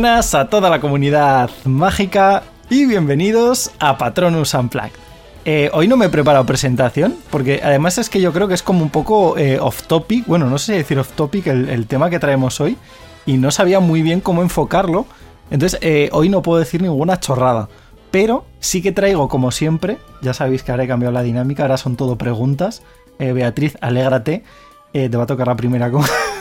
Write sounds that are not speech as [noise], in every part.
Buenas a toda la comunidad mágica y bienvenidos a Patronus Unplugged. Eh, hoy no me he preparado presentación, porque además es que yo creo que es como un poco eh, off topic, bueno, no sé si decir off topic el, tema que traemos hoy, y no sabía muy bien cómo enfocarlo, entonces eh, hoy no puedo decir ninguna chorrada, pero sí que traigo como siempre, ya sabéis que ahora he cambiado la dinámica, ahora son todo preguntas, Beatriz, alégrate, te va a tocar la primera con... [laughs]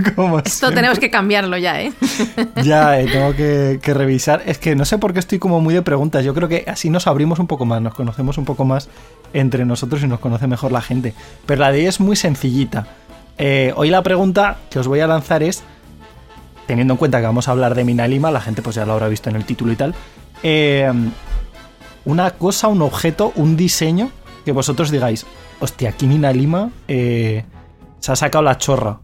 [laughs] Esto tenemos que cambiarlo ya, ¿eh? [laughs] ya, eh, [laughs] tengo que, revisar. Es que no sé por qué estoy como muy de preguntas. Yo creo que así nos abrimos un poco más, nos conocemos un poco más entre nosotros y nos conoce mejor la gente. Pero la de hoy es muy sencillita. Eh, hoy la pregunta que os voy a lanzar es, teniendo en cuenta que vamos a hablar de Mina Lima, la gente pues ya lo habrá visto en el título y tal, eh, una cosa, un objeto, un diseño que vosotros digáis, hostia, aquí Mina Lima se ha sacado la chorra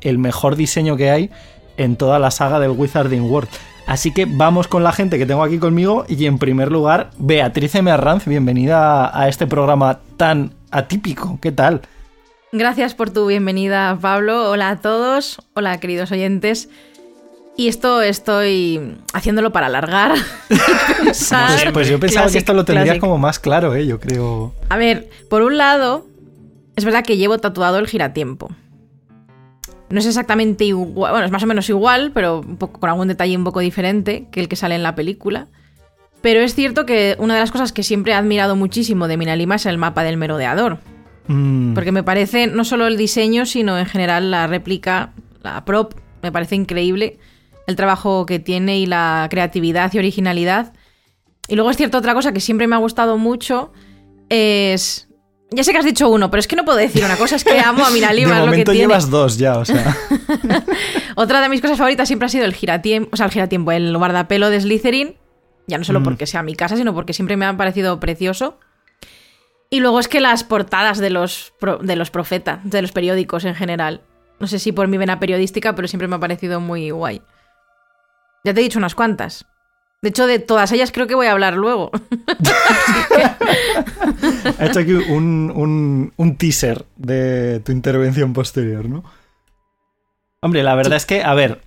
el mejor diseño que hay en toda la saga del Wizarding World. Así que vamos con la gente que tengo aquí conmigo y en primer lugar, Beatriz M. Arranz, bienvenida a este programa tan atípico. ¿Qué tal? Gracias por tu bienvenida, Pablo. Hola a todos. Hola, queridos oyentes. Y esto estoy haciéndolo para alargar. [laughs] pues, pues, yo pensaba que esto lo tendrías como más claro, ¿eh? yo creo. A ver, por un lado, es verdad que llevo tatuado el giratiempo. No es exactamente igual, bueno, es más o menos igual, pero un poco, con algún detalle un poco diferente que el que sale en la película. Pero es cierto que una de las cosas que siempre he admirado muchísimo de Minalima es el mapa del merodeador. Mm. Porque me parece no solo el diseño, sino en general la réplica, la prop, me parece increíble el trabajo que tiene y la creatividad y originalidad. Y luego es cierto otra cosa que siempre me ha gustado mucho es ya sé que has dicho uno, pero es que no puedo decir una cosa, es que amo a Miralima. [laughs] de momento llevas dos ya, o sea. [laughs] Otra de mis cosas favoritas siempre ha sido el giratiempo, o sea, el giratiempo, el guardapelo de Slytherin. Ya no solo mm. porque sea mi casa, sino porque siempre me ha parecido precioso. Y luego es que las portadas de los, de los profetas, de los periódicos en general. No sé si por mi vena periodística, pero siempre me ha parecido muy guay. Ya te he dicho unas cuantas. De hecho, de todas ellas creo que voy a hablar luego. [laughs] ha hecho aquí un, teaser de tu intervención posterior, ¿no? Hombre, la verdad es que, a ver,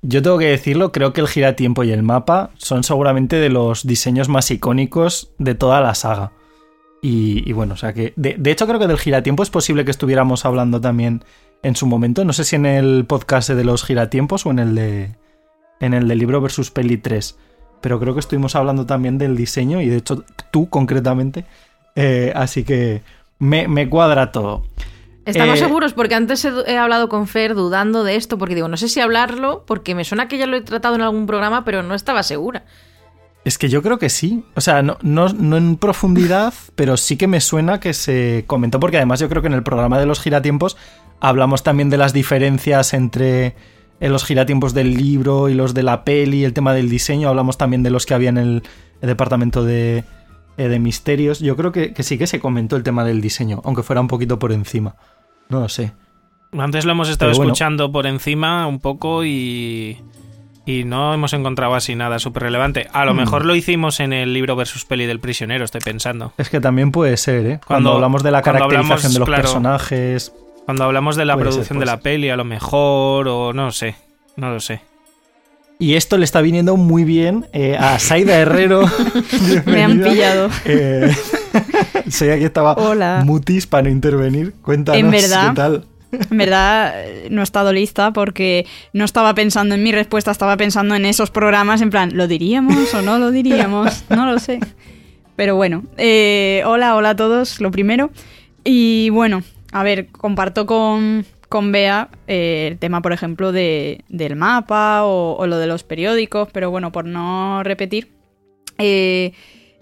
yo tengo que decirlo, creo que el giratiempo y el mapa son seguramente de los diseños más icónicos de toda la saga. Y, bueno, o sea que. De, de, hecho, creo que del giratiempo es posible que estuviéramos hablando también en su momento. No sé si en el podcast de los giratiempos o en el de. En el de libro versus peli 3 pero creo que estuvimos hablando también del diseño y de hecho tú concretamente. Eh, así que me, cuadra todo. Estamos eh, seguros porque antes he, hablado con Fer dudando de esto porque digo, no sé si hablarlo porque me suena que ya lo he tratado en algún programa, pero no estaba segura. Es que yo creo que sí. O sea, no, no, no, en profundidad, [laughs] pero sí que me suena que se comentó, porque además yo creo que en el programa de los giratiempos hablamos también de las diferencias entre en los giratiempos del libro y los de la peli, el tema del diseño, hablamos también de los que había en el, departamento de, eh, de, misterios. Yo creo que, sí que se comentó el tema del diseño, aunque fuera un poquito por encima. No lo sé. Antes lo hemos estado escuchando por encima un poco y, y no hemos encontrado así nada súper relevante. A lo mm. mejor lo hicimos en el libro versus peli del prisionero, estoy pensando. Es que también puede ser, ¿eh? Cuando, hablamos de la caracterización de los personajes. Cuando hablamos de la producción de la peli, a lo mejor, o no sé, no lo sé. Y esto le está viniendo muy bien eh, a Saida Herrero. [laughs] Me han pillado. Eh, [laughs] sé que estaba mutis para no intervenir. Cuéntanos en verdad, qué tal. En verdad no he estado lista porque no estaba pensando en mi respuesta, estaba pensando en esos programas en plan, ¿lo diríamos o no lo diríamos? No lo sé. Pero bueno, eh, hola, hola a todos, lo primero. Y bueno, a ver, comparto con, con Bea eh, el tema, por ejemplo, de, del mapa o, lo de los periódicos, pero bueno, por no repetir, eh,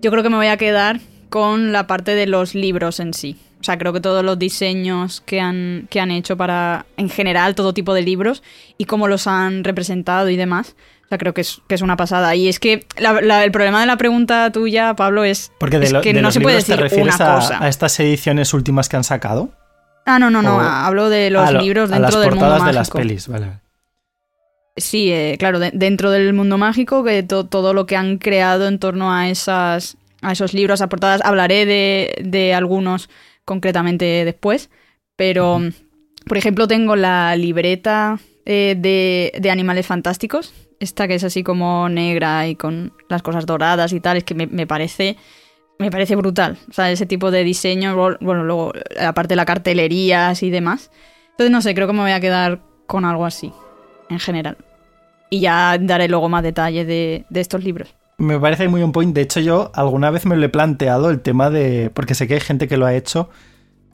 yo creo que me voy a quedar con la parte de los libros en sí. O sea, creo que todos los diseños que han, que han hecho para, en general, todo tipo de libros y cómo los han representado y demás. O sea, creo que es, que es una pasada. Y es que el problema de la pregunta tuya, Pablo, es, Porque que no se puede decir una cosa. a estas ediciones últimas que han sacado? Ah, no, no, no. hablo de los libros dentro del mundo mágico. de las pelis, vale. Sí, eh, claro, dentro del mundo mágico, que todo lo que han creado en torno a esas a esos libros, a portadas. Hablaré de, algunos concretamente después. Pero, por ejemplo, tengo la libreta eh, de, de, Animales Fantásticos. esta que es así como negra y con las cosas doradas y tal, es que me, parece me parece brutal. O sea, ese tipo de diseño, bueno, luego aparte de la cartelería y demás. Entonces, no sé, creo que me voy a quedar con algo así, en general. Y ya daré luego más detalles de, de estos libros. Me parece muy un point. De hecho, yo alguna vez me lo he planteado el tema de. Porque sé que hay gente que lo ha hecho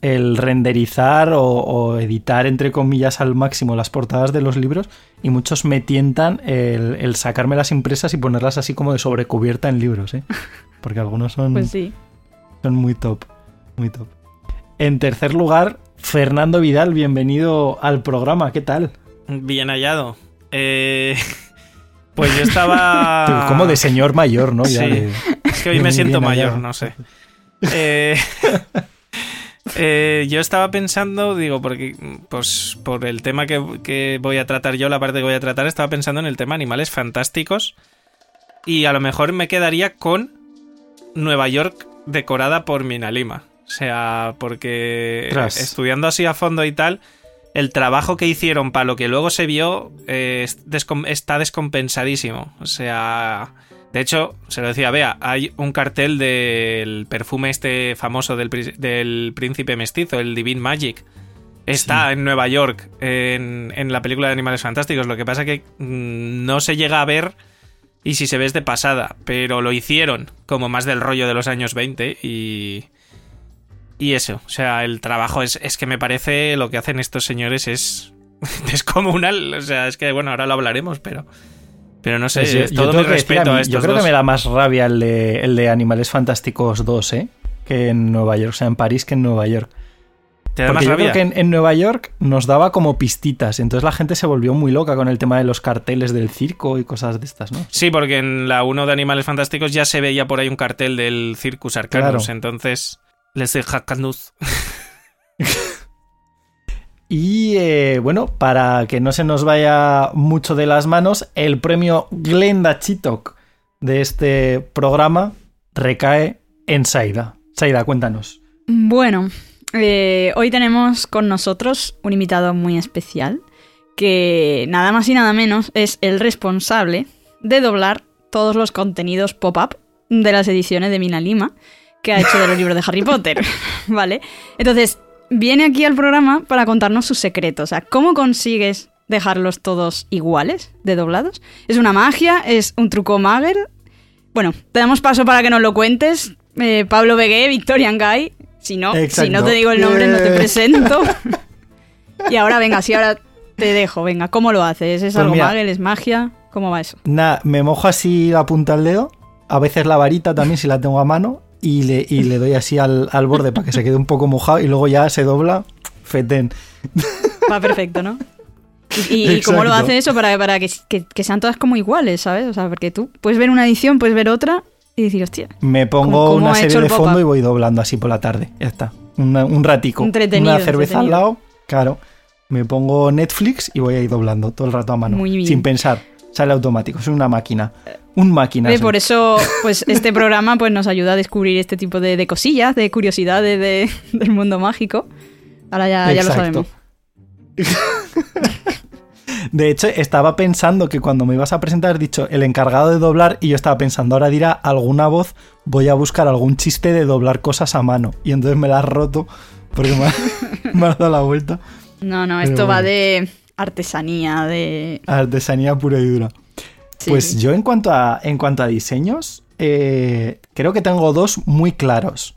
el renderizar o, editar, entre comillas, al máximo las portadas de los libros y muchos me tientan el, sacarme las impresas y ponerlas así como de sobrecubierta en libros, ¿eh? [laughs] Porque algunos son, pues sí. son muy top, muy top. En tercer lugar, Fernando Vidal, bienvenido al programa, ¿qué tal? Bien hallado. Eh, [laughs] pues yo estaba... [laughs] Como de señor mayor, ¿no? Sí. Es que hoy me siento mayor, no sé. Eh... Eh, yo estaba pensando, digo, porque pues por el tema que, voy a tratar yo, la parte que voy a tratar, estaba pensando en el tema animales fantásticos. Y a lo mejor me quedaría con Nueva York decorada por Minalima. O sea, porque estudiando así a fondo y tal, el trabajo que hicieron para lo que luego se vio eh, está descompensadísimo. O sea, de hecho, se lo decía, vea, hay un cartel del perfume este famoso del, príncipe mestizo, el Divine Magic. Está en Nueva York, en, la película de Animales Fantásticos. Lo que pasa es que mm, no se llega a ver y si se ve es de pasada, pero lo hicieron como más del rollo de los años 20 y... Y eso, o sea, el trabajo es, es que me parece lo que hacen estos señores es [laughs] descomunal. O sea, es que, bueno, ahora lo hablaremos, pero... Pero no sé, todo mi respeto a, Yo creo que me da más rabia el de, el de Animales Fantásticos 2, ¿eh? Que en Nueva York, o sea, en París que en Nueva York. ¿Te da Porque yo creo que en, Nueva York nos daba como pistitas, entonces la gente se volvió muy loca con el tema de los carteles del circo y cosas de estas, ¿no? Sí, porque en la 1 de Animales Fantásticos ya se veía por ahí un cartel del Circus Arcanus, entonces les deja Canus. [laughs] Y eh, bueno, para que no se nos vaya mucho de las manos, el premio Glenda Chitok de este programa recae en Saida. Saida, cuéntanos. Bueno, eh, hoy tenemos con nosotros un invitado muy especial que nada más y nada menos es el responsable de doblar todos los contenidos pop-up de las ediciones de Mina Lima que ha hecho de los [laughs] libros de Harry Potter, [laughs] ¿vale? Entonces, viene aquí al programa para contarnos sus secretos. O sea, ¿cómo consigues dejarlos todos iguales, de doblados? ¿Es una magia? ¿Es un truco Mager? Bueno, te damos paso para que nos lo cuentes. Eh, Pablo Begué, Victorian Guy. Si no, si no te digo el nombre, no te presento. [laughs] y ahora, venga, si ahora te dejo, venga, ¿cómo lo haces? ¿Es pues algo Magel? ¿Es magia? ¿Cómo va eso? Nada, me mojo así la punta del dedo, a veces la varita también si la tengo a mano, y le, y le doy así al, borde para que se quede un poco mojado y luego ya se dobla, feten. Va perfecto, ¿no? ¿Y, cómo lo hace eso para, para que, sean todas como iguales, ¿sabes? O sea, porque tú puedes ver una edición, puedes ver otra y decir, hostia. Me pongo una serie de fondo y voy doblando así por la tarde. Ya está. un ratico. Una cerveza al lado, claro. Me pongo Netflix y voy a ir doblando todo el rato a mano. Sin pensar. Sale automático. Es una máquina un máquina. por eso, pues este programa pues, nos ayuda a descubrir este tipo de, cosillas, de curiosidades de, del mundo mágico. Ahora ya, ya lo sabemos. De hecho, estaba pensando que cuando me ibas a presentar, has dicho el encargado de doblar, y yo estaba pensando, ahora dirá alguna voz, voy a buscar algún chiste de doblar cosas a mano. Y entonces me la has roto porque me, ha, [laughs] dado la vuelta. No, no, esto va de artesanía, de. Artesanía pura y dura. Pues yo en cuanto a, en cuanto a diseños, eh, creo que tengo dos muy claros.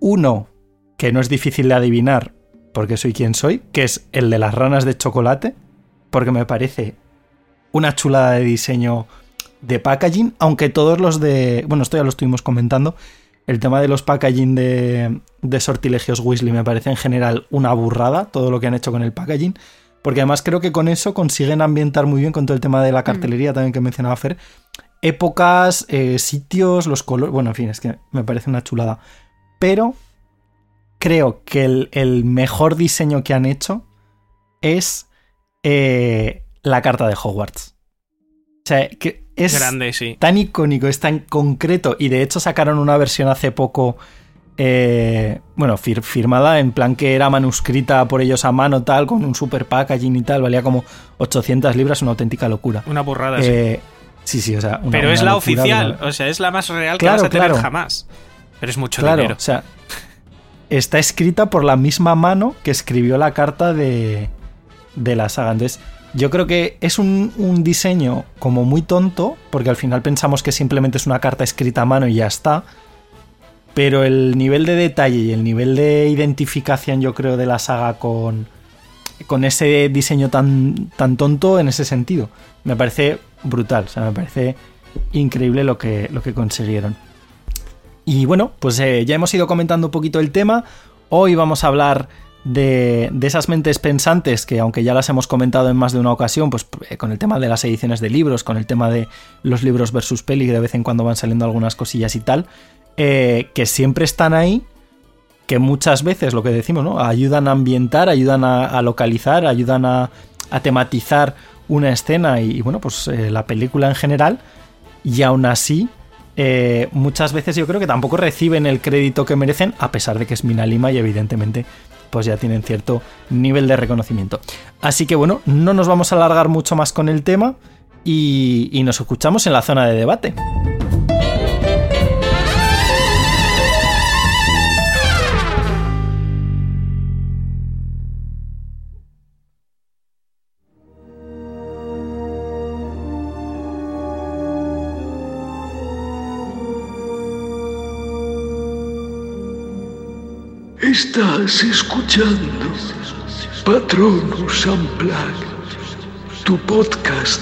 Uno, que no es difícil de adivinar, porque soy quien soy, que es el de las ranas de chocolate, porque me parece una chulada de diseño de packaging, aunque todos los de... Bueno, esto ya lo estuvimos comentando. El tema de los packaging de, de sortilegios Weasley me parece en general una burrada, todo lo que han hecho con el packaging. Porque además creo que con eso consiguen ambientar muy bien con todo el tema de la mm. cartelería también que mencionaba Fer. Épocas, eh, sitios, los colores. Bueno, en fin, es que me parece una chulada. Pero creo que el, mejor diseño que han hecho es eh, la carta de Hogwarts. O sea, que es Grande, sí. tan icónico, es tan concreto. Y de hecho sacaron una versión hace poco eh, bueno, firmada en plan que era manuscrita por ellos a mano, tal, con un super packaging y tal, valía como 800 libras, una auténtica locura. Una burrada, eh, sí. Sí, o sea. Pero es la oficial, o sea, es la más real que vas a tener jamás. Pero es mucho claro, dinero. O sea, está escrita por la misma mano que escribió la carta de, de la saga. Entonces, yo creo que es un, un, diseño como muy tonto, porque al final pensamos que simplemente es una carta escrita a mano y ya está pero el nivel de detalle y el nivel de identificación, yo creo, de la saga con, con ese diseño tan, tan tonto en ese sentido, me parece brutal. O sea, me parece increíble lo que, lo que consiguieron. Y bueno, pues eh, ya hemos ido comentando un poquito el tema. Hoy vamos a hablar de, de, esas mentes pensantes que, aunque ya las hemos comentado en más de una ocasión, pues eh, con el tema de las ediciones de libros, con el tema de los libros versus peli, que de vez en cuando van saliendo algunas cosillas y tal, eh, que siempre están ahí, que muchas veces, lo que decimos, ¿no? Ayudan a ambientar, ayudan a, localizar, ayudan a, tematizar una escena y, bueno, pues eh, la película en general. Y aún así, eh, muchas veces yo creo que tampoco reciben el crédito que merecen, a pesar de que es Mina Lima y evidentemente pues ya tienen cierto nivel de reconocimiento. Así que bueno, no nos vamos a alargar mucho más con el tema y nos escuchamos en la zona de debate. Estás escuchando Patronus Unplugged, tu podcast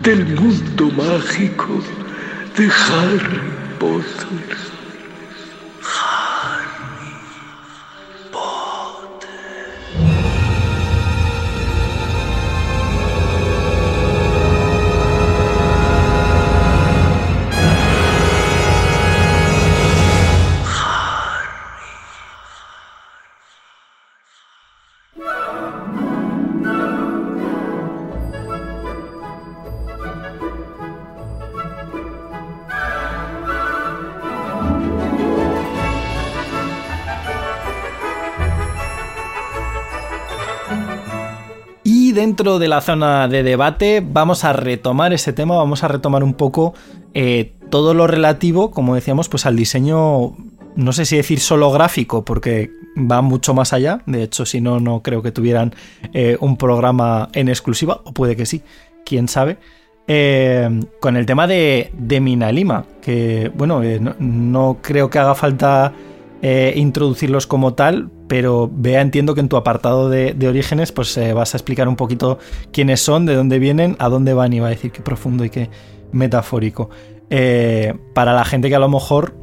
del mundo mágico de Harry Potter. Dentro de la zona de debate vamos a retomar ese tema, vamos a retomar un poco eh, todo lo relativo, como decíamos, pues al diseño, no sé si decir solo gráfico, porque va mucho más allá, de hecho si no, no creo que tuvieran eh, un programa en exclusiva, o puede que sí, quién sabe. Eh, con el tema de, de Mina Lima, que bueno, no creo que haga falta eh, introducirlos como tal, pero vea, entiendo que en tu apartado de, orígenes, pues eh, vas a explicar un poquito quiénes son, de dónde vienen, a dónde van, y va a decir qué profundo y qué metafórico. Eh, para la gente que a lo mejor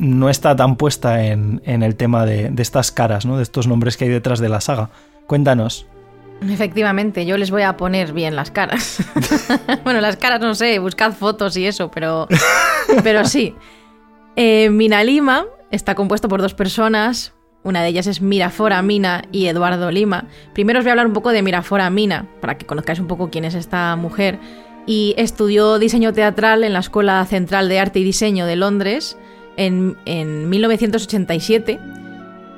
no está tan puesta en, el tema de, estas caras, ¿no? de estos nombres que hay detrás de la saga. Cuéntanos. Efectivamente, yo les voy a poner bien las caras. [laughs] bueno, las caras no sé, buscad fotos y eso, pero, pero sí. Mina Lima Está compuesto por dos personas, una de ellas es Mirafora Mina y Eduardo Lima. Primero os voy a hablar un poco de Mirafora Mina, para que conozcáis un poco quién es esta mujer. Y estudió diseño teatral en la Escuela Central de Arte y Diseño de Londres en, en 1987.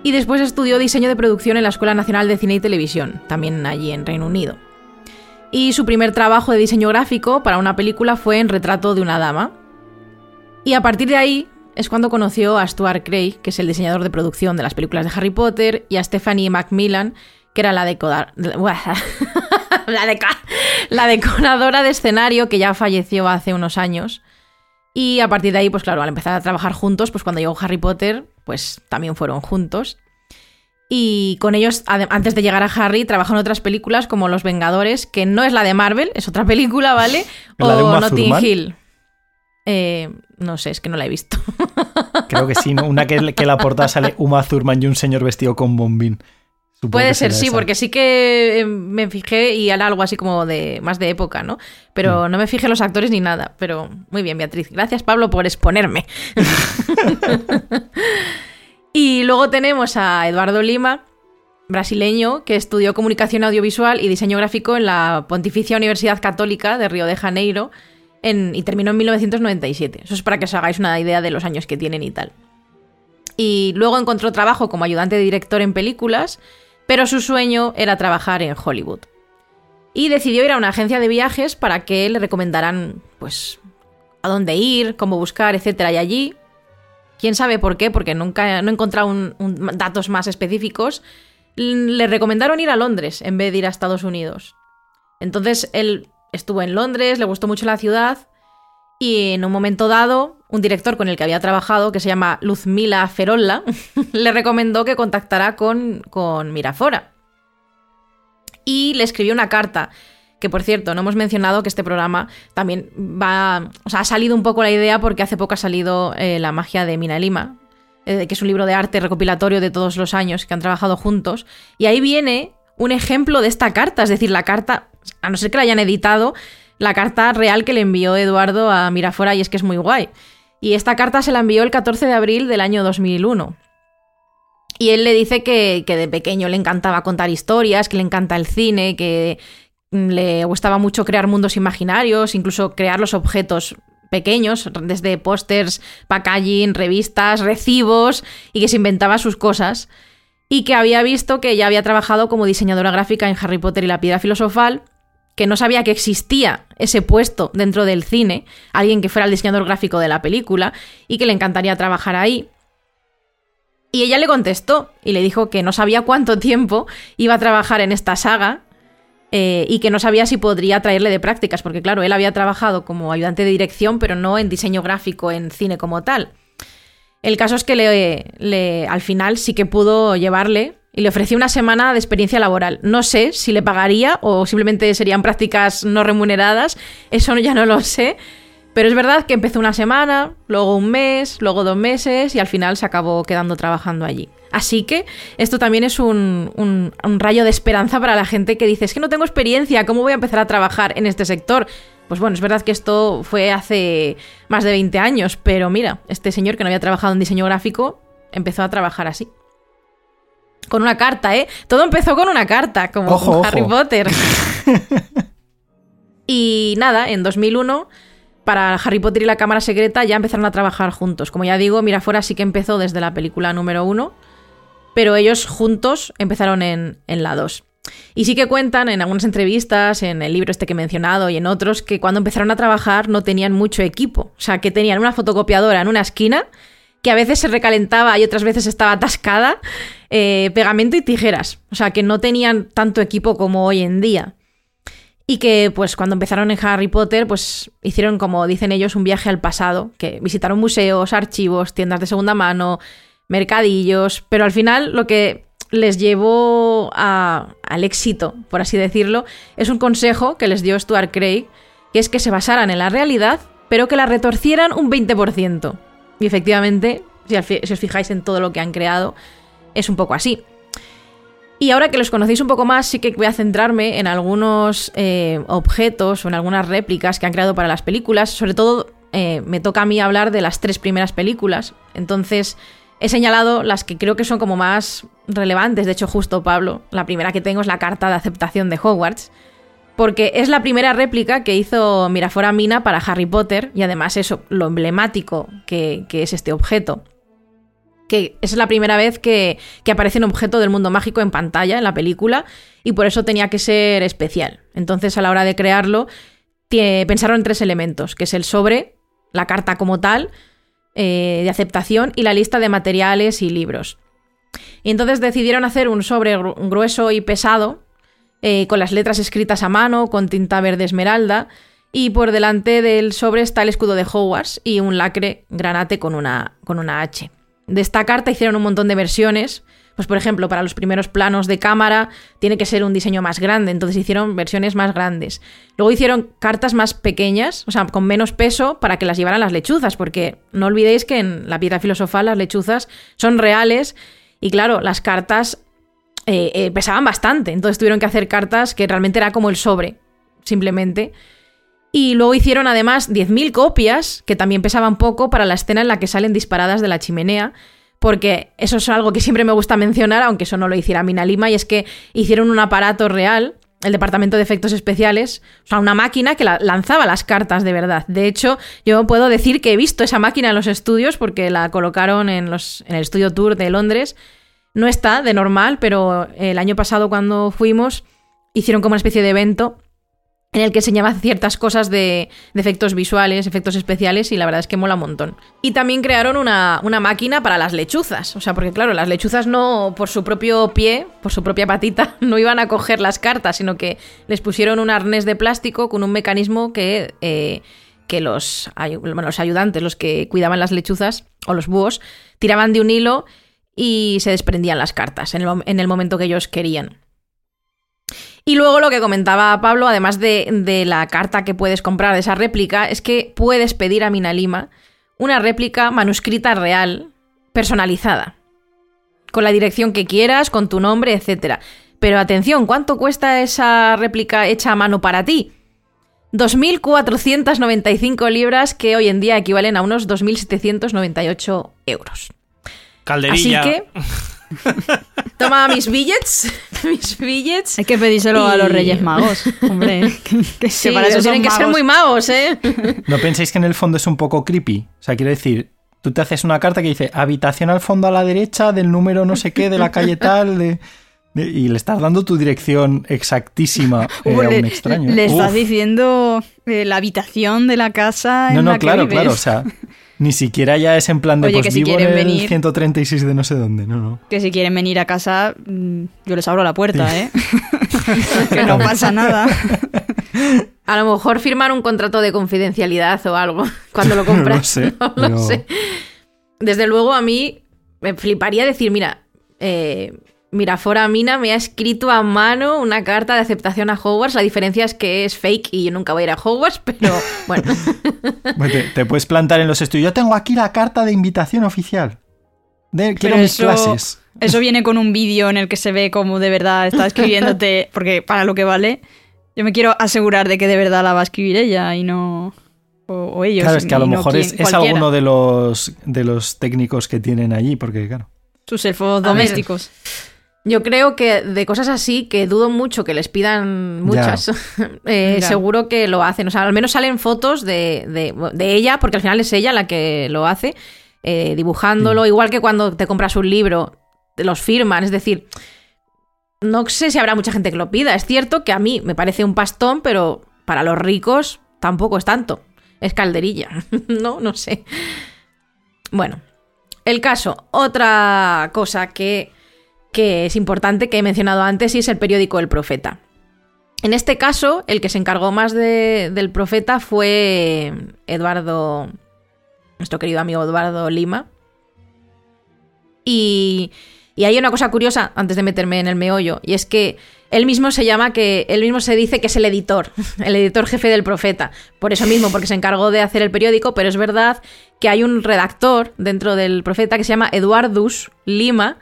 Y después estudió diseño de producción en la Escuela Nacional de Cine y Televisión, también allí en Reino Unido. Y su primer trabajo de diseño gráfico para una película fue en Retrato de una Dama. Y a partir de ahí es cuando conoció a Stuart Craig, que es el diseñador de producción de las películas de Harry Potter, y a Stephanie Macmillan, que era la, [laughs] la, decoradora de escenario, que ya falleció hace unos años. Y a partir de ahí, pues claro, al empezar a trabajar juntos, pues cuando llegó Harry Potter, pues también fueron juntos. Y con ellos, antes de llegar a Harry, trabajó en otras películas como Los Vengadores, que no es la de Marvel, es otra película, ¿vale? o Notting Hill. Eh, no sé, es que no la he visto. [laughs] Creo que sí, ¿no? Una que, que la portada sale Uma Thurman y un señor vestido con bombín. Puede ser, sí, porque sí que eh, me fijé y era algo así como de más de época, ¿no? Pero mm. no me fijé los actores ni nada. Pero muy bien, Beatriz. Gracias, Pablo, por exponerme. [laughs] y luego tenemos a Eduardo Lima, brasileño, que estudió comunicación audiovisual y diseño gráfico en la Pontificia Universidad Católica de Río de Janeiro y terminó en 1997. Eso es para que os hagáis una idea de los años que tienen y tal. y luego encontró trabajo como ayudante de director en películas, pero su sueño era trabajar en Hollywood. Y decidió ir a una agencia de viajes para que le recomendaran, pues, a dónde ir, cómo buscar, etcétera. Y allí, quién sabe por qué, porque nunca no he encontrado datos más específicos, le recomendaron ir a Londres en vez de ir a Estados Unidos. Entonces él estuvo en Londres, le gustó mucho la ciudad y en un momento dado, un director con el que había trabajado, que se llama Luzmila Ferolla, [laughs] le recomendó que contactara con, con Mirafora. Y le escribió una carta que por cierto, no hemos mencionado que este programa también va. O sea, ha salido un poco la idea porque hace poco ha salido eh, La magia de Mina Lima, eh, que es un libro de arte recopilatorio de todos los años que han trabajado juntos. Y ahí viene un ejemplo de esta carta, es decir, la carta, a no ser que la hayan editado, la carta real que le envió Eduardo a Mirafora y es que es muy guay. Y esta carta se la envió el 14 de abril del año 2001. Y él le dice que, que, de pequeño le encantaba contar historias, que le encanta el cine, que le gustaba mucho crear mundos imaginarios, incluso crear los objetos pequeños, desde pósters, packaging, revistas, recibos, y que se inventaba sus cosas. Y que había visto que ya había trabajado como diseñadora gráfica en Harry Potter y la piedra filosofal, que no sabía que existía ese puesto dentro del cine, alguien que fuera el diseñador gráfico de la película, y que le encantaría trabajar ahí. Y ella le contestó y le dijo que no sabía cuánto [laughs] tiempo iba a trabajar en esta saga eh, y que no sabía si podría traerle de prácticas, porque claro, él había trabajado como ayudante de dirección, pero no en diseño gráfico, en cine como tal. El caso es que le, al final sí que pudo llevarle y le ofreció una semana de experiencia laboral. No sé si le pagaría o simplemente serían prácticas no remuneradas, eso ya no lo sé. Pero es verdad que empezó una semana, luego un mes, luego dos meses y al final se acabó quedando trabajando allí. Así que esto también es un, rayo de esperanza para la gente que dice, es que no tengo experiencia, ¿cómo voy a empezar a trabajar en este sector? Pues bueno, es verdad que esto fue hace más de 20 años, pero mira, este señor que no había trabajado en diseño gráfico empezó a trabajar así. Con una carta, ¿eh? Todo empezó con una carta, como Harry Potter. [laughs] y nada, en 2001 para Harry Potter y la Cámara Secreta ya empezaron a trabajar juntos. Como ya digo, Mirafora sí que empezó desde la película número uno, pero ellos juntos empezaron en, en la 2. Y sí que cuentan en algunas entrevistas, en el libro este que he mencionado y en otros, que cuando empezaron a trabajar no tenían mucho equipo. O sea, que tenían una fotocopiadora en una esquina que a veces se recalentaba y otras veces estaba atascada, eh, pegamento y tijeras. O sea, que no tenían tanto equipo como hoy en día y que pues cuando empezaron en Harry Potter pues hicieron como dicen ellos un viaje al pasado, que visitaron museos, archivos, tiendas de segunda mano, mercadillos, pero al final lo que les llevó al éxito, por así decirlo, es un consejo que les dio Stuart Craig, que es que se basaran en la realidad, pero que la retorcieran un 20%. Y efectivamente, si os fijáis en todo lo que han creado, es un poco así. Y ahora que los conocéis un poco más, sí que voy a centrarme en algunos eh, objetos o en algunas réplicas que han creado para las películas. Sobre todo eh, me toca a mí hablar de las tres primeras películas. Entonces he señalado las que creo que son como más relevantes. De hecho, justo Pablo, la primera que tengo es la carta de aceptación de Hogwarts. Porque es la primera réplica que hizo Mirafora Mina para Harry Potter y además eso, lo emblemático que es este objeto que es la primera vez que, aparece un objeto del mundo mágico en pantalla en la película y por eso tenía que ser especial. Entonces a la hora de crearlo pensaron en tres elementos, que es el sobre, la carta como tal, eh, de aceptación y la lista de materiales y libros. Y entonces decidieron hacer un sobre grueso y pesado, eh, con las letras escritas a mano, con tinta verde esmeralda, y por delante del sobre está el escudo de Hogwarts y un lacre granate con una, con una H. De esta carta hicieron un montón de versiones. Pues por ejemplo, para los primeros planos de cámara tiene que ser un diseño más grande, entonces hicieron versiones más grandes. Luego hicieron cartas más pequeñas, o sea, con menos peso para que las llevaran las lechuzas, porque no olvidéis que en la piedra filosofal las lechuzas son reales y claro, las cartas eh, eh, pesaban bastante, entonces tuvieron que hacer cartas que realmente era como el sobre, simplemente. Y luego hicieron además 10.000 copias, que también pesaban poco, para la escena en la que salen disparadas de la chimenea, porque eso es algo que siempre me gusta mencionar, aunque eso no lo hiciera Mina Lima, y es que hicieron un aparato real el departamento de efectos especiales, o sea, una máquina que lanzaba las cartas de verdad. De hecho, yo puedo decir que he visto esa máquina en los estudios porque la colocaron en, los, en el estudio tour de Londres. No está de normal, pero el año pasado cuando fuimos hicieron como una especie de evento en el que enseñaba ciertas cosas de, efectos visuales, efectos especiales, y la verdad es que mola un montón. Y también crearon una, máquina para las lechuzas, o sea, porque claro, las lechuzas no por su propio pie, por su propia patita, [laughs] no iban a coger las cartas, sino que les pusieron un arnés de plástico con un mecanismo que, eh, que los, los ayudantes, los que cuidaban las lechuzas, o los búhos, tiraban de un hilo y se desprendían las cartas en el momento que ellos querían. Y luego lo que comentaba Pablo, además de, la carta que puedes comprar de esa réplica, es que puedes pedir a Minalima una réplica manuscrita real, personalizada, con la dirección que quieras, con tu nombre, etc. Pero atención, ¿cuánto cuesta esa réplica hecha a mano para ti? 2.495 libras, que hoy en día equivalen a unos 2.798 euros. Calderilla. Así que [laughs] [laughs] Toma mis billets, [laughs] mis billets. Hay que pedírselo a los Reyes Magos, hombre. [laughs] Que, sí, para eso tienen que ser muy magos, ¿eh? ¿No pensáis que en el fondo es un poco creepy? O sea, quiero decir, tú te haces una carta que dice habitación al fondo a la derecha del número no sé qué de la calle tal de... y le estás dando tu dirección exactísima eh, a un extraño. Le, estás diciendo eh, la habitación de la casa. No, en no, la claro, que claro. O sea, ni siquiera ya es en plan de Oye, pues que si vivo quieren en el venir- 136 de no sé dónde. No, no. Que si quieren venir a casa, mm, yo les abro la puerta, ¿eh? [laughs] que no pasa nada. [laughs] A lo mejor firmar un contrato de confidencialidad o algo [laughs] cuando lo compras. No lo sé, No lo pero- sé. Desde luego a mí me fliparía decir, mira, eh, Mirafora Mina me ha escrito a mano una carta de aceptación a Hogwarts. La diferencia es que es fake y yo nunca voy a ir a Hogwarts, pero [laughs] bueno. Bueno, Te, te puedes plantar en los estudios. Yo tengo aquí la carta de invitación oficial. De, quiero Pero mis eso- clases. Eso viene con un vídeo en el que se ve como de verdad está [laughs] escribiéndote, porque para lo que vale, yo me quiero asegurar de que de verdad la va a escribir ella y no... O, o ellos. Claro, es que a lo no mejor quien- es, alguno de los, de los técnicos que tienen allí, porque claro. Sus elfos ver. Yo creo que de cosas así, que dudo mucho que les pidan muchas, [laughs] eh, seguro que lo hacen. O sea, al menos salen fotos de, de- de ella, porque al final es ella la que lo hace, eh, dibujándolo. Igual que cuando te compras un libro, te los firman. Es decir, no sé si habrá mucha gente que lo pida. Es cierto que a mí me parece un pastón, pero para los ricos tampoco es tanto. Es calderilla. [laughs] no, no sé. Bueno, el caso. Otra cosa que que es importante, que he mencionado antes, y es el periódico El Profeta. En este caso, el que se encargó más de- del Profeta fue Eduardo, nuestro querido amigo Eduardo Lima. Y, y hay una cosa curiosa, antes de meterme en el meollo, y es que él mismo se llama que, él mismo se dice que es el editor, [laughs] el editor jefe del Profeta. Por eso mismo, porque se encargó de hacer el periódico, pero es verdad que hay un redactor dentro del Profeta que se llama Eduardus Lima,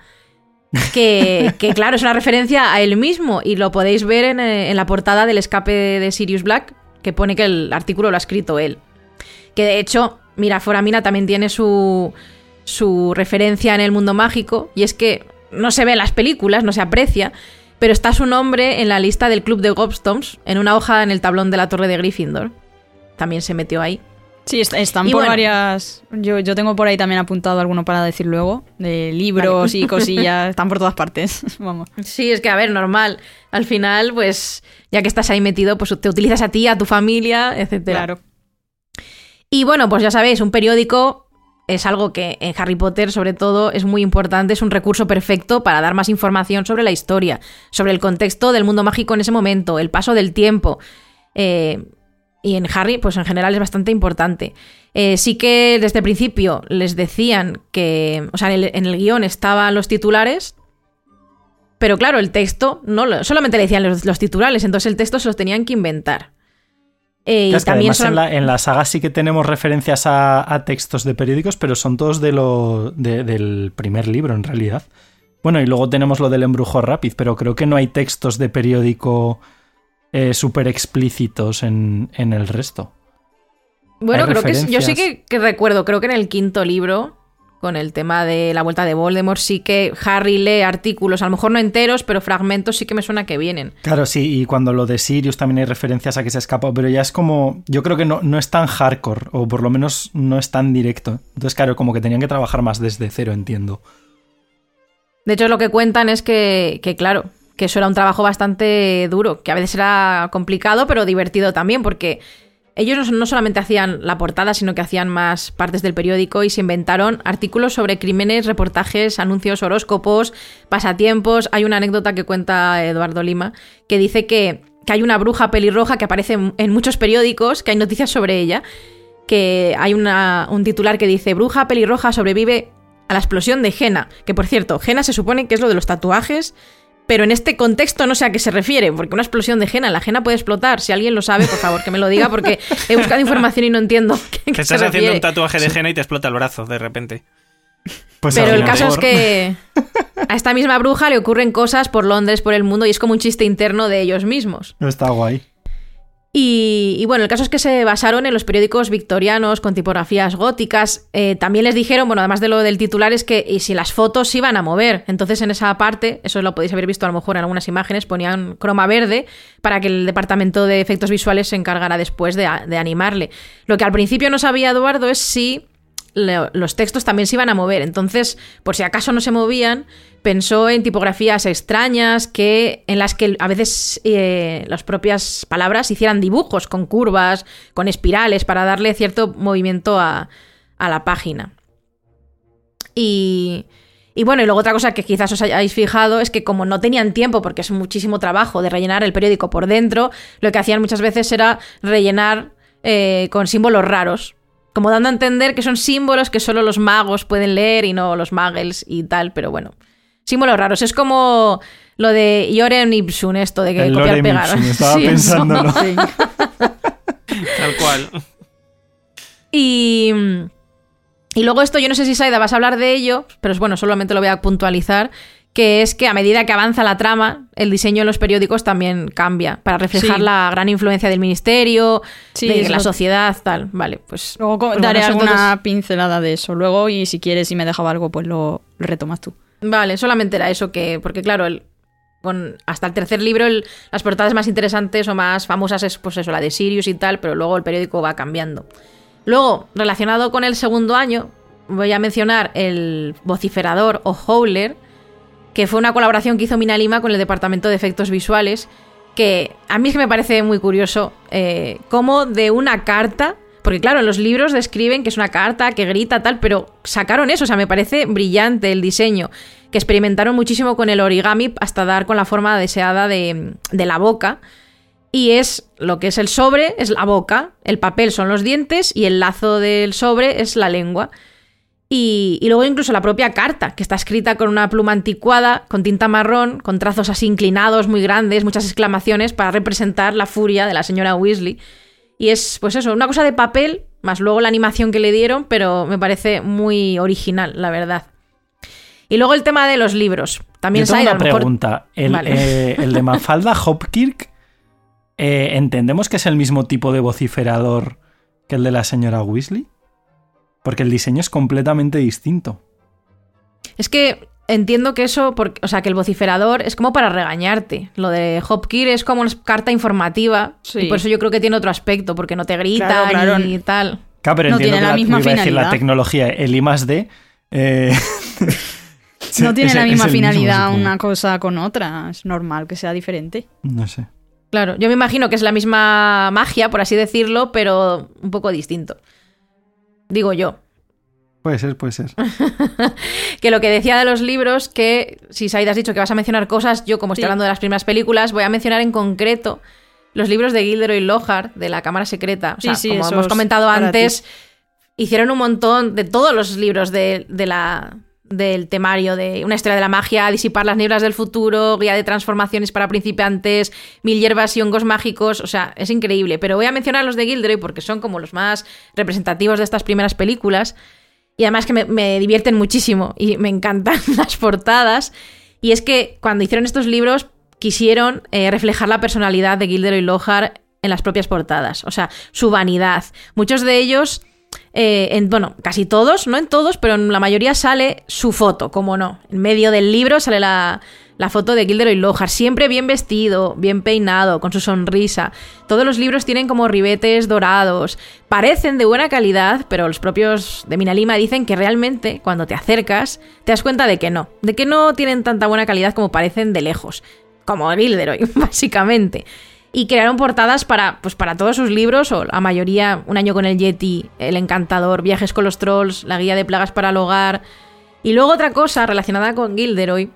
que, claro, es una referencia a él mismo y lo podéis ver en, eh, en la portada del escape de Sirius Black, que pone que el artículo lo ha escrito él. Que de hecho, mira, Foramina también tiene su, su referencia en el mundo mágico, y es que no se ve en las películas, no se aprecia, pero está su nombre en la lista del club de Gobstones, en una hoja en el tablón de la torre de Gryffindor. También se metió ahí. Sí, est- están Y por bueno. varias. Yo, yo tengo por ahí también apuntado alguno para decir luego, de libros y cosillas, [laughs] están por todas partes. [laughs] Vamos. Sí, es que, a ver, normal. Al final, pues, ya que estás ahí metido, pues te utilizas a ti, a tu familia, etcétera. Claro. Y bueno, pues ya sabéis, un periódico es algo que en Harry Potter, sobre todo, es muy importante, es un recurso perfecto para dar más información sobre la historia, sobre el contexto del mundo mágico en ese momento, el paso del tiempo. Eh, y en Harry, pues en general es bastante importante. Eh, sí que desde el principio les decían que, o sea, en el, en el guion estaban los titulares, pero claro, el texto, no lo- solamente le decían los, los titulares, entonces el texto se los tenían que inventar. Eh, y Claro, es que también además en la, en la saga sí que tenemos referencias a, a textos de periódicos, pero son todos de lo, de- del primer libro, en realidad. Bueno, y luego tenemos lo del embrujo rápido, pero creo que no hay textos de periódico eh, súper explícitos en, en el resto. Bueno, creo que yo sí que, que recuerdo, creo que en el quinto libro con el tema de la vuelta de Voldemort. Sí que Harry lee artículos, a lo mejor no enteros, pero fragmentos sí que me suena que vienen. Claro, sí, y cuando lo de Sirius también hay referencias a que se escapa, pero ya es como. Yo creo que no, no es tan hardcore, o por lo menos no es tan directo. Entonces, claro, como que tenían que trabajar más desde cero, entiendo. De hecho, lo que cuentan es que, que, claro, que eso era un trabajo bastante duro, que a veces era complicado, pero divertido también, porque ellos no solamente hacían la portada, sino que hacían más partes del periódico y se inventaron artículos sobre crímenes, reportajes, anuncios, horóscopos, pasatiempos. Hay una anécdota que cuenta Eduardo Lima que dice que, hay una bruja pelirroja que aparece en muchos periódicos, que hay noticias sobre ella, que hay un titular que dice bruja pelirroja sobrevive a la explosión de Jena, que por cierto, Jena se supone que es lo de los tatuajes pero en este contexto no sé a qué se refiere, porque una explosión de jena, la jena puede explotar. Si alguien lo sabe, por favor, que me lo diga, porque he buscado información y no entiendo. [laughs] Qué, que estás haciendo un tatuaje de jena y te explota el brazo de repente. Pues pero el caso es que [laughs] a esta misma bruja le ocurren cosas por Londres, por el mundo, y es como un chiste interno de ellos mismos. No está guay. Y, bueno, el caso es que se basaron en los periódicos victorianos con tipografías góticas. Eh, también les dijeron, bueno, además de lo del titular, es que y si las fotos se iban a mover. Entonces en esa parte, eso lo podéis haber visto a lo mejor en algunas imágenes, ponían croma verde para que el departamento de efectos visuales se encargara después de, de animarle. Lo que al principio no sabía Eduardo es si los textos también se iban a mover. Entonces, por si acaso no se movían, pensó en tipografías extrañas que en las que a veces eh, las propias palabras hicieran dibujos con curvas, con espirales, para darle cierto movimiento a, la página. Y, y bueno, y luego otra cosa que quizás os hayáis fijado es que como no tenían tiempo, porque es muchísimo trabajo de rellenar el periódico por dentro, lo que hacían muchas veces era rellenar eh, con símbolos raros como dando a entender que son símbolos que solo los magos pueden leer y no los muggles y tal, pero bueno. Símbolos raros. Es como lo de Yorem Ipsum, esto de que copiar pegar. estaba [laughs] [laughs] pensándolo. [laughs] Tal cual. Y. Y luego esto, yo no sé si Saida vas a hablar de ello, pero bueno, solamente lo voy a puntualizar que es que a medida que avanza la trama, el diseño de los periódicos también cambia para reflejar la gran influencia del ministerio, de la sociedad, tal. Vale, pues. Luego pues daré alguna pincelada de eso luego y si quieres, si me dejaba algo, pues lo, retomas tú. Vale, solamente era eso que. Porque claro, el, con, hasta el tercer libro las portadas más interesantes o más famosas es pues eso, la de Sirius y tal, pero luego el periódico va cambiando. Luego, relacionado con el segundo año, voy a mencionar el vociferador o Howler que fue una colaboración que hizo Mina Lima con el Departamento de Efectos Visuales, que a mí es que me parece muy curioso eh, cómo de una carta, porque claro, en los libros describen que es una carta, que grita tal, pero sacaron eso, o sea, me parece brillante el diseño, que experimentaron muchísimo con el origami hasta dar con la forma deseada de, de la boca. Y es lo que es el sobre, es la boca, el papel son los dientes y el lazo del sobre es la lengua. Y, luego incluso la propia carta, que está escrita con una pluma anticuada, con tinta marrón, con trazos así inclinados, muy grandes, muchas exclamaciones, para representar la furia de la señora Weasley. Y es, pues eso, una cosa de papel, más luego la animación que le dieron, pero me parece muy original, la verdad. Y luego el tema de los libros. También Yo tengo una pregunta. El, eh, el, de [laughs] Mafalda Hopkirk, eh, ¿entendemos que es el mismo tipo de vociferador que el de la señora Weasley? Porque el diseño es completamente distinto. Es que entiendo que eso, porque, o sea, que el vociferador es como para regañarte. Lo de Hopkir es como una carta informativa. Y por eso yo creo que tiene otro aspecto, porque no te grita y tal. Claro, pero no tiene la, misma finalidad. la tecnología, el I más D. Eh, [laughs] no tiene la misma finalidad una cosa con otra. Es normal que sea diferente. No sé. Claro, yo me imagino que es la misma magia, por así decirlo, pero un poco distinto. Digo yo. Puede ser, puede ser. [laughs] que lo que decía de los libros, que si Said has dicho que vas a mencionar cosas, yo como estoy hablando de las primeras películas, voy a mencionar en concreto los libros de Gilderoy Lockhart, de la Cámara Secreta. O sea, como hemos comentado antes, hicieron un montón de todos los libros de, de la del temario de Una historia de la magia, Disipar las nieblas del futuro, Guía de transformaciones para principiantes, Mil hierbas y hongos mágicos, o sea, es increíble. Pero voy a mencionar los de Gilderoy porque son como los más representativos de estas primeras películas y además que me, divierten muchísimo y me encantan [laughs] las portadas. Y es que cuando hicieron estos libros quisieron eh, reflejar la personalidad de Gilderoy Lockhart en las propias portadas, o sea, su vanidad. Muchos de ellos eh, en, bueno, casi todos, no en todos, pero en la mayoría sale su foto, como no. En medio del libro sale la, la foto de Gilderoy Lockhart, siempre bien vestido, bien peinado, con su sonrisa. Todos los libros tienen como ribetes dorados. Parecen de buena calidad, pero los propios de Minalima dicen que realmente cuando te acercas te das cuenta de que no, de que no tienen tanta buena calidad como parecen de lejos, como Gilderoy, [laughs] básicamente. Y crearon portadas para, pues para todos sus libros, o la mayoría, Un año con el Yeti, El Encantador, Viajes con los Trolls, La Guía de Plagas para el Hogar. Y luego otra cosa relacionada con Gilderoy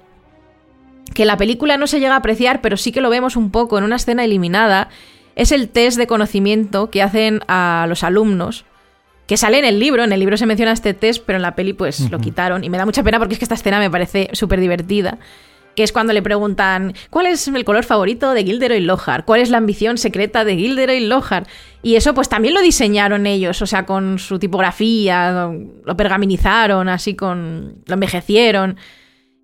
que la película no se llega a apreciar, pero sí que lo vemos un poco en una escena eliminada, es el test de conocimiento que hacen a los alumnos, que sale en el libro, en el libro se menciona este test, pero en la peli pues lo quitaron, y me da mucha pena porque es que esta escena me parece súper divertida, que es cuando le preguntan, ¿cuál es el color favorito de Gilderoy Lockhart? ¿Cuál es la ambición secreta de Gilderoy Lockhart? Y eso pues también lo diseñaron ellos, o sea, con su tipografía, lo pergaminizaron, así con... lo envejecieron.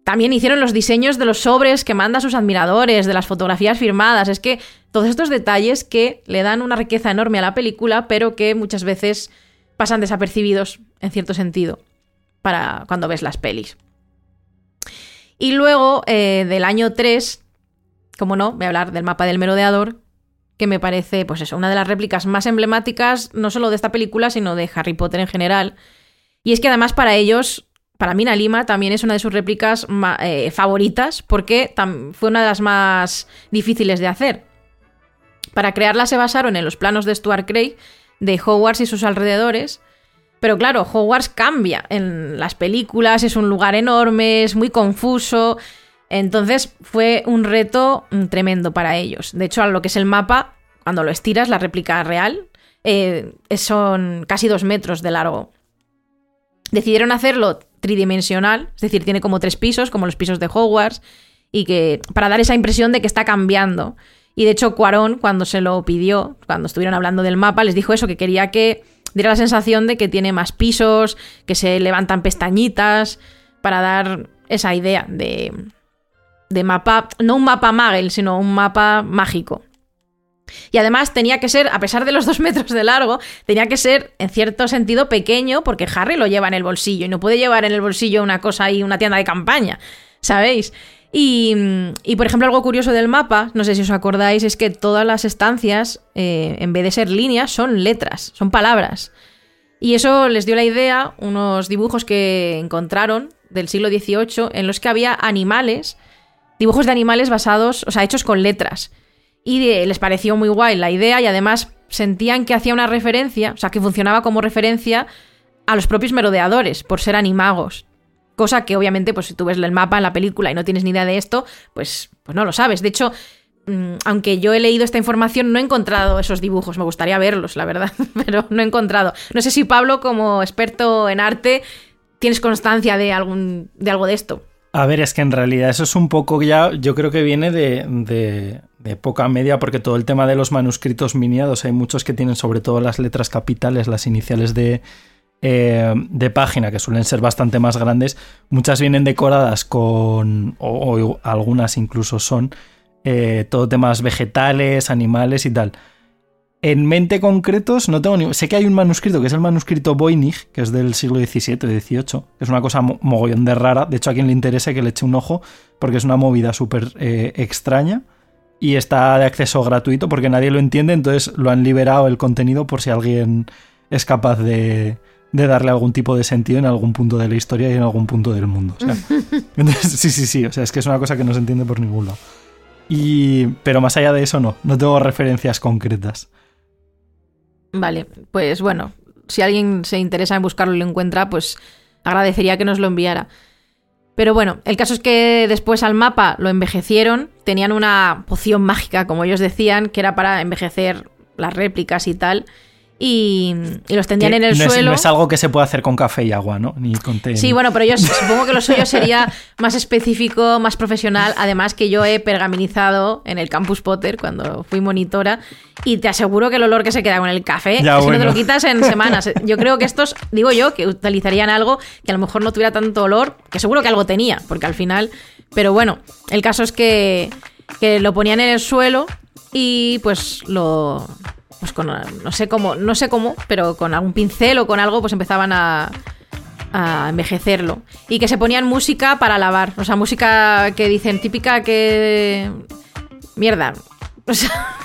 También hicieron los diseños de los sobres que manda sus admiradores, de las fotografías firmadas. Es que todos estos detalles que le dan una riqueza enorme a la película, pero que muchas veces pasan desapercibidos, en cierto sentido, para cuando ves las pelis. Y luego, eh, del año 3, como no, voy a hablar del mapa del merodeador, que me parece, pues eso, una de las réplicas más emblemáticas, no solo de esta película, sino de Harry Potter en general. Y es que además para ellos para mí Nalima también es una de sus réplicas eh, favoritas porque fue una de las más difíciles de hacer. Para crearla se basaron en los planos de Stuart Craig, de Hogwarts y sus alrededores. Pero claro, Hogwarts cambia en las películas, es un lugar enorme, es muy confuso. Entonces fue un reto mm, tremendo para ellos. De hecho, a lo que es el mapa, cuando lo estiras, la réplica real, eh, son casi dos metros de largo. Decidieron hacerlo tridimensional, es decir, tiene como tres pisos, como los pisos de Hogwarts, y que para dar esa impresión de que está cambiando. Y de hecho, Cuarón, cuando se lo pidió, cuando estuvieron hablando del mapa, les dijo eso, que quería que diera la sensación de que tiene más pisos, que se levantan pestañitas, para dar esa idea de, de mapa, no un mapa magel, sino un mapa mágico. Y además tenía que ser, a pesar de los dos metros de largo, tenía que ser en cierto sentido pequeño porque Harry lo lleva en el bolsillo y no puede llevar en el bolsillo una cosa y una tienda de campaña, ¿sabéis? Y, por ejemplo, algo curioso del mapa, no sé si os acordáis, es que todas las estancias, eh, en vez de ser líneas, son letras, son palabras. Y eso les dio la idea, unos dibujos que encontraron del siglo XVIII, en los que había animales, dibujos de animales basados, o sea, hechos con letras y les pareció muy guay la idea y además sentían que hacía una referencia, o sea, que funcionaba como referencia a los propios merodeadores por ser animagos. Cosa que obviamente, pues si tú ves el mapa en la película y no tienes ni idea de esto, pues, pues no lo sabes. De hecho, mm, aunque yo he leído esta información, no he encontrado esos dibujos. Me gustaría verlos, la verdad, [laughs] pero no he encontrado. No sé si Pablo, como experto en arte, tienes constancia de, algún, de algo de esto. A ver, es que en realidad eso es un poco ya, yo creo que viene de, de, de, época media, porque todo el tema de los manuscritos miniados, hay muchos que tienen sobre todo las letras capitales, las iniciales de, eh, de página, que suelen ser bastante más grandes, muchas vienen decoradas con, o, algunas incluso son, eh, todo temas vegetales, animales y tal. En mente concretos no tengo ni... Sé que hay un manuscrito que es el manuscrito Voynich, que es del siglo XVII, XVIII, que es una cosa mogollón de rara. De hecho, a quien le interese que le eche un ojo, porque es una movida súper eh, extraña y está de acceso gratuito porque nadie lo entiende, entonces lo han liberado el contenido por si alguien es capaz de, de darle algún tipo de sentido en algún punto de la historia y en algún punto del mundo. [laughs] entonces, sí, sí, sí, o sea, es que es una cosa que no se entiende por ningún lado. Y, pero más allá de eso, no, no tengo referencias concretas. Vale, pues bueno, si alguien se interesa en buscarlo y lo encuentra, pues agradecería que nos lo enviara. Pero bueno, el caso es que después al mapa lo envejecieron, tenían una poción mágica, como ellos decían, que era para envejecer las réplicas y tal y, los tendían en el no suelo. Es, no es algo que se puede hacer con café y agua, ¿no? Ni con té. Sí, bueno, pero yo [laughs] supongo que lo suyo sería más específico, más profesional. Además que yo he pergaminizado en el Campus Potter cuando fui monitora y te aseguro que el olor que se queda con el café, ya, es no te lo quitas en [laughs] semanas. Yo creo que estos, digo yo, que utilizarían algo que a lo mejor no tuviera tanto olor, que seguro que algo tenía, porque al final... Pero bueno, el caso es que, que lo ponían en el suelo y pues lo pues con, no sé cómo, no sé cómo, pero con algún pincel o con algo, pues empezaban a, a envejecerlo. Y que se ponían música para lavar. O sea, música que dicen típica que. Mierda. [laughs] O sea.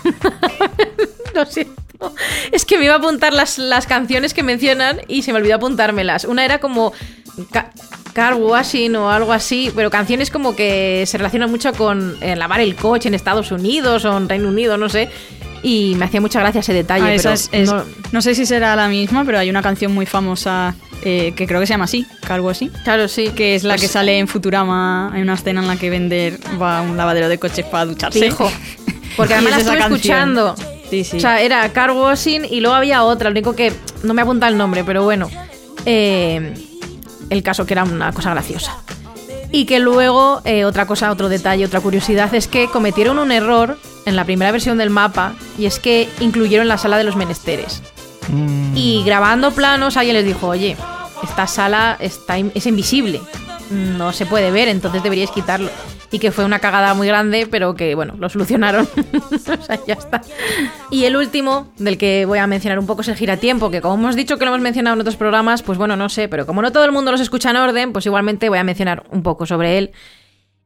Lo siento. Es que me iba a apuntar las, las canciones que mencionan y se me olvidó apuntármelas. Una era como. ca- Car washing o algo así, pero canciones como que se relacionan mucho con eh, lavar el coche en Estados Unidos o en Reino Unido, no sé. Y me hacía mucha gracia ese detalle. Ah, esa pero es- es- no- no, sé si será la misma, pero hay una canción muy famosa eh, que creo que se llama así, algo así. claro, sí. Que es la Pues- que sale en Futurama, hay una escena en la que vender va a un lavadero de coches para ducharse. Fijo. [laughs] Porque además la estuve escuchando. Sí, sí. O sea, era car washing y luego había otra, lo único que no me apunta el nombre, pero bueno. Eh, el caso que era una cosa graciosa. Y que luego, eh, otra cosa, otro detalle, otra curiosidad, es que cometieron un error en la primera versión del mapa y es que incluyeron la sala de los menesteres. Mm, Y grabando planos, alguien les dijo, oye, esta sala está in- es invisible, no se puede ver, entonces deberíais quitarlo. Y que fue una cagada muy grande, pero que, bueno, lo solucionaron. [laughs] o sea, ya está. Y el último, del que voy a mencionar un poco, es el giratiempo, que como hemos dicho que lo hemos mencionado en otros programas, pues bueno, no sé, pero como no todo el mundo los escucha en orden, pues igualmente voy a mencionar un poco sobre él.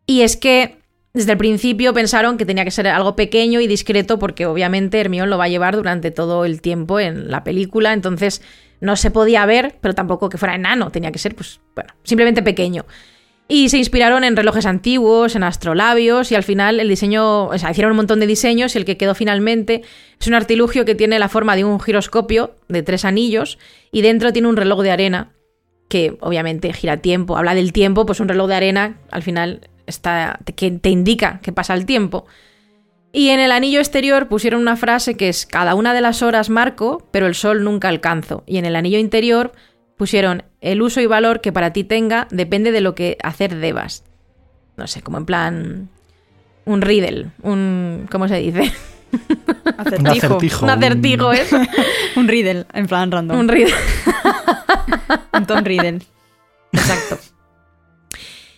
Y es que desde el principio pensaron que tenía que ser algo pequeño y discreto porque obviamente Hermione lo va a llevar durante todo el tiempo en la película, entonces no se podía ver, pero tampoco que fuera enano, tenía que ser pues bueno, simplemente pequeño. Y se inspiraron en relojes antiguos, en astrolabios y al final el diseño, o sea, hicieron un montón de diseños y el que quedó finalmente es un artilugio que tiene la forma de un giroscopio de tres anillos y dentro tiene un reloj de arena que obviamente gira tiempo, habla del tiempo, pues un reloj de arena al final está que te indica que pasa el tiempo. Y en el anillo exterior pusieron una frase que es cada una de las horas marco, pero el sol nunca alcanzo. Y en el anillo interior pusieron el uso y valor que para ti tenga depende de lo que hacer debas. No sé, como en plan un riddle, un ¿cómo se dice? un Acertijo. un acertijo, un- ¿eh? [laughs] Un riddle, en plan random. un riddle. [laughs] Un Tom Riddle. Exacto.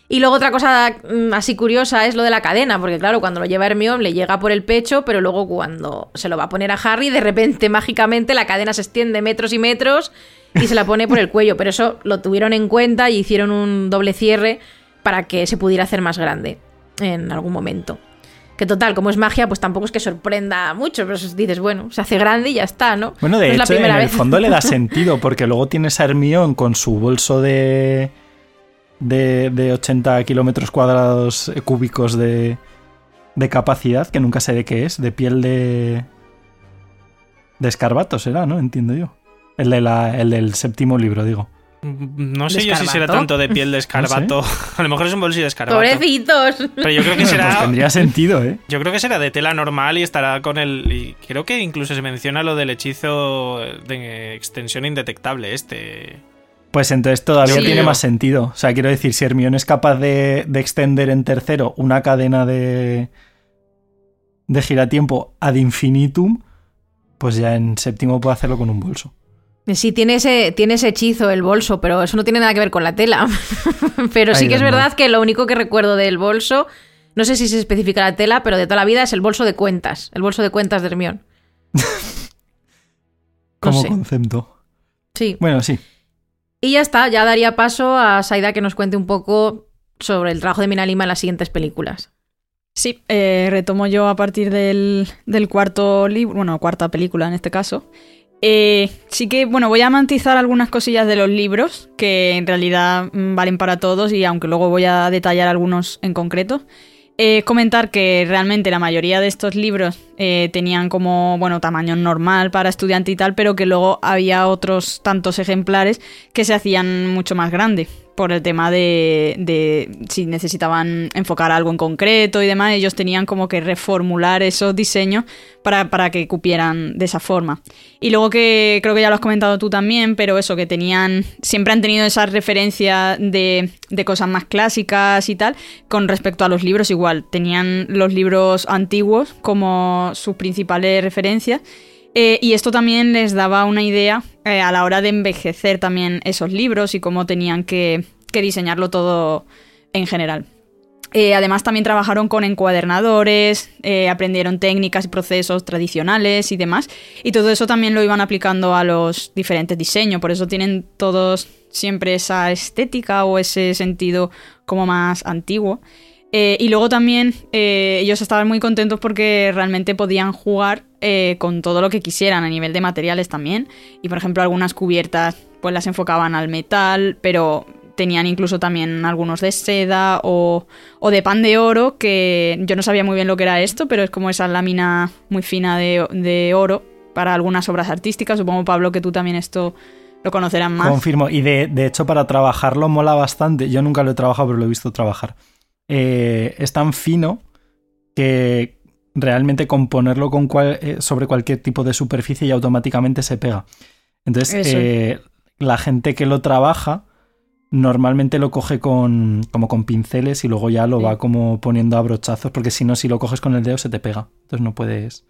Y luego otra cosa mm, así curiosa es lo de la cadena, porque claro, cuando lo lleva Hermione le llega por el pecho, pero luego cuando se lo va a poner a Harry, de repente [laughs] mágicamente la cadena se extiende metros y metros y se la pone por el cuello. Pero eso lo tuvieron en cuenta y hicieron un doble cierre para que se pudiera hacer más grande en algún momento. Que total, como es magia, pues tampoco es que sorprenda mucho, pero dices, bueno, se hace grande y ya está, ¿no? Bueno, de No es la hecho, en el fondo le da [laughs] sentido, porque luego tienes a Hermione con su bolso de, de, de 80 kilómetros cuadrados cúbicos de, de capacidad, que nunca sé de qué es, de piel de. de escarbato será, ¿no? Entiendo yo. El, de la, el del séptimo libro, digo. No sé ¿De yo si será tanto de piel de [laughs] escarbato. [laughs] A lo mejor es un bolsillo de escarbato. Pobrecitos. Pero yo creo que Pues será. tendría sentido, ¿eh? Yo creo que será de tela normal y estará con el. Y creo que incluso se menciona lo del hechizo de extensión indetectable, este. Pues entonces todavía Sí. tiene más sentido. O sea, quiero decir, si Hermione es capaz de, de extender en tercero una cadena de, de giratiempo ad infinitum, pues ya en séptimo puede hacerlo con un bolso. Sí, tiene ese, tiene ese hechizo el bolso, pero eso no tiene nada que ver con la tela. [laughs] pero sí que es verdad que lo único que recuerdo del bolso, no sé si se especifica la tela, pero de toda la vida es el bolso de cuentas. El bolso de cuentas de Hermione. [laughs] Como sé. concepto. Sí. Bueno, sí. Y ya está, ya daría paso a Saida que nos cuente un poco sobre el trabajo de Mina Lima en las siguientes películas. Sí, eh, retomo yo a partir del, del cuarto libro, bueno, cuarta película en este caso. Eh, sí que, bueno, voy a mantizar algunas cosillas de los libros que en realidad mm, valen para todos y aunque luego voy a detallar algunos en concreto. Eh, comentar que realmente la mayoría de estos libros eh, tenían como, bueno, tamaño normal para estudiante y tal, pero que luego había otros tantos ejemplares que se hacían mucho más grande por el tema de, de si necesitaban enfocar algo en concreto y demás, ellos tenían como que reformular esos diseños para, para que cupieran de esa forma. Y luego que creo que ya lo has comentado tú también, pero eso, que tenían, siempre han tenido esa referencia de, de cosas más clásicas y tal, con respecto a los libros igual, tenían los libros antiguos como sus principales referencias. Eh, y esto también les daba una idea eh, a la hora de envejecer también esos libros y cómo tenían que, diseñarlo todo en general. Eh, además también trabajaron con encuadernadores, aprendieron técnicas y procesos tradicionales y demás. Y todo eso también lo iban aplicando a los diferentes diseños. Por eso tienen todos siempre esa estética o ese sentido como más antiguo. Y luego también ellos estaban muy contentos porque realmente podían jugar con todo lo que quisieran a nivel de materiales también. Y por ejemplo algunas cubiertas pues las enfocaban al metal, pero tenían incluso también algunos de seda o, de pan de oro, que yo no sabía muy bien lo que era esto, pero es como esa lámina muy fina de, oro para algunas obras artísticas. Supongo, Pablo, que tú también esto lo conocerás más. Confirmo, y de, hecho para trabajarlo mola bastante. Yo nunca lo he trabajado, pero lo he visto trabajar. Eh, es tan fino que realmente componerlo con eh, sobre cualquier tipo de superficie y automáticamente se pega. Entonces, eh, la gente que lo trabaja normalmente lo coge con, como con pinceles y luego ya lo va como poniendo a brochazos, porque si no, si lo coges con el dedo se te pega. Entonces no puedes,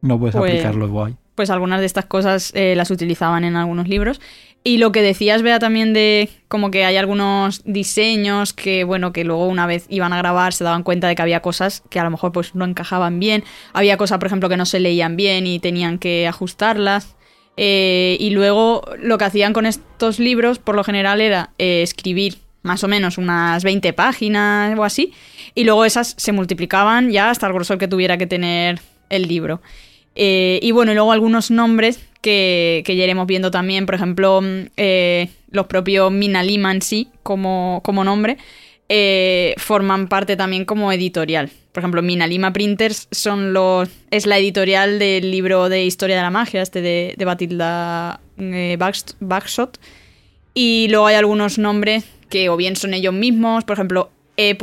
no puedes pues, aplicarlo igual. Pues algunas de estas cosas eh, las utilizaban en algunos libros. Y lo que decías, vea también de como que hay algunos diseños que, bueno, que luego una vez iban a grabar se daban cuenta de que había cosas que a lo mejor pues no encajaban bien. Había cosas, por ejemplo, que no se leían bien y tenían que ajustarlas. Eh, y luego lo que hacían con estos libros, por lo general, era eh, escribir más o menos unas 20 páginas o así, y luego esas se multiplicaban ya hasta el grosor que tuviera que tener el libro. Eh, y bueno, y luego algunos nombres que, que, ya iremos viendo también, por ejemplo, mm, los propios Minalima en sí como, como nombre, forman parte también como editorial por ejemplo, Minalima Printers son los, es la editorial del libro de Historia de la Magia, este de, de Batilda eh, Backshot. Y luego hay algunos nombres que o bien son ellos mismos, por ejemplo, E.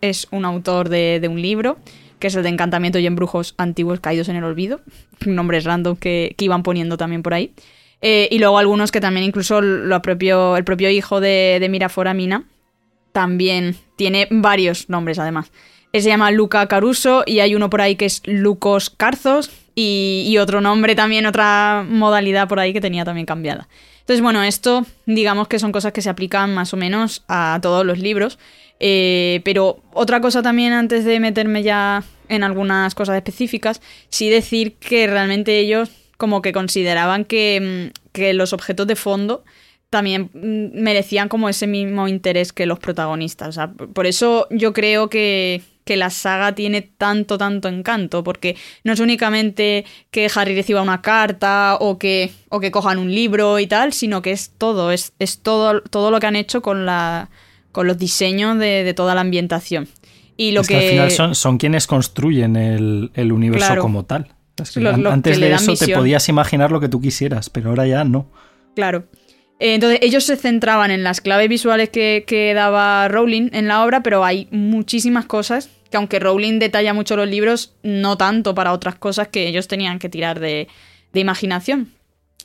Es un autor de, un libro, que es el de Encantamiento y Embrujos Antiguos Caídos en el Olvido. [laughs] Nombres random que, iban poniendo también por ahí. Eh, y luego algunos que también incluso lo el propio hijo de, de Mirafora Mina también tiene varios nombres además se llama Luca Caruso y hay uno por ahí que es Lucos Carzos y, otro nombre también, otra modalidad por ahí que tenía también cambiada. Entonces, bueno, esto digamos que son cosas que se aplican más o menos a todos los libros. Eh, pero otra cosa también antes de meterme ya en algunas cosas específicas, sí decir que realmente ellos como que consideraban que, mm, que los objetos de fondo también mm, merecían como ese mismo interés que los protagonistas. O sea, por eso yo creo que, que la saga tiene tanto, tanto encanto, porque no es únicamente que Harry reciba una carta o que, o que cojan un libro y tal, sino que es todo, es, es todo, todo lo que han hecho con, la, con los diseños de, toda la ambientación. Y lo que... al final son, son quienes construyen el, universo como tal. antes de eso te podías imaginar lo que tú quisieras, pero ahora ya no. Claro. Eh, entonces ellos se centraban en las claves visuales que, que, daba Rowling en la obra, pero hay muchísimas cosas que aunque Rowling detalla mucho los libros, no tanto para otras cosas que ellos tenían que tirar de, imaginación.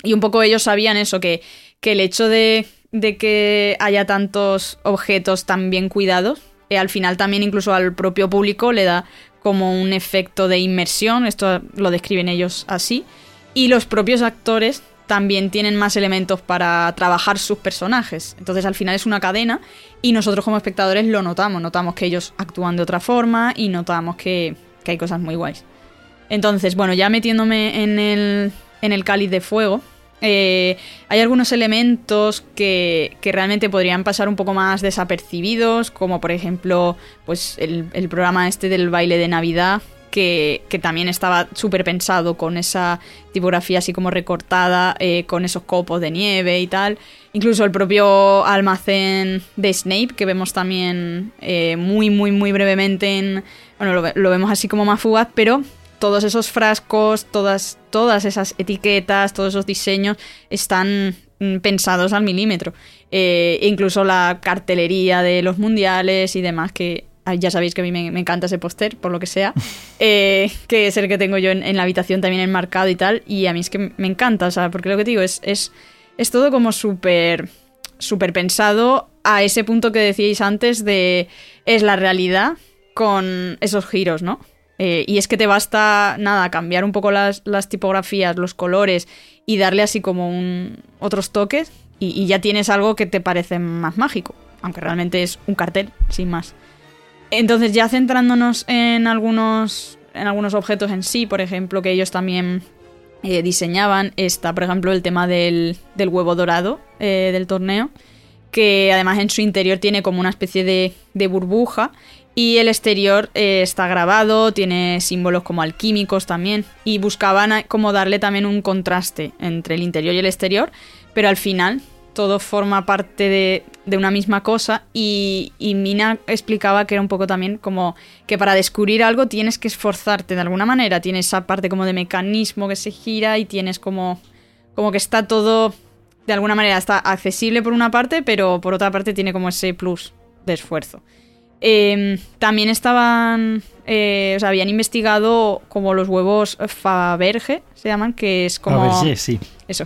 Y un poco ellos sabían eso, que, que el hecho de, que haya tantos objetos tan bien cuidados, eh, al final también incluso al propio público le da como un efecto de inmersión, esto lo describen ellos así, y los propios actores también tienen más elementos para trabajar sus personajes. Entonces al final es una cadena y nosotros como espectadores lo notamos, notamos que ellos actúan de otra forma y notamos que, hay cosas muy guays. Entonces, bueno, ya metiéndome en el, en el cáliz de fuego, eh, hay algunos elementos que, que, realmente podrían pasar un poco más desapercibidos, como por ejemplo pues el, el programa este del baile de Navidad, que, también estaba súper pensado con esa tipografía así como recortada, eh, con esos copos de nieve y tal. Incluso el propio almacén de Snape, que vemos también eh, muy, muy, muy brevemente en... Bueno, lo, vemos así como más fugaz, pero todos esos frascos, todas, todas esas etiquetas, todos esos diseños están mm, pensados al milímetro. Eh, incluso la cartelería de los mundiales y demás, que ya sabéis que a mí me, encanta ese póster, por lo que sea, [laughs] eh, que es el que tengo yo en, la habitación también enmarcado y tal, y a mí es que me encanta, o sea, porque lo que te digo es, es, es todo como súper súper pensado a ese punto que decíais antes de es la realidad con esos giros, ¿no? Eh, y es que te basta, nada, cambiar un poco las, tipografías, los colores y darle así como un, otros toques y, y ya tienes algo que te parece más mágico, aunque realmente es un cartel, sin más. Entonces, ya centrándonos en algunos, en algunos objetos en sí, por ejemplo, que ellos también eh, diseñaban, está, por ejemplo, el tema del, del huevo dorado eh, del torneo, que además en su interior tiene como una especie de, de burbuja y el exterior eh, está grabado, tiene símbolos como alquímicos también, y buscaban como darle también un contraste entre el interior y el exterior, pero al final todo forma parte de, de una misma cosa. Y, y Mina explicaba que era un poco también como que para descubrir algo tienes que esforzarte de alguna manera, tienes esa parte como de mecanismo que se gira y tienes como, como que está todo de alguna manera está accesible por una parte, pero por otra parte tiene como ese plus de esfuerzo. Eh, también estaban, eh, o sea, habían investigado como los huevos Faberge, se llaman, que es como... Ver, sí. Eso.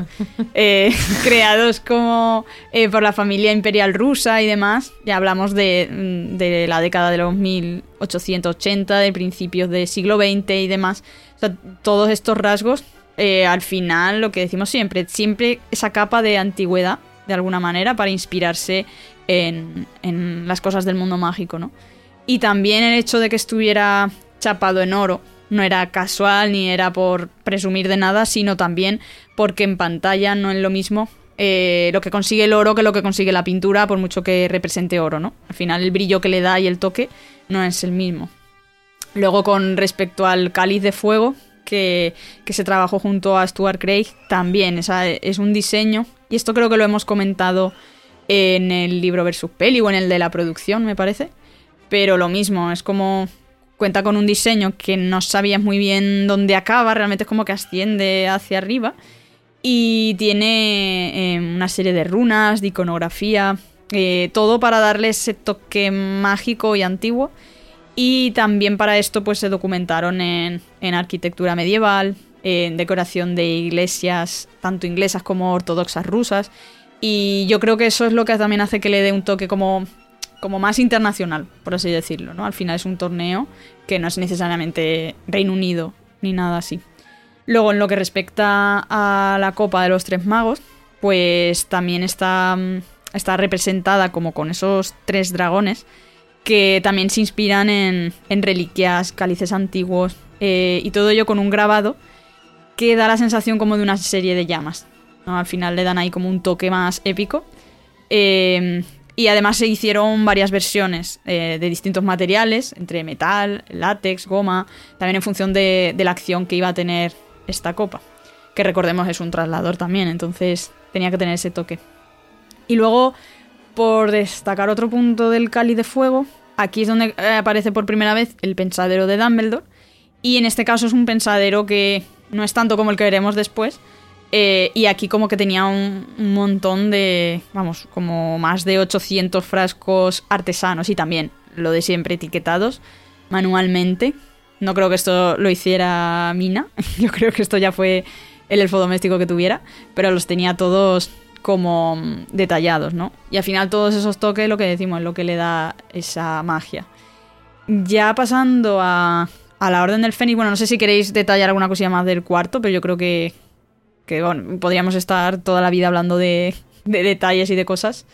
Eh, [laughs] creados como eh, por la familia imperial rusa y demás. Ya hablamos de, mm, de la década de los 1880, de principios del siglo XX y demás. O sea, todos estos rasgos, al final, lo que decimos siempre, siempre esa capa de antigüedad, de alguna manera, para inspirarse en, en las cosas del mundo mágico, ¿no? Y también el hecho de que estuviera chapado en oro no era casual ni era por presumir de nada, sino también porque en pantalla no es lo mismo eh, lo que consigue el oro que lo que consigue la pintura, por mucho que represente oro, ¿no? Al final el brillo que le da y el toque no es el mismo. Luego con respecto al cáliz de fuego, que, que se trabajó junto a Stuart Craig, también esa- es un diseño, y esto creo que lo hemos comentado en el libro versus peli o en el de la producción, me parece. Pero lo mismo, es como cuenta con un diseño que no sabías muy bien dónde acaba, realmente es como que asciende hacia arriba. Y tiene eh, una serie de runas, de iconografía, eh, todo para darle ese toque mágico y antiguo. Y también para esto pues se documentaron en, en arquitectura medieval, en decoración de iglesias, tanto inglesas como ortodoxas rusas. Y yo creo que eso es lo que también hace que le dé un toque como, como más internacional, por así decirlo, ¿no? Al final es un torneo que no es necesariamente Reino Unido ni nada así. Luego, en lo que respecta a la Copa de los Tres Magos, pues también está, mm, está representada como con esos tres dragones que también se inspiran en, en reliquias, cálices antiguos eh, y todo ello con un grabado que da la sensación como de una serie de llamas. Al final le dan ahí como un toque más épico. Eh, y además se hicieron varias versiones eh, de distintos materiales, entre metal, látex, goma, también en función de, de la acción que iba a tener esta copa. Que recordemos es un traslador también, entonces tenía que tener ese toque. Y luego, por destacar otro punto del cáliz de fuego, aquí es donde eh, aparece por primera vez el pensadero de Dumbledore. Y en este caso es un pensadero que no es tanto como el que veremos después. eh, y aquí como que tenía un, un montón de, vamos, como más de 800 frascos artesanos y también lo de siempre etiquetados manualmente. No creo que esto lo hiciera Mina. [laughs] Yo creo que esto ya fue el elfo doméstico que tuviera. Pero los tenía todos como mm, detallados, ¿no? Y al final todos esos toques, lo que decimos, es lo que le da esa magia. Ya pasando a, a la Orden del Fénix, bueno, no sé si queréis detallar alguna cosilla más del cuarto, pero yo creo que, que podríamos estar toda la vida hablando de, de detalles y de cosas.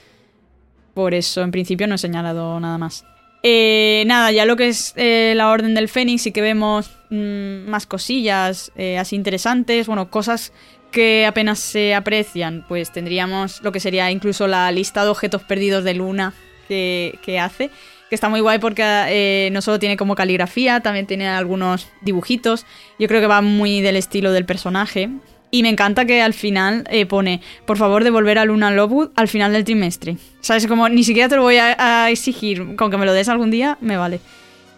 Por eso, en principio, no he señalado nada más. Eh, nada, ya lo que es eh, la Orden del Fénix, sí que vemos mm, más cosillas eh, así interesantes, bueno, cosas que apenas se aprecian, pues tendríamos lo que sería incluso la lista de objetos perdidos de Luna que hace, que está muy guay porque eh, no solo tiene como caligrafía, también tiene algunos dibujitos, yo creo que va muy del estilo del personaje. Y me encanta que al final eh, pone, por favor, devolver a Luna Lovewood al final del trimestre. ¿Sabes? Como ni siquiera te lo voy a, exigir, con que me lo des algún día, me vale.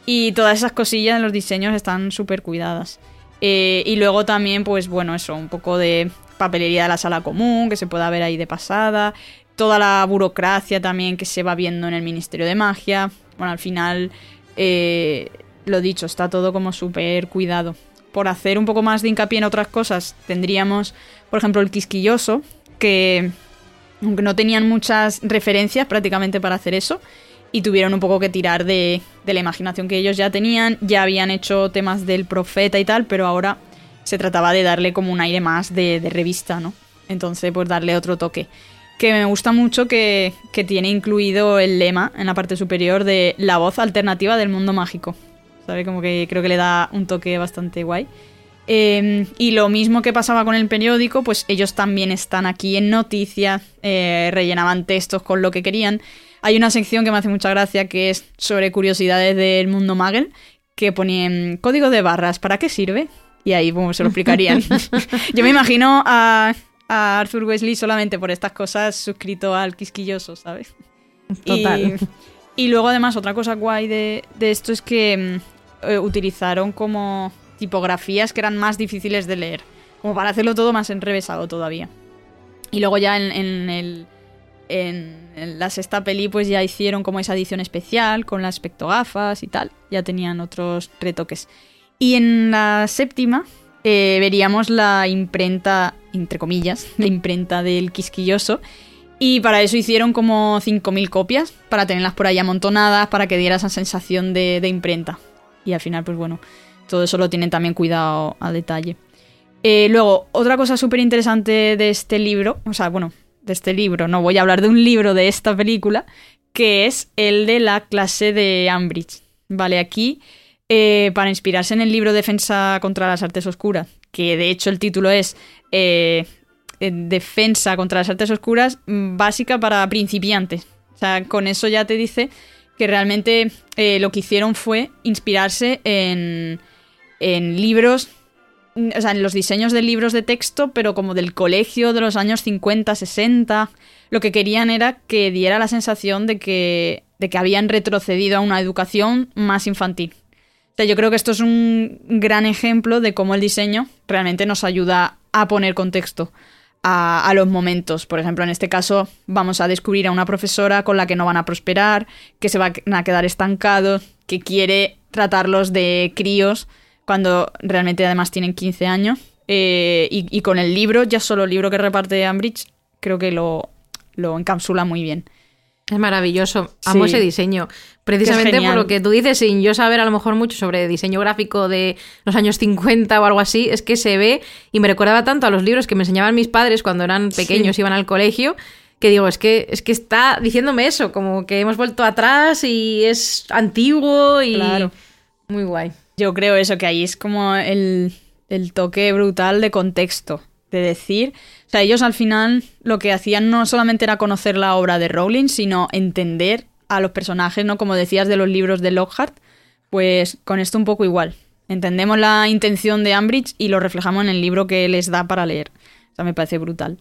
Y todas esas cosillas en los diseños están súper cuidadas. Eh, y luego también, pues bueno, eso, un poco de papelería de la sala común, que se pueda ver ahí de pasada. Toda la burocracia también que se va viendo en el Ministerio de Magia. Bueno, al final, eh, lo dicho, está todo como súper cuidado. Por hacer un poco más de hincapié en otras cosas, tendríamos, por ejemplo, el quisquilloso, que aunque no tenían muchas referencias prácticamente para hacer eso, y tuvieron un poco que tirar de, de la imaginación que ellos ya tenían, ya habían hecho temas del profeta y tal, pero ahora se trataba de darle como un aire más de, de revista, ¿no? Entonces, pues darle otro toque. Que me gusta mucho que, que tiene incluido el lema en la parte superior de la voz alternativa del mundo mágico. ¿Sabe? Como que creo que le da un toque bastante guay. Eh, y lo mismo que pasaba con el periódico, pues ellos también están aquí en noticias, eh, rellenaban textos con lo que querían. Hay una sección que me hace mucha gracia que es sobre curiosidades del mundo Magel, que ponían código de barras, ¿para qué sirve? Y ahí bueno, se lo explicarían. [laughs] Yo me imagino a, a Arthur Wesley solamente por estas cosas suscrito al quisquilloso, ¿sabes? Total. Y, y luego además otra cosa guay de, de esto es que mm, eh, utilizaron como tipografías que eran más difíciles de leer, como para hacerlo todo más enrevesado todavía. Y luego ya en, en el, en, en la sexta peli pues ya hicieron como esa edición especial con las espectogafas y tal, ya tenían otros retoques. Y en la séptima eh, veríamos la imprenta, entre comillas, [laughs] la imprenta del quisquilloso. Y para eso hicieron como 5.000 copias, para tenerlas por ahí amontonadas, para que diera esa sensación de, imprenta. Y al final, pues bueno, todo eso lo tienen también cuidado a detalle. Eh, luego, otra cosa súper interesante de este libro, o sea, bueno, de este libro, no voy a hablar de un libro de esta película, que es el de la clase de Ambridge. Vale, aquí, eh, para inspirarse en el libro Defensa contra las Artes Oscuras, que de hecho el título es eh, eh, Defensa contra las Artes Oscuras mm, básica para principiantes. O sea, con eso ya te dice que realmente lo que hicieron fue inspirarse en, en libros mm, o sea, en los diseños de libros de texto, pero como del colegio de los años 50, 60. Lo que querían era que diera la sensación de que, de que habían retrocedido a una educación más infantil. O sea, yo creo que esto es un gran ejemplo de cómo el diseño realmente nos ayuda a poner contexto a, a los momentos. Por ejemplo, en este caso vamos a descubrir a una profesora con la que no van a prosperar, que se van a quedar estancados, que quiere tratarlos de críos cuando realmente además tienen 15 años. Eh, y, y con el libro, ya solo el libro que reparte Ambridge, creo que lo, lo encapsula muy bien. Es maravilloso. Amo Sí. ese diseño. Precisamente por lo que tú dices, sin yo saber a lo mejor mucho sobre diseño gráfico de los años 50 o algo así, es que se ve y me recordaba tanto a los libros que me enseñaban mis padres cuando eran pequeños, Sí. iban al colegio, que digo, es que, es que está diciéndome eso, como que hemos vuelto atrás y es antiguo y Claro. muy guay. Yo creo eso, que ahí es como el, el toque brutal de contexto, de decir, o sea, ellos al final lo que hacían no solamente era conocer la obra de Rowling, sino entender a los personajes, ¿no? Como decías de los libros de Lockhart, pues con esto un poco igual. Entendemos la intención de Ambridge y lo reflejamos en el libro que les da para leer. O sea, me parece brutal.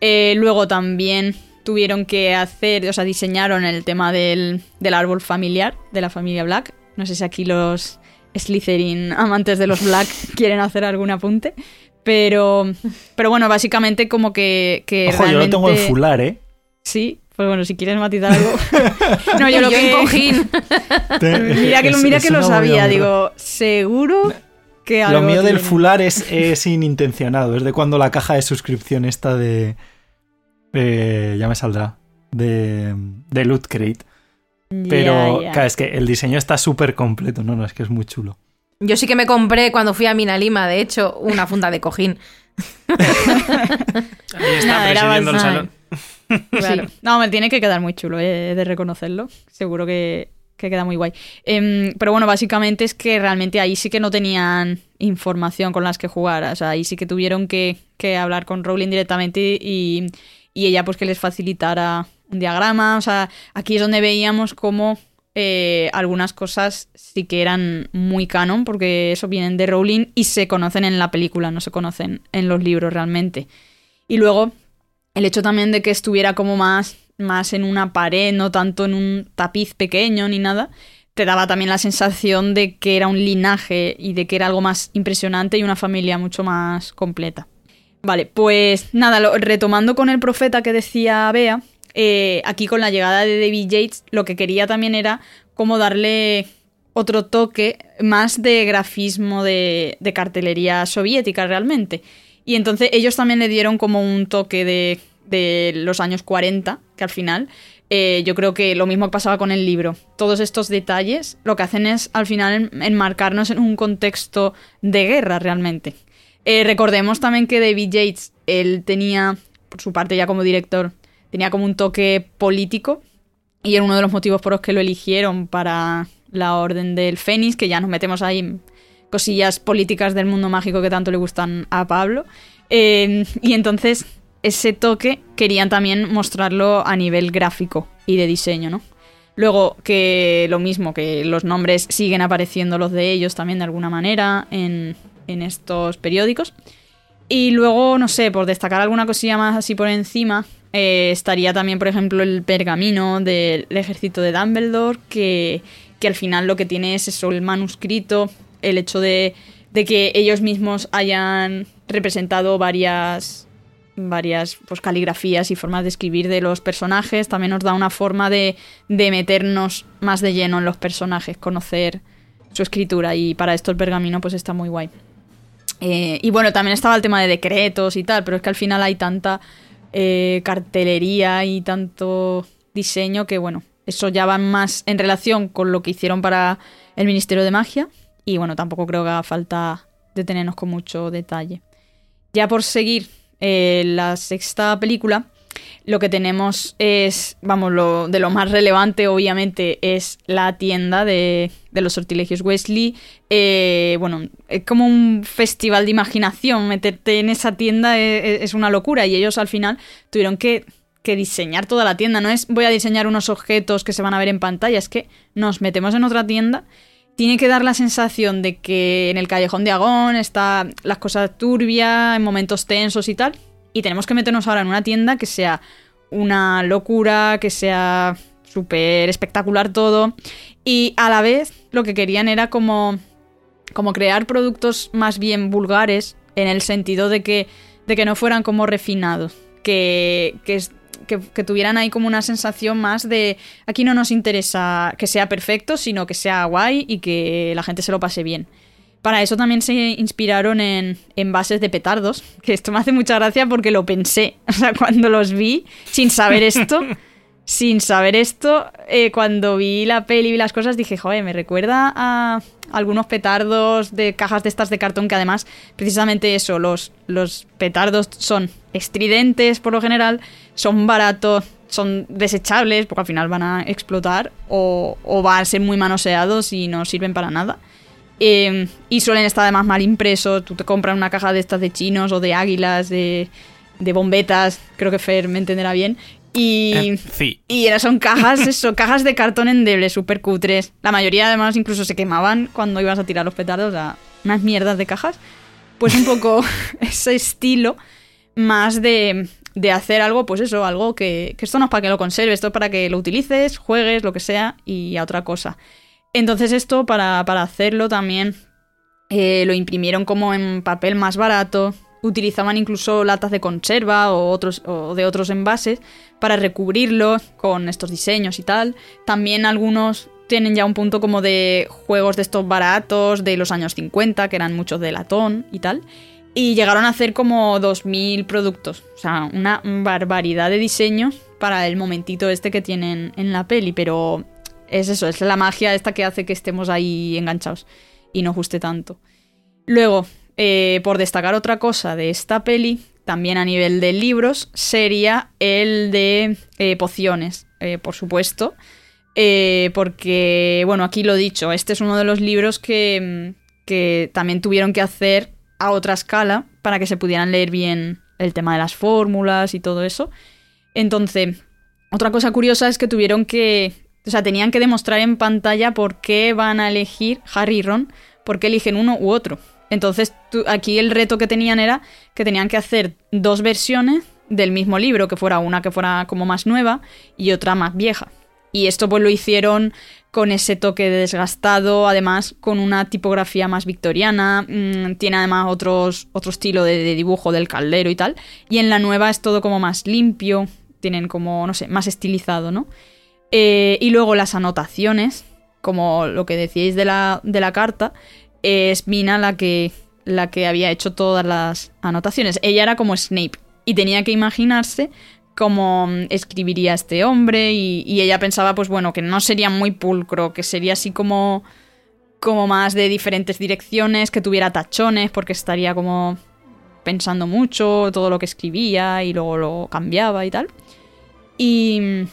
Eh, luego también tuvieron que hacer, o sea, diseñaron el tema del, del árbol familiar de la familia Black. No sé si aquí los Slytherin amantes de los Black [laughs] quieren hacer algún apunte. Pero, pero bueno, básicamente como que, que Ojo, yo lo tengo en fular, ¿eh? Sí, pues bueno, si quieres matizar algo. [laughs] no, yo lo que... en cojín. [laughs] Mira que, lo- Es- mira es que lo sabía, digo, seguro que Lo algo mío del fular es, es inintencionado. Es de cuando la caja de suscripción esta de. eh, ya me saldrá. De, de Loot Crate. Pero, claro, es que el diseño está súper completo. No, no, es que es muy chulo. Yo sí que me compré cuando fui a Mina Lima, de hecho, una funda de cojín. [laughs] Ahí está Nada, era presidiendo el salón. [laughs] Claro. No, me tiene que quedar muy chulo, he de reconocerlo. Seguro que, que queda muy guay. Em, pero bueno, básicamente es que realmente ahí sí que no tenían información con las que jugar. O sea, ahí sí que tuvieron que, que hablar con Rowling directamente y, y ella pues que les facilitara un diagrama. O sea, aquí es donde veíamos cómo eh, algunas cosas sí que eran muy canon, porque eso vienen de Rowling y se conocen en la película, no se conocen en los libros realmente. Y luego el hecho también de que estuviera como más, más en una pared, no tanto en un tapiz pequeño ni nada, te daba también la sensación de que era un linaje y de que era algo más impresionante y una familia mucho más completa. Vale, pues nada, lo- retomando con el profeta que decía Bea, eh, aquí con la llegada de David Yates, lo que quería también era como darle otro toque más de grafismo de, de cartelería soviética realmente. Y entonces ellos también le dieron como un toque de, de los años 40, que al final eh, yo creo que lo mismo pasaba con el libro. Todos estos detalles lo que hacen es al final en- enmarcarnos en un contexto de guerra realmente. Eh, recordemos también que David Yates, él tenía, por su parte ya como director, tenía como un toque político y era uno de los motivos por los que lo eligieron para la Orden del Fénix, que ya nos metemos ahí cosillas políticas del mundo mágico que tanto le gustan a Pablo. Eh, y entonces ese toque querían también mostrarlo a nivel gráfico y de diseño, ¿no? Luego que lo mismo, que los nombres siguen apareciendo los de ellos también de alguna manera en, en estos periódicos. Y luego, no sé, por destacar alguna cosilla más así por encima, eh, estaría también, por ejemplo, el pergamino del ejército de Dumbledore, que, que, al final lo que tiene es eso, el manuscrito, el hecho de, que ellos mismos hayan representado varias varias pues, caligrafías y formas de escribir de los personajes. También nos da una forma de, de meternos más de lleno en los personajes, conocer su escritura. Y para esto el pergamino pues está muy guay. Eh, y bueno, también estaba el tema de decretos y tal, pero es que al final hay tanta eh, cartelería y tanto diseño que bueno, eso ya va más en relación con lo que hicieron para el Ministerio de Magia. Y bueno, tampoco creo que haga falta detenernos con mucho detalle. Ya por seguir eh, la sexta película, lo que tenemos es, vamos, lo, de lo más relevante obviamente es la tienda de, los sortilegios Wesley. Eh, bueno, es como un festival de imaginación, meterte en esa tienda es, es una locura y ellos al final tuvieron que, que, diseñar toda la tienda. No es voy a diseñar unos objetos que se van a ver en pantalla, es que nos metemos en otra tienda tiene que dar la sensación de que en el callejón de Agón está las cosas turbias, en momentos tensos y tal. Y tenemos que meternos ahora en una tienda que sea una locura, que sea súper espectacular todo. Y a la vez lo que querían era como, como crear productos más bien vulgares, en el sentido de que, de que no fueran como refinados. Que, que, que, tuvieran ahí como una sensación más de aquí no nos interesa que sea perfecto, sino que sea guay y que la gente se lo pase bien. Para eso también se inspiraron en, en bases de petardos, que esto me hace mucha gracia porque lo pensé. [laughs] O sea, cuando los vi, sin saber esto, [laughs] sin saber esto, eh, cuando vi la peli y las cosas, dije, joder, me recuerda a algunos petardos de cajas de estas de cartón que además, precisamente eso, los, los petardos son estridentes por lo general, son baratos, son desechables, porque al final van a explotar o, van a ser muy manoseados y no sirven para nada. Em, y suelen estar además mal impresos. Tú te compras una caja de estas de chinos o de águilas, de, de bombetas, creo que Fer me entenderá bien. Y, eh, sí. y son cajas, [laughs] eso, cajas de cartón endeble, súper cutres. La mayoría además incluso se quemaban cuando ibas a tirar los petardos, o sea, unas mierdas de cajas. Pues un poco [laughs] ese estilo más de, de hacer algo, pues eso, algo que, que esto no es para que lo conserves, esto es para que lo utilices, juegues, lo que sea, y a otra cosa. Entonces esto, para, para hacerlo también, eh, lo imprimieron como en papel más barato, utilizaban incluso latas de conserva o, otros, o de otros envases para recubrirlo con estos diseños y tal. También algunos tienen ya un punto como de juegos de estos baratos de los años 50, que eran muchos de latón y tal. Y llegaron a hacer como 2.000 productos. O sea, una barbaridad de diseños para el momentito este que tienen en la peli. Pero es eso, es la magia esta que hace que estemos ahí enganchados y no guste tanto. Luego, eh, por destacar otra cosa de esta peli, también a nivel de libros, sería el de eh, pociones, eh, por supuesto. porque, bueno, aquí lo he dicho, este es uno de los libros que, que también tuvieron que hacer a otra escala para que se pudieran leer bien el tema de las fórmulas y todo eso. Entonces, otra cosa curiosa es que tuvieron que, o sea, tenían que demostrar en pantalla por qué van a elegir Harry y Ron, por qué eligen uno u otro. Entonces, aquí el reto que tenían era que tenían que hacer dos versiones del mismo libro, que fuera una que fuera como más nueva y otra más vieja. Y esto pues lo hicieron con ese toque de desgastado, además con una tipografía más victoriana, mm, tiene además otros, otro estilo de, dibujo del caldero y tal, y en la nueva es todo como más limpio, tienen como, no sé, más estilizado, ¿no? Eh, y luego las anotaciones, como lo que decíais de la, de la carta, es Mina la que, la que había hecho todas las anotaciones. Ella era como Snape y tenía que imaginarse cómo mm, escribiría este hombre y, ella pensaba pues bueno que no sería muy pulcro, que sería así como como más de diferentes direcciones, que tuviera tachones porque estaría como pensando mucho todo lo que escribía y luego lo cambiaba y tal. Y,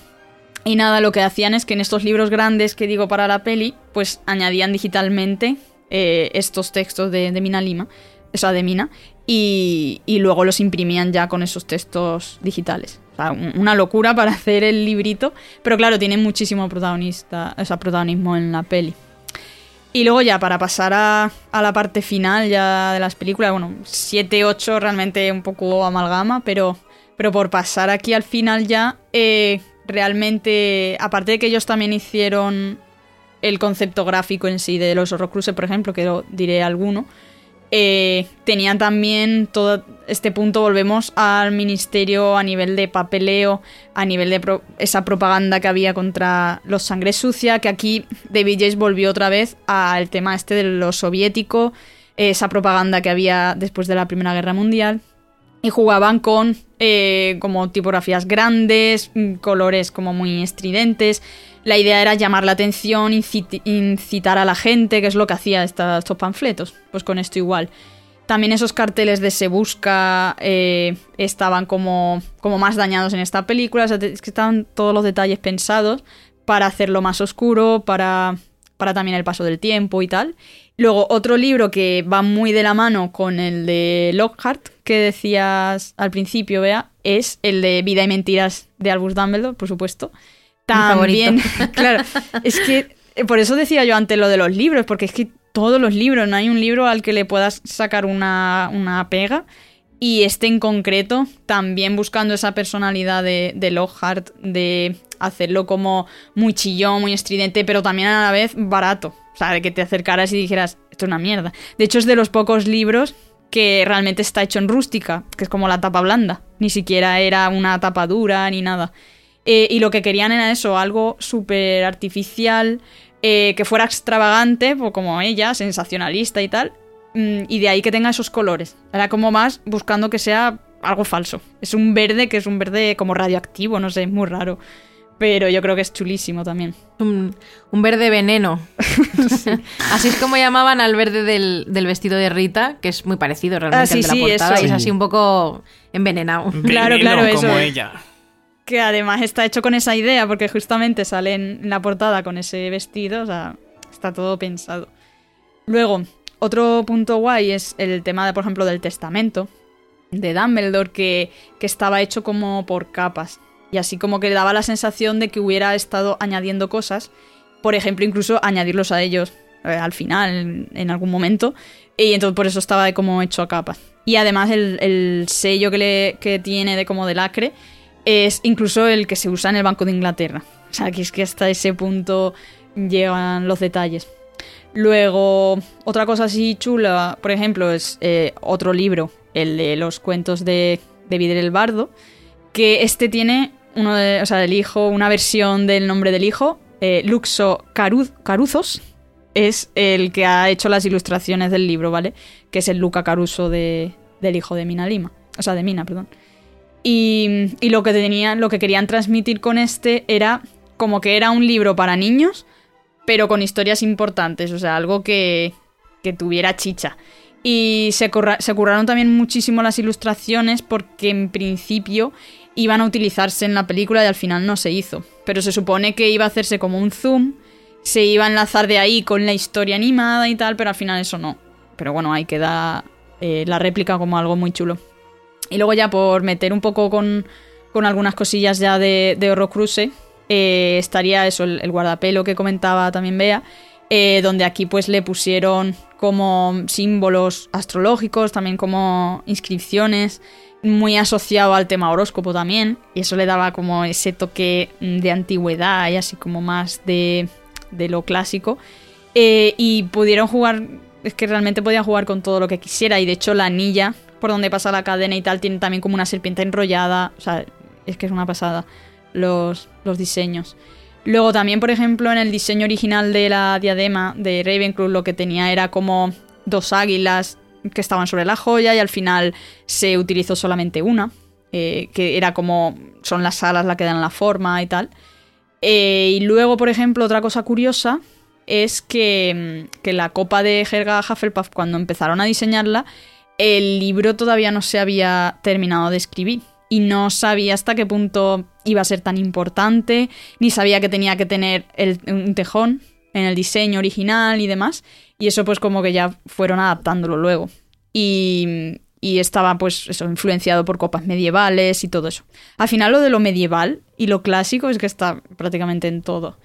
y nada, lo que hacían es que en estos libros grandes que digo para la peli, pues añadían digitalmente eh, estos textos de, Mina Lima, o sea, de Mina, y, y luego los imprimían ya con esos textos digitales. O sea, un- una locura para [laughs] hacer el librito, pero claro, tiene muchísimo protagonista, o sea, protagonismo en la peli. Y luego ya, para pasar a, a la parte final ya de las películas, bueno, 7, 8 realmente un poco amalgama, pero, pero por pasar aquí al final ya, eh, realmente, aparte de que ellos también hicieron el concepto gráfico en sí de los Horrocruxes, por ejemplo, que lo diré alguno, eh, tenían también todo este punto, volvemos al ministerio a nivel de papeleo, a nivel de esa propaganda que había contra los sangre sucia, que aquí David Yates volvió otra vez al tema este de lo soviético, esa propaganda que había después de la Primera Guerra Mundial, y jugaban con eh, como tipografías grandes, mm, colores como muy estridentes. La idea era llamar la atención, incitar a la gente, que es lo que hacía estos panfletos. Pues con esto igual. También esos carteles de Se Busca eh, estaban como, como más dañados en esta película. Es que estaban todos los detalles pensados para hacerlo más oscuro, para, para también el paso del tiempo y tal. Luego, otro libro que va muy de la mano con el de Lockhart, que decías al principio, Bea, es el de Vida y Mentiras de Albus Dumbledore, por supuesto. También, [laughs] claro, es que eh, por eso decía yo antes lo de los libros, porque es que todos los libros, no hay un libro al que le puedas sacar una, una pega. Y este en concreto, también buscando esa personalidad de, de Lockhart, de hacerlo como muy chillón, muy estridente, pero también a la vez barato. O sea, de que te acercaras y dijeras, esto es una mierda. De hecho, es de los pocos libros que realmente está hecho en rústica, que es como la tapa blanda. Ni siquiera era una tapa dura ni nada. Eh, y lo que querían era eso, algo súper artificial, eh, que fuera extravagante, pues como ella, sensacionalista y tal. Mm, y de ahí que tenga esos colores. Era como más buscando que sea algo falso. Es un verde que es un verde como radioactivo, no sé, es muy raro. Pero yo creo que es chulísimo también. Un, un verde veneno. [laughs] Así es como llamaban al verde del, del vestido de Rita, que es muy parecido realmente Ah, sí, al de la sí, portada, eso. y es así un poco envenenado. Claro, Veneno claro, eso como ella. Que además está hecho con esa idea, porque justamente sale en la portada con ese vestido, o sea, está todo pensado. Luego, otro punto guay es el tema, de, por ejemplo, del testamento de Dumbledore, que, que estaba hecho como por capas. Y así como que le daba la sensación de que hubiera estado añadiendo cosas. Por ejemplo, incluso añadirlos a ellos eh, al final, en, algún momento. Y entonces por eso estaba como hecho a capas. Y además el, el sello que, le, que tiene de como de lacre es incluso el que se usa en el Banco de Inglaterra. O sea, que es que hasta ese punto llegan los detalles. Luego, otra cosa así chula, por ejemplo, es eh, otro libro, el de los cuentos de, de Videl el Bardo, que este tiene uno de, o sea, el hijo, una versión del nombre del hijo, eh, Luxo Caru- Caruzos, es el que ha hecho las ilustraciones del libro, ¿vale? Que es el Luca Caruso de, del hijo de Mina Lima, o sea, de Mina, perdón. Y, y lo que tenían, lo que querían transmitir con este era como que era un libro para niños, pero con historias importantes, o sea, algo que, que tuviera chicha. Y se, se curraron también muchísimo las ilustraciones porque en principio iban a utilizarse en la película y al final no se hizo. Pero se supone que iba a hacerse como un zoom, se iba a enlazar de ahí con la historia animada y tal, pero al final eso no. Pero bueno, ahí queda eh, la réplica como algo muy chulo. Y luego ya por meter un poco con, con algunas cosillas ya de, de Horrocruse, eh, estaría eso, el, el guardapelo que comentaba también Bea, eh, donde aquí pues le pusieron como símbolos astrológicos, también como inscripciones, muy asociado al tema horóscopo también, y eso le daba como ese toque mm, de antigüedad y así como más de, de lo clásico. Eh, y pudieron jugar, es que realmente podían jugar con todo lo que quisiera, y de hecho la anilla por donde pasa la cadena y tal tiene también como una serpiente enrollada, o sea, es que es una pasada los, los diseños. Luego también, por ejemplo, en el diseño original de la diadema de Ravenclaw lo que tenía era como dos águilas que estaban sobre la joya y al final se utilizó solamente una, eh, que era como son las alas las que dan la forma y tal. Eh, y luego, por ejemplo, otra cosa curiosa es que, mm, que la copa de Helga Hufflepuff, cuando empezaron a diseñarla, el libro todavía no se había terminado de escribir y no sabía hasta qué punto iba a ser tan importante, ni sabía que tenía que tener el- un tejón en el diseño original y demás. Y eso pues como que ya fueron adaptándolo luego. Y, y estaba pues eso, influenciado por copas medievales y todo eso. Al final lo de lo medieval y lo clásico es que está prácticamente en todo.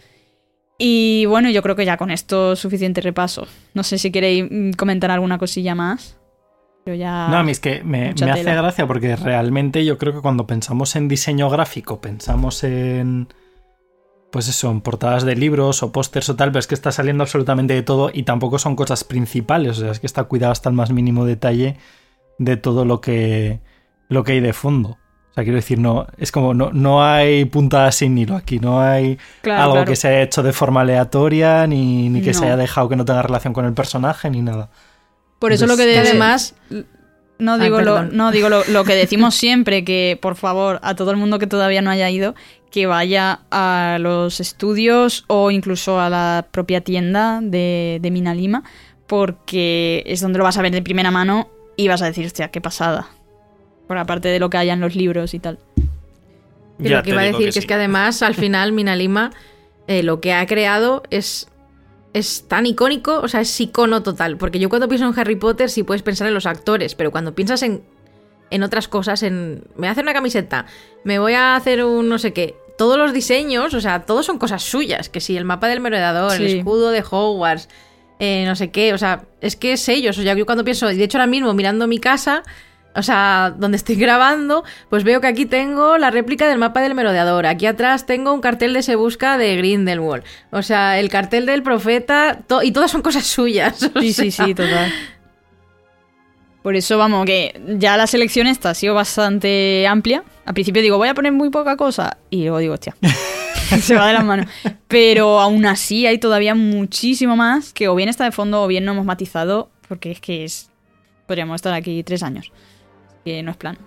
Y bueno, yo creo que ya con esto suficiente repaso. No sé si queréis mm, comentar alguna cosilla más. Pero ya... No, a mí es que me, me hace gracia porque realmente yo creo que cuando pensamos en diseño gráfico, pensamos en. Pues eso, en portadas de libros o pósters o tal, pero es que está saliendo absolutamente de todo y tampoco son cosas principales. O sea, es que está cuidado hasta el más mínimo detalle de todo lo que, lo que hay de fondo. O sea, quiero decir, no, es como no, no hay puntadas sin hilo aquí, no hay Claro, algo claro. que se haya hecho de forma aleatoria, ni, ni que se haya dejado que no tenga relación con el personaje, ni nada. Por eso lo que además, No Ay, digo, lo, no digo lo, lo que [laughs] decimos siempre, que por favor, a todo el mundo que todavía no haya ido, que vaya a los estudios o incluso a la propia tienda de, de Mina Lima, porque es donde lo vas a ver de primera mano y vas a decir, hostia, qué pasada. Por aparte de lo que haya en los libros y tal. Y Ya lo que iba a decir que, sí. es que además al final Mina Lima eh, lo que ha creado es es tan icónico, o sea, es icono total, porque yo cuando pienso en Harry Potter sí puedes pensar en los actores, pero cuando piensas en en otras cosas, en me voy a hacer una camiseta, me voy a hacer un no sé qué, todos los diseños, o sea, todos son cosas suyas, que si el mapa del merodeador, el Sí. escudo de Hogwarts, eh, no sé qué, o sea, es que es ellos, o sea, yo cuando pienso, y de hecho ahora mismo mirando mi casa, o sea, donde estoy [laughs] grabando, pues veo que aquí tengo la réplica del mapa del merodeador. Aquí atrás tengo un cartel de Se Busca de Grindelwald. O sea, el cartel del profeta. to- y todas son cosas suyas. [laughs] Sí, sí, sí, total. Por eso, vamos, que ya la selección esta ha sido bastante amplia. Al principio digo, voy a poner muy poca cosa. Y luego digo, hostia, [laughs] se va de las manos. Pero aún así hay todavía muchísimo más que o bien está de fondo o bien no hemos matizado. Porque es que es. Podríamos estar aquí tres años. Que no es plan.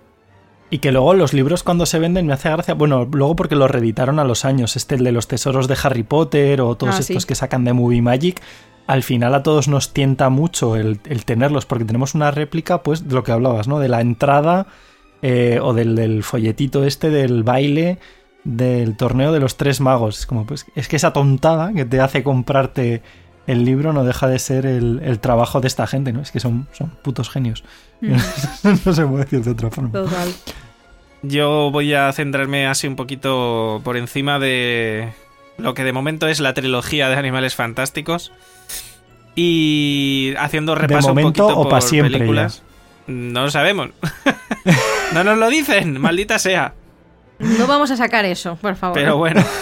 Y que luego los libros cuando se venden me hace gracia, bueno, luego porque los reeditaron a los años, este el de los tesoros de Harry Potter o todos Ah, sí. estos que sacan de Movie Magic, al final a todos nos tienta mucho el, el tenerlos porque tenemos una réplica pues de lo que hablabas, ¿no? De la entrada eh, o del, del folletito este del baile del torneo de los tres magos. Es como, pues, es que esa tontada que te hace comprarte el libro no deja de ser el, el trabajo de esta gente, ¿no? Es que son, son putos genios. Mm. [laughs] no se puede decir de otra forma. Total. Yo voy a centrarme así un poquito por encima de lo que de momento es la trilogía de Animales Fantásticos. Y haciendo repaso momento un poquito o por siempre películas. No lo sabemos. [laughs] no nos lo dicen, [laughs] maldita sea. No vamos a sacar eso, por favor. Pero bueno. [laughs]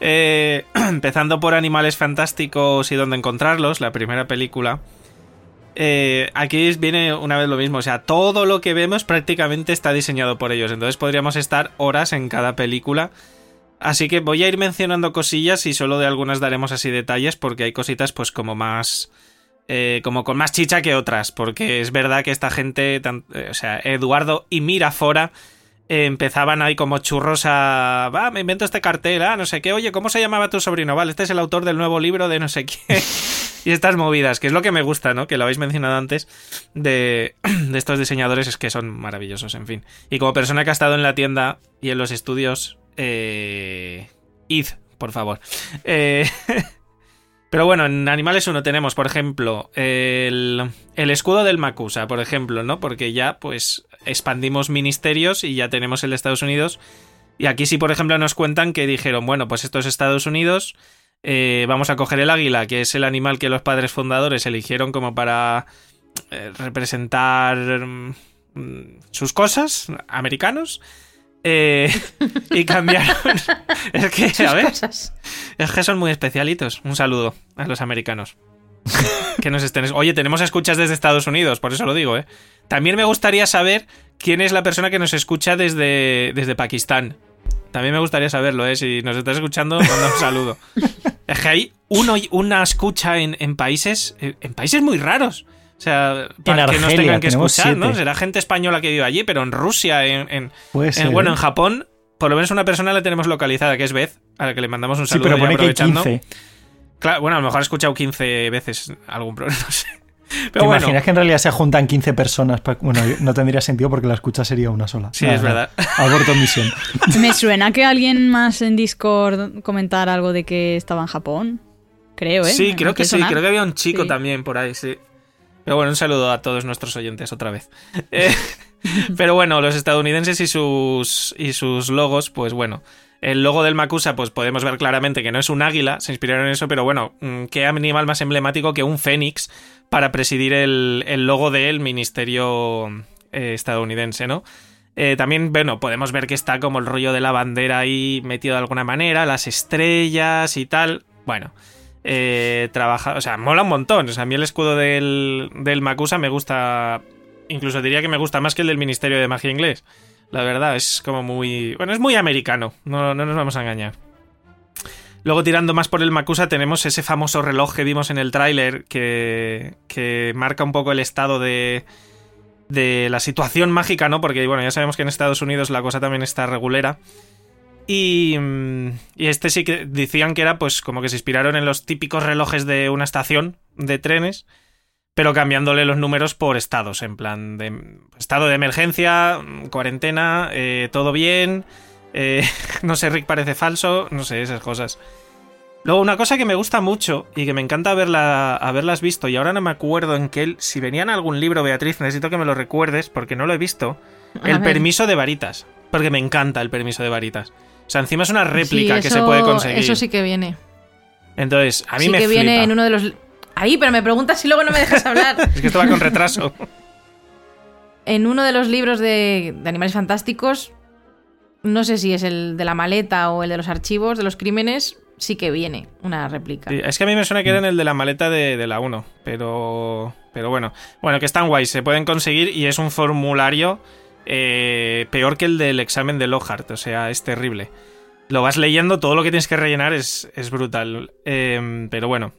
Eh, [clears throat] empezando por Animales Fantásticos y dónde encontrarlos, la primera película. Eh, aquí viene una vez lo mismo, o sea, todo lo que vemos prácticamente está diseñado por ellos, entonces podríamos estar horas en cada película. Así que voy a ir mencionando cosillas y solo de algunas daremos así detalles porque hay cositas pues como más... eh, como con más chicha que otras, porque es verdad que esta gente, tan- eh, o sea, Eduardo y Mirafora, eh, empezaban ahí como churros a... Va, me invento este cartel, ah, no sé qué. Oye, ¿cómo se llamaba tu sobrino? Vale, este es el autor del nuevo libro de no sé qué. [laughs] y estas movidas, que es lo que me gusta, ¿no? Que lo habéis mencionado antes, de, [clears throat] de estos diseñadores, es que son maravillosos, en fin. Y como persona que ha estado en la tienda y en los estudios, eh... id, por favor. Eh... [laughs] Pero bueno, en Animales 1 tenemos, por ejemplo, el, el escudo del Makusa, por ejemplo, ¿no? Porque ya, pues, expandimos ministerios y ya tenemos el Estados Unidos. Y aquí sí, por ejemplo, nos cuentan que dijeron, bueno, pues esto es Estados Unidos, eh, vamos a coger el águila, que es el animal que los padres fundadores eligieron como para eh, representar mm, sus cosas, americanos. Eh, y cambiaron. [laughs] es que, cosas. es que son muy especialitos. Un saludo a los americanos. que nos estén. Oye, tenemos escuchas desde Estados Unidos, por eso lo digo, ¿eh? También me gustaría saber quién es la persona que nos escucha desde, desde Pakistán. También me gustaría saberlo, ¿eh? Si nos estás escuchando, manda un saludo. Es que hay uno, una escucha en, en países. En países muy raros. O sea, para que nos Argelia tengan que escuchar, ¿no? Será gente española que vive allí, pero en Rusia, en, en- Puede en- bueno, ¿eh? en Japón, por lo menos una persona la tenemos localizada, que es Beth, a la que le mandamos un Sí, saludo pero ya pone que hay aprovechando. 15. Claro, bueno, a lo mejor he escuchado 15 veces algún programa, [laughs] no sé. ¿Te Pero bueno, imaginas que en realidad se juntan 15 personas? Bueno, no tendría sentido porque la escucha sería una sola. Sí, Nada, es verdad. Aborto misión. [laughs] Me suena que alguien más en Discord comentara algo de que estaba en Japón. Creo, ¿eh? sí, creo que sí, sonar. creo que había un chico Sí. también por ahí, sí. Pero bueno, un saludo a todos nuestros oyentes otra vez. Eh, [laughs] pero bueno, los estadounidenses y sus, y sus logos, pues bueno. El logo del Makusa, pues podemos ver claramente que no es un águila, se inspiraron en eso, pero bueno, mm, qué animal más emblemático que un fénix para presidir el, el logo del ministerio eh, estadounidense, ¿no? Eh, también, bueno, podemos ver que está como el rollo de la bandera ahí metido de alguna manera, las estrellas y tal. Bueno, eh, trabaja, o sea, mola un montón. O sea, a mí el escudo del, del Makusa me gusta, incluso diría que me gusta más que el del Ministerio de Magia Inglés. La verdad, es como muy... Bueno, es muy americano, no, no nos vamos a engañar. Luego tirando más por el Makusa tenemos ese famoso reloj que vimos en el tráiler que, que marca un poco el estado de, de la situación mágica, ¿no? Porque bueno, ya sabemos que en Estados Unidos la cosa también está regulera. Y, mm, y este sí que decían que era pues como que se inspiraron en los típicos relojes de una estación de trenes, pero cambiándole los números por estados, en plan de estado de emergencia, cuarentena, eh, todo bien, eh, [laughs] no sé, Rick parece falso, no sé, esas cosas. Luego, una cosa que me gusta mucho y que me encanta haberla, haberlas visto, y ahora no me acuerdo en qué. Si venía en algún libro, Beatriz, necesito que me lo recuerdes porque no lo he visto. A El ver. permiso de varitas. Porque me encanta el permiso de varitas. O sea, encima es una réplica Sí, que se puede conseguir. Eso sí que viene. Entonces, a mí sí me que flipa. viene en uno de los. Ahí, pero me preguntas si luego no me dejas [laughs] hablar. Es que esto va con retraso. [laughs] en uno de los libros de, de Animales Fantásticos, no sé si es el de la maleta o el de los archivos de los crímenes, sí que viene una réplica. Sí, es que a mí me suena que era en el de la maleta de, de la 1, pero, pero bueno. Bueno, que están guays, se pueden conseguir y es un formulario eh, peor que el del examen de Lockhart, o sea, es terrible. Lo vas leyendo, todo lo que tienes que rellenar es, es brutal. Eh, pero bueno.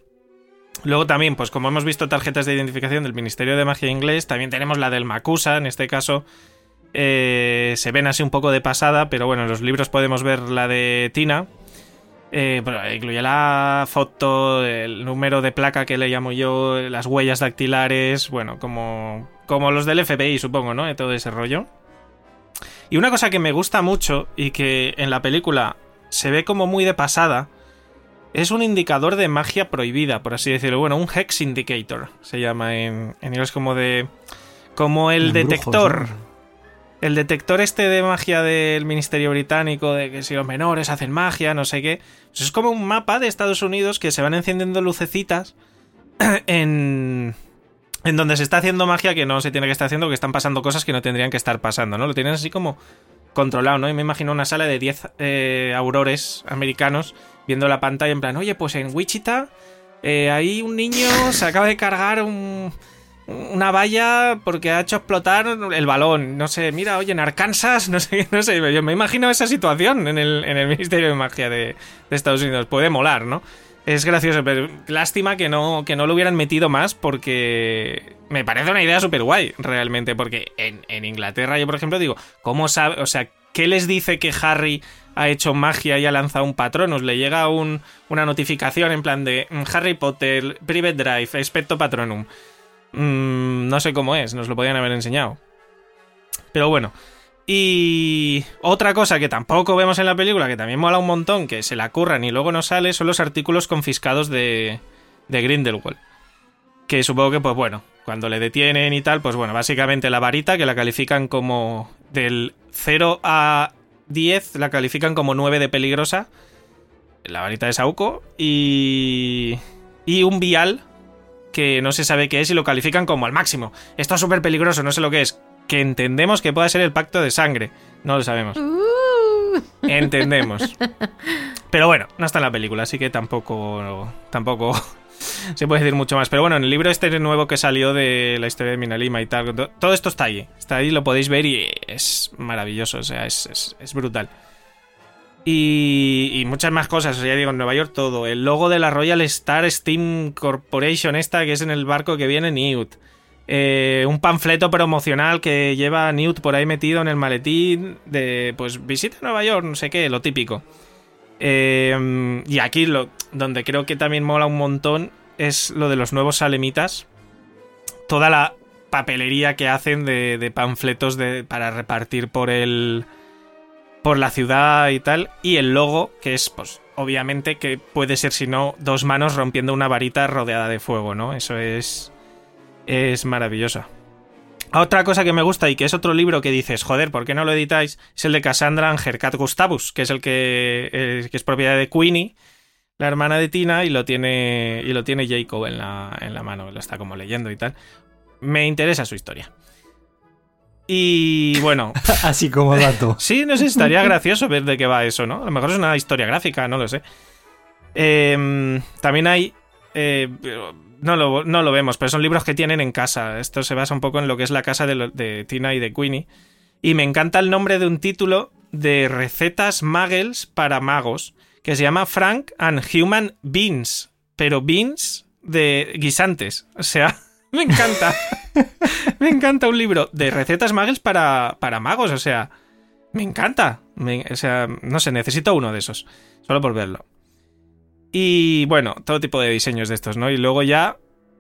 Luego también, pues como hemos visto tarjetas de identificación del Ministerio de Magia Inglés, también tenemos la del Makusa, en este caso. Eh, se ven así un poco de pasada, pero bueno, en los libros podemos ver la de Tina, eh, bueno, incluye la foto, el número de placa que le llamo yo, las huellas dactilares, bueno, como, como los del FBI, supongo, ¿no? De todo ese rollo. Y una cosa que me gusta mucho y que en la película se ve como muy de pasada es un indicador de magia prohibida, por así decirlo. Bueno, un Hex Indicator se llama en, en inglés como de... como el En brujos, detector. ¿no? El detector este de magia del Ministerio Británico, de que si los menores hacen magia, no sé qué. Pues es como un mapa de Estados Unidos que se van encendiendo lucecitas [clears throat] en, en donde se está haciendo magia que no se tiene que estar haciendo, que están pasando cosas que no tendrían que estar pasando, ¿no? Lo tienen así como controlado, ¿no? Y me imagino una sala de 10 eh, aurores americanos viendo la pantalla en plan, oye, pues en Wichita eh, ahí un niño se acaba de cargar un, una valla porque ha hecho explotar el balón. No sé, mira, oye, en Arkansas, no sé, [laughs] no sé, yo me imagino esa situación en el, en el Ministerio de Magia de, Estados Unidos. Puede molar, ¿no? Es gracioso, pero lástima que no, que no lo hubieran metido más porque me parece una idea súper guay, realmente. Porque en, en Inglaterra, yo por ejemplo digo, ¿cómo sabe? O sea, ¿qué les dice que Harry ha hecho magia y ha lanzado un patronus? Le llega un, una notificación en plan de mm, Harry Potter, Private Drive, Expecto Patronum. Mm, no sé cómo es, nos lo podían haber enseñado. Pero bueno. Y otra cosa que tampoco vemos en la película, que también mola un montón, que se la curran y luego no sale, son los artículos confiscados de, de Grindelwald. Que supongo que, pues bueno, cuando le detienen y tal, pues bueno, básicamente la varita, que la califican como del 0 a 10, la califican como 9 de peligrosa. La varita de Sauco. Y. Y un vial, que no se sabe qué es y lo califican como al máximo. Esto es súper peligroso, no sé lo que es. Que entendemos que pueda ser el pacto de sangre. No lo sabemos. Uh, Entendemos. Pero bueno, no está en la película, así que tampoco. Tampoco [laughs] se puede decir mucho más. Pero bueno, en el libro este nuevo que salió de la historia de Minalima y tal, to- todo esto está ahí. Está ahí, lo podéis ver y es maravilloso, o sea, es, es- es brutal. Y, y muchas más cosas, ya digo, en Nueva York todo. El logo de la Royal Star Steam Corporation, esta que es en el barco que viene Newt. Eh, un panfleto promocional que lleva a Newt por ahí metido en el maletín de, pues, visita Nueva York, no sé qué, lo típico. Eh, y aquí lo, donde creo que también mola un montón es lo de los nuevos salemitas. toda la papelería que hacen de, panfletos para repartir por el. Por la ciudad y tal. Y el logo, que es, pues, obviamente que puede ser, si no, dos manos rompiendo una varita rodeada de fuego, ¿no? Eso es. es maravilloso. Otra cosa que me gusta y que es otro libro que dices, joder, ¿por qué no lo editáis? Es el de Cassandra Angercat Gustavus, que es el que, eh, que es propiedad de Queenie, la hermana de Tina, y lo tiene, y lo tiene Jacob en la, en la mano, lo está como leyendo y tal. Me interesa su historia. Y bueno, [laughs] Así como dato. [laughs] Sí, no sé, estaría gracioso ver de qué va eso, ¿no? A lo mejor es una historia gráfica, no lo sé. Em, también hay... eh, no, lo, no lo vemos, pero son libros que tienen en casa. Esto se basa un poco en lo que es la casa de, lo- de Tina y de Queenie. Y me encanta el nombre de un título de recetas muggles para magos, que se llama Frank and Human Beans. Pero beans de guisantes. O sea, [laughs] me encanta. [laughs] me encanta un libro de recetas muggles para, para magos. O sea, me encanta. Me- o sea, no sé, necesito uno de esos. Solo por verlo. Y bueno, todo tipo de diseños de estos, ¿no? Y luego ya,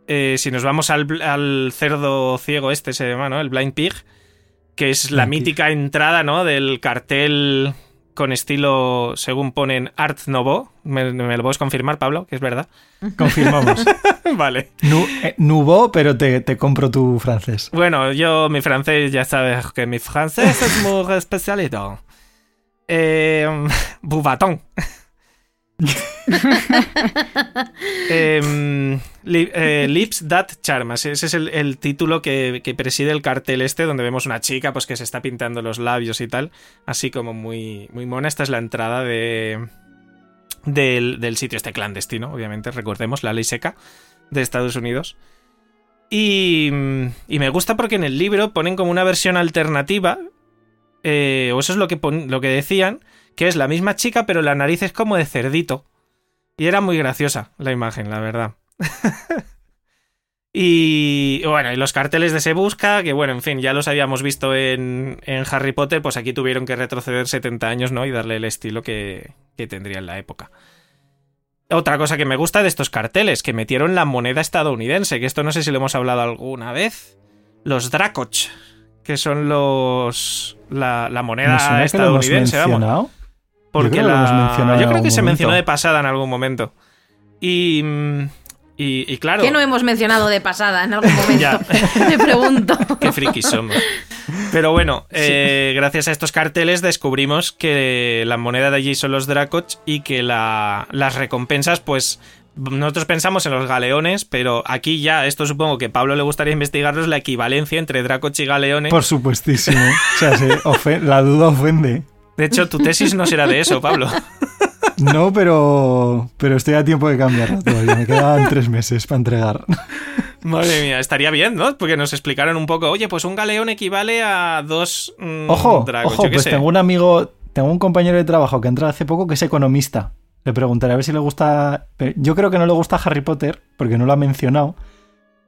eh, si nos vamos al, al cerdo ciego este, se llama, ¿no? El Blind Pig, que es la Blind Pig. mítica entrada, ¿no? Del cartel con estilo, según ponen, Art Nouveau. ¿Me, me lo puedes confirmar, Pablo? Que es verdad. Confirmamos. [laughs] vale. Nu- eh, Nouveau, pero te, te compro tu francés. Bueno, yo, mi francés, ya sabes que mi francés es muy [laughs] especialito. Eh. [laughs] Em, eh, Lips That Charm. Ese es el, título que, preside el cartel este, donde vemos una chica pues, que se está pintando los labios y tal. Así como muy, muy mona. Esta es la entrada de, del, sitio este clandestino, obviamente. Recordemos, la ley seca de Estados Unidos. Y, y me gusta porque en el libro ponen como una versión alternativa, eh, o eso es lo que, lo que decían, que es la misma chica, pero la nariz es como de cerdito. Y era muy graciosa la imagen, la verdad. [laughs] y bueno, y los carteles de Se Busca, que bueno, en fin, ya los habíamos visto en, en Harry Potter, pues aquí tuvieron que retroceder 70 años, ¿no? Y darle el estilo que, que tendría en la época. Otra cosa que me gusta de estos carteles, que metieron la moneda estadounidense, que esto no sé si lo hemos hablado alguna vez. Los Dracoch, que son los. la, la moneda estadounidense, vamos. Porque creo que lo la... hemos mencionado Yo creo que se mencionó de pasada en algún momento. Y. mm, Y, y claro. ¿Qué no hemos mencionado de pasada en algún momento? [laughs] [laughs] Me pregunto. [laughs] Qué frikis somos. Pero bueno, eh, gracias a estos carteles descubrimos que la moneda de allí son los Dracoch y que la- las recompensas, pues. Nosotros pensamos en los galeones, pero aquí ya, esto supongo que a Pablo le gustaría investigarlos, la equivalencia entre Dracoch y galeones. Por supuestísimo. O sea, se la duda ofende. De hecho, tu tesis no será de eso, Pablo. [laughs] No, pero, pero estoy a tiempo de cambiarlo todavía. Me quedan tres meses para entregar. Madre mía, estaría bien, ¿no? Porque nos explicaron un poco, oye, pues un galeón equivale a dos mm, Ojo, ojo, pues sé. tengo un amigo, tengo un compañero de trabajo que entra hace poco que es economista. Le preguntaré a ver si le gusta. Yo creo que no le gusta Harry Potter, porque no lo ha mencionado.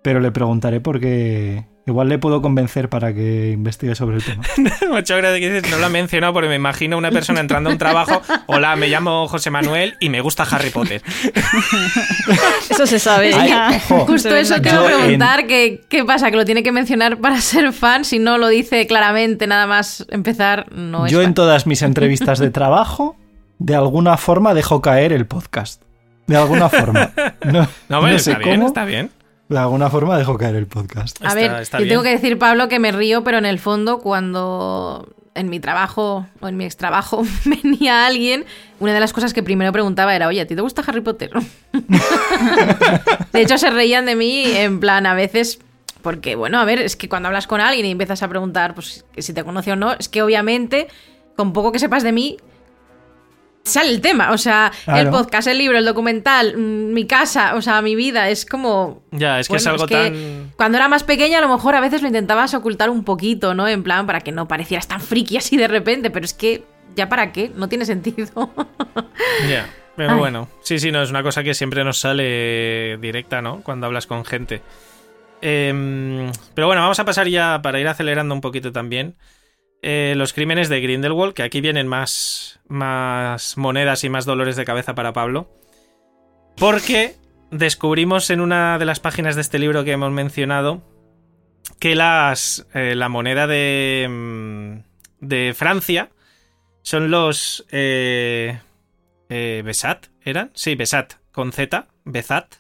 Pero le preguntaré porque igual le puedo convencer para que investigue sobre el tema. [laughs] Muchas gracias que dices, no lo he mencionado porque me imagino una persona entrando a un trabajo. Hola, me llamo José Manuel y me gusta Harry Potter. [laughs] Eso se sabe. Ay. Justo en eso te iba a en- preguntar, que, ¿qué pasa? ¿Que lo tiene que mencionar para ser fan? Si no lo dice claramente, nada más empezar, no es Yo en fan. todas mis entrevistas de trabajo, de alguna forma dejo caer el podcast. De alguna forma. [laughs] No, No, bueno, no sé está bien, cómo, está bien. De alguna forma dejo caer el podcast. A Está- ver, está yo bien. tengo que decir, Pablo, que me río, pero en el fondo, cuando en mi trabajo o en mi extrabajo [laughs] venía alguien, una de las cosas que primero preguntaba era, oye, ¿a ti te gusta Harry Potter? [laughs] de hecho, se reían de mí en plan, a veces... Porque, bueno, a ver, es que cuando hablas con alguien y empiezas a preguntar pues, si te conoce o no, es que obviamente, con poco que sepas de mí, sale el tema. O sea, el podcast, el libro, el documental, mm, mi casa, o sea, mi vida, es como... Ya, es que es algo que tan. Cuando era más pequeña, a lo mejor a veces lo intentabas ocultar un poquito, ¿no? En plan, para que no parecieras tan friki así de repente, pero es que, ¿ya para qué? No tiene sentido. Ya. Pero Ay. bueno, sí, sí, no, es una cosa que siempre nos sale directa, ¿no? Cuando hablas con gente. Em, pero bueno, vamos a pasar ya para ir acelerando un poquito también. Eh, los crímenes de Grindelwald, que aquí vienen más, más monedas y más dolores de cabeza para Pablo. Porque descubrimos en una de las páginas de este libro que hemos mencionado que las, eh, la moneda de, mm, de Francia son los eh, Besat, ¿eran? Sí, Besat, con Z, Besat,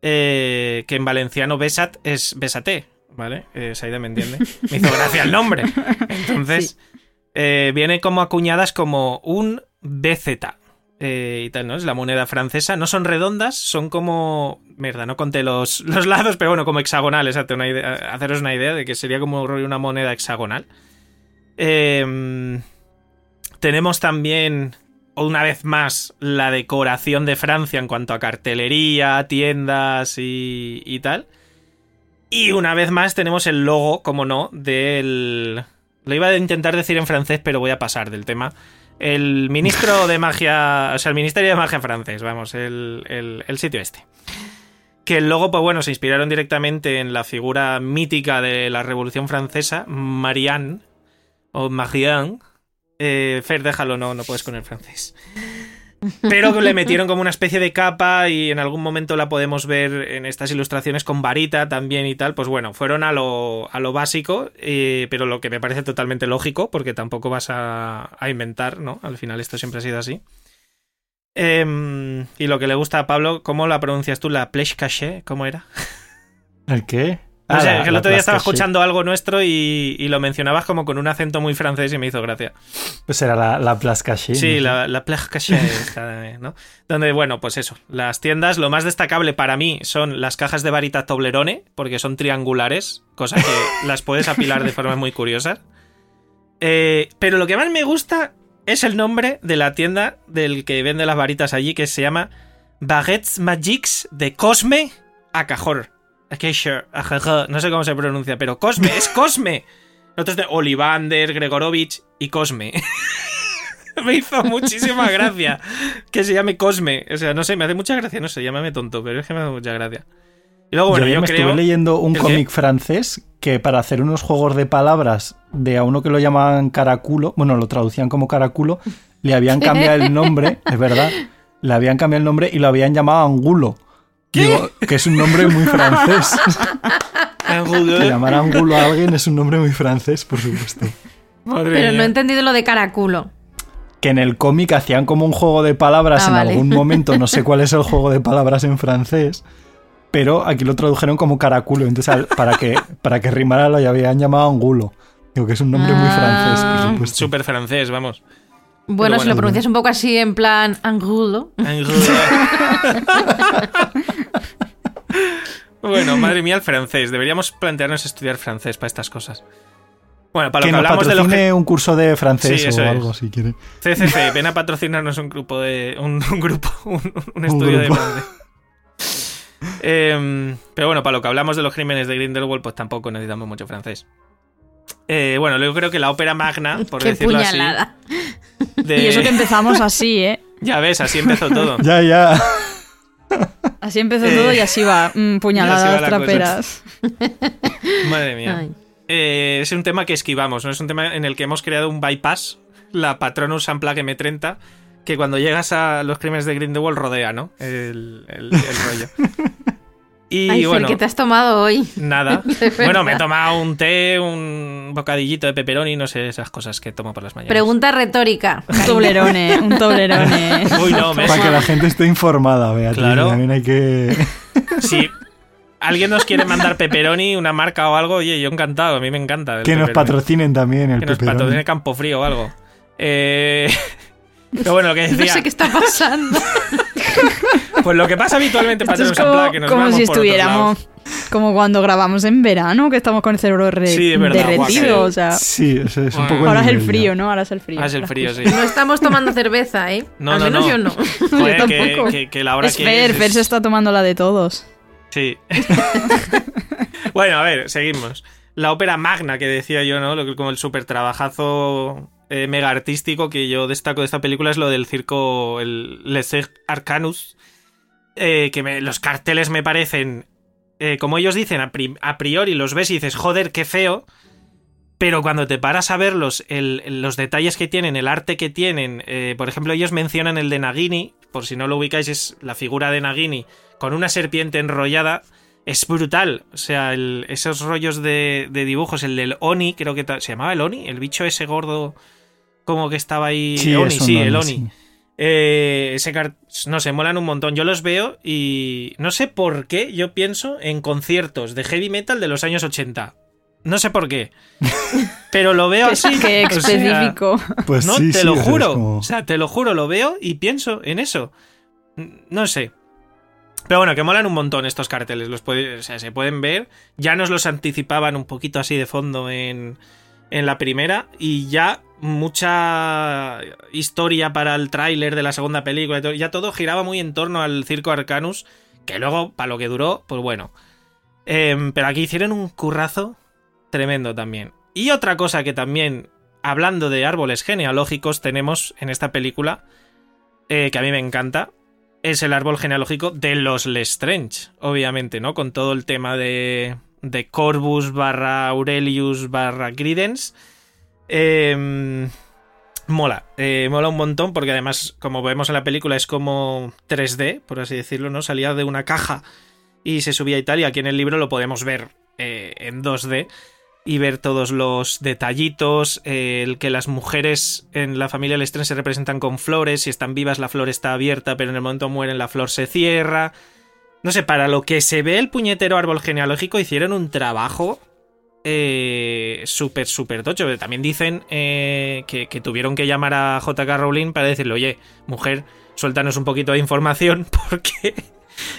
que en valenciano Besat es Besate, ¿vale? Eh, Saida me entiende. Me hizo gracia el nombre. Entonces, eh, viene como acuñadas como un BZ. eh, y tal, ¿no? Es la moneda francesa. No son redondas, son como. Mierda, no conté los, los lados, pero bueno, como hexagonales. hazte una idea- haceros una idea de que sería como una moneda hexagonal. Eh, tenemos también, una vez más, la decoración de Francia en cuanto a cartelería, tiendas y, y tal. Y una vez más tenemos el logo, como no, del... Lo iba a intentar decir en francés, pero voy a pasar del tema. El ministro de [laughs] magia, o sea, el Ministerio de Magia francés, vamos, el, el- el sitio este. Que el logo, pues bueno, se inspiraron directamente en la figura mítica de la Revolución Francesa, Marianne, o Marianne. Eh, Fer, déjalo, no, no puedes con el francés. Pero le metieron como una especie de capa y en algún momento la podemos ver en estas ilustraciones con varita también y tal. Pues bueno, fueron a lo, a lo básico, eh, pero lo que me parece totalmente lógico, porque tampoco vas a, a inventar, ¿no? Al final esto siempre ha sido así. Em, y lo que le gusta a Pablo, ¿cómo la pronuncias tú? ¿La plech caché? ¿Cómo era? ¿El qué? No Ah, sé, la- que el otro día estaba sí. escuchando algo nuestro y, y lo mencionabas como con un acento muy francés y me hizo gracia. Pues era la, la Plasca, sí. Sí, ¿no? la, la Plage Cachée [laughs] esta, ¿no? Donde, bueno, pues eso, las tiendas, lo más destacable para mí son las cajas de varita Toblerone, porque son triangulares, cosa que [laughs] las puedes apilar de formas muy curiosas. Eh, pero lo que más me gusta es el nombre de la tienda del que vende las varitas allí, que se llama Baguettes Magiques de Cosme a Cajor. Ajaja, No sé cómo se pronuncia, pero Cosme, es Cosme. Nosotros de Olivander, Gregorovich y Cosme. [laughs] me hizo muchísima gracia que se llame Cosme. O sea, no sé, me hace mucha gracia, no sé, llámame tonto, pero es que me hace mucha gracia. Y luego, bueno, yo, yo, me creo. estuve leyendo un cómic francés que para hacer unos juegos de palabras de a uno que lo llamaban caraculo, bueno, lo traducían como caraculo, le habían cambiado el nombre, es verdad, le habían cambiado el nombre y lo habían llamado Angulo. Digo, que es un nombre muy francés. [laughs] que llamar Angulo a alguien es un nombre muy francés, por supuesto. Madre Pero no he entendido lo de caraculo. Que en el cómic hacían como un juego de palabras Ah, en vale. algún [laughs] momento, no sé cuál es el juego de palabras en francés, pero aquí lo tradujeron como caraculo, entonces para que, para que rimara lo habían llamado Angulo. Digo que es un nombre muy Ah. francés, por supuesto. Súper francés, vamos. Bueno, si bueno. lo pronuncias un poco así en plan angulo. [laughs] bueno, madre mía, el francés. Deberíamos plantearnos estudiar francés para estas cosas. Bueno, para lo Que que, nos hablamos de los patrocine un curso de francés Sí, o es. algo si quiere. CCC, ven a patrocinarnos un grupo de. un, un grupo, [laughs] un, un estudio de grupo. francés. [laughs] Em, pero bueno, para lo que hablamos de los crímenes de Grindelwald, pues tampoco necesitamos mucho francés. Eh, bueno, yo creo que la ópera magna, por Qué decirlo puñalada. así. de- Y eso que empezamos así, ¿eh? Ya ves, así empezó todo. [laughs] Ya, ya. Así empezó Eh, todo y así va. mm, [laughs] y puñaladas así va traperas. [laughs] Madre mía. Eh, es un tema que esquivamos, ¿no? Es un tema en el que hemos creado un bypass, la Patronus Unplugged M30, que cuando llegas a los crímenes de Grindelwald rodea, ¿no? El, el- el rollo. Y Ay, bueno, ¿qué te has tomado hoy? nada. [laughs] Bueno, me he tomado un té, un bocadillito de pepperoni, no sé, esas cosas que tomo por las mañanas. Pregunta retórica. Un toblerone, un toblerone. [laughs] Uy, no, me Para que la gente esté informada, Beatriz. Claro. También hay que. [laughs] Si alguien nos quiere mandar pepperoni, una marca o algo, oye, yo encantado, a mí me encanta. el Que nos patrocinen también el Que nos pepperoni. patrocine Campo Frío o algo. Eh, Pero bueno, lo que No decía. sé qué está pasando. Pues lo que pasa habitualmente para como, Unplugged, que nos como vamos si por otros estuviéramos lados. como cuando grabamos en verano, que estamos con el cerebro re- Sí, es verdad, derretido. guau, O sea, Sí, es un poco. ahora es el frío, ¿no? Ahora es el frío. Ah, es el frío, sí. No estamos tomando cerveza, ¿eh? [laughs] No, Al no, menos no. yo no. [laughs] Joder, Yo que, tampoco. que- que la hora Es que Fer, es, Fer se está tomando la de todos. Sí. [laughs] bueno, a ver, seguimos. La ópera magna que decía yo, ¿no? Lo que, como el súper trabajazo eh, mega artístico que yo destaco de esta película es lo del circo, el Le Cercle Arcanus. Eh, que me- los carteles me parecen, eh, como ellos dicen, a, pri- a priori los ves y dices, joder, qué feo. Pero cuando te paras a verlos, el- los detalles que tienen, el arte que tienen, eh, por ejemplo, ellos mencionan el de Nagini, por si no lo ubicáis, es la figura de Nagini con una serpiente enrollada es brutal. O sea, el- esos rollos de, de dibujos, el del Oni, creo que se llamaba el Oni, el bicho ese gordo, como que estaba ahí. Sí, Oni, sí, Oni, el Oni. sí. Eh, ese no sé, molan un montón. Yo los veo y no sé por qué yo pienso en conciertos de heavy metal de los años 80. No sé por qué. [laughs] Pero lo veo así. qué o sea, específico. Pues no, sí, te sí, lo juro. como- O sea, te lo juro, lo veo y pienso en eso. No sé. Pero bueno, que molan un montón estos carteles. Los puede- o sea, se pueden ver. Ya nos los anticipaban un poquito así de fondo en, en la primera. Y ya mucha historia para el tráiler de la segunda película. y. Ya todo giraba muy en torno al circo Arcanus. Que luego, para lo que duró, pues bueno. Em, pero aquí hicieron un currazo tremendo también. Y otra cosa que también, hablando de árboles genealógicos, tenemos en esta película, eh, que a mí me encanta, es el árbol genealógico de los Lestrange, obviamente, ¿no? Con todo el tema de, de Corvus barra Aurelius barra Credence. Em, mola, eh, mola un montón porque además, como vemos en la película, es como 3D, por así decirlo, ¿no? Salía de una caja y se subía tal, y aquí en el libro lo podemos ver eh, en 2D y ver todos los detallitos, eh, el que las mujeres en la familia Lestrange se representan con flores, si están vivas la flor está abierta, pero en el momento mueren la flor se cierra. No sé, para lo que se ve el puñetero árbol genealógico hicieron un trabajo eh, súper, súper tocho. También dicen eh, que, que tuvieron que llamar a JK Rowling para decirle, oye, mujer, suéltanos un poquito de información [laughs] porque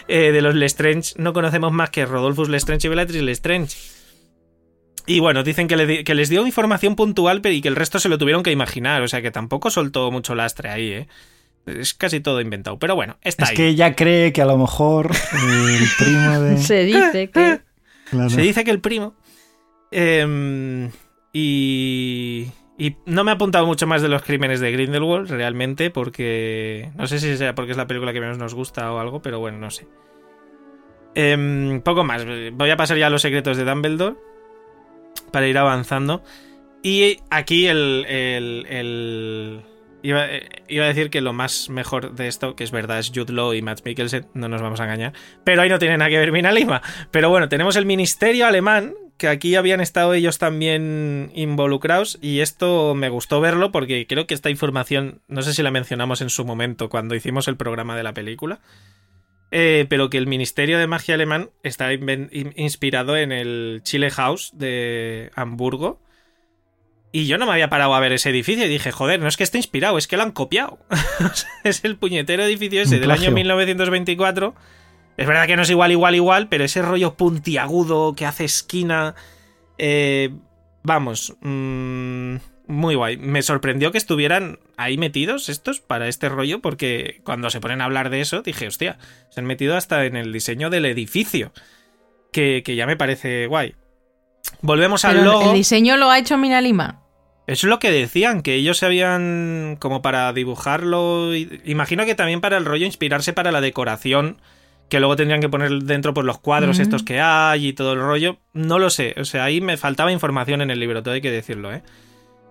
eh, de los Lestrange no conocemos más que Rodolphus Lestrange y Bellatrix Lestrange. Y bueno, dicen que, le di- que les dio información puntual pero y que el resto se lo tuvieron que imaginar. O sea que tampoco soltó mucho lastre ahí, ¿eh? Es casi todo inventado. Pero bueno, está Es ahí. que ella cree que a lo mejor el primo de. [laughs] Se dice que. Claro. Se dice que el primo. Em, y. No me he apuntado mucho más de los crímenes de Grindelwald, realmente, porque. No sé si sea porque es la película que menos nos gusta o algo, pero bueno, no sé. Em, poco más. Voy a pasar ya a los secretos de Dumbledore. Para ir avanzando. Y aquí el. eh, iba a decir que lo más mejor de esto, que es verdad, es Jude Law y Matt Mikkelsen, no nos vamos a engañar. Pero ahí no tiene nada que ver Mina Lima. Pero bueno, tenemos el ministerio alemán, que aquí habían estado ellos también involucrados, y esto me gustó verlo porque creo que esta información, no sé si la mencionamos en su momento cuando hicimos el programa de la película, eh, pero que el Ministerio de Magia alemán está inspirado en el Chile House de Hamburgo. Y yo no me había parado a ver ese edificio y dije, joder, no es que esté inspirado, es que lo han copiado. [laughs] Es el puñetero edificio ese del año plagio. 1924. Es verdad que no es igual, igual, igual, pero ese rollo puntiagudo que hace esquina. eh, vamos, mm, muy guay. Me sorprendió que estuvieran ahí metidos estos para este rollo, porque cuando se ponen a hablar de eso, dije, hostia, se han metido hasta en el diseño del edificio. Que, que ya me parece guay. Volvemos al logo. el diseño lo ha hecho Mina Lima. Eso es lo que decían, que ellos se habían como para dibujarlo. Imagino que también para el rollo inspirarse para la decoración, que luego tendrían que poner dentro pues los cuadros estos que hay y todo el rollo. No lo sé, o sea, ahí me faltaba información en el libro, todo hay que decirlo, ¿eh?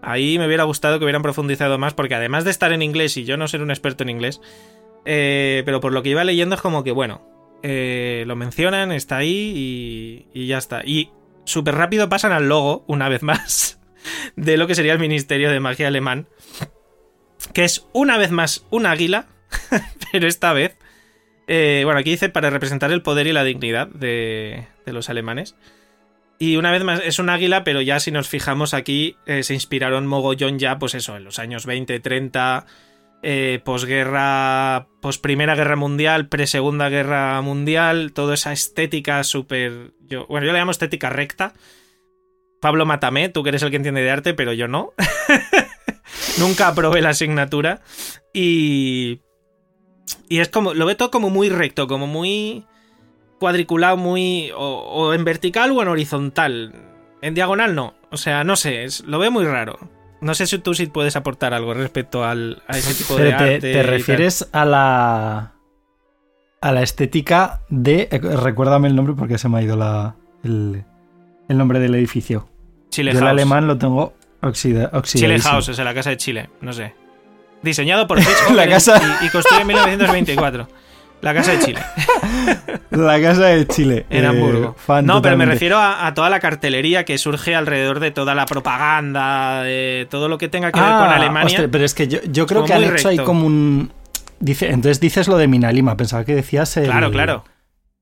Ahí me hubiera gustado que hubieran profundizado más, porque además de estar en inglés y yo no ser un experto en inglés, eh, pero por lo que iba leyendo es como que, bueno, eh, lo mencionan, está ahí y, y ya está. Y súper rápido pasan al logo, una vez más, [laughs] de lo que sería el Ministerio de Magia Alemán, que es una vez más un águila, [laughs] pero esta vez, eh, bueno, aquí dice para representar el poder y la dignidad de, los alemanes. Y una vez más es un águila, pero ya si nos fijamos aquí, eh, se inspiraron mogollón ya, pues eso, en los años 20, 30, eh, posguerra, pos primera guerra mundial, pre segunda guerra mundial, toda esa estética súper. Bueno, yo le llamo estética recta. Pablo Mátame, tú que eres el que entiende de arte, pero yo no. [laughs] Nunca aprobé la asignatura. Y. Y es como. Lo veo todo como muy recto, como muy cuadriculado, muy. O, o en vertical o en horizontal. En diagonal no. O sea, no sé, es- lo veo muy raro. No sé si tú sí puedes aportar algo respecto al, a ese tipo de te, arte. te refieres a la. a la estética de. eh, Recuérdame el nombre porque se me ha ido la, el, el nombre del edificio. Chile Yo el House. alemán lo tengo oxida, Chile oxidadísimo. House, es en la casa de Chile, no sé. Diseñado por [laughs] Hitchcock La en- casa- y, y construido en 1924. La casa de Chile. [laughs] La casa de Chile. En eh, Hamburgo. fan No, pero me refiero a, a toda la cartelería que surge alrededor de toda la propaganda, de todo lo que tenga que ver con Ah, Alemania. pero es que yo, yo creo como que han hecho ahí como un. Dice, entonces dices lo de Minalima, pensaba que decías el, Claro, claro.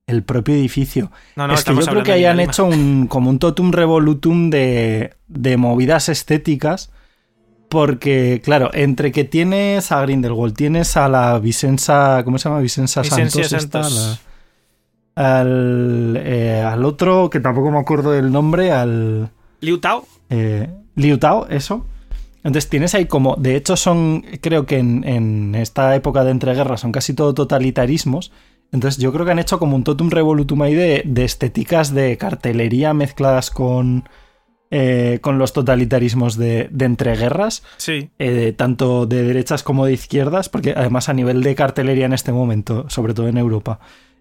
el propio edificio. No, no, es que yo creo que Minalima. hecho un, como un totum revolutum de, de movidas estéticas. Porque, claro, entre que tienes a Grindelwald, tienes a la Vicenza. ¿Cómo se llama? Vicenza Santos. esta, Santos. la- al, eh, al otro, que tampoco me acuerdo del nombre, al. Liu Tao. eh, Liu Tao, eso. Entonces tienes ahí como, de hecho son, creo que en, en esta época de entreguerras son casi todo totalitarismos. Entonces yo creo que han hecho como un totum revolutum ahí de, de estéticas de cartelería mezcladas con, eh, con los totalitarismos de, de entreguerras, Sí. eh, tanto de derechas como de izquierdas, porque además a nivel de cartelería en este momento, sobre todo en Europa,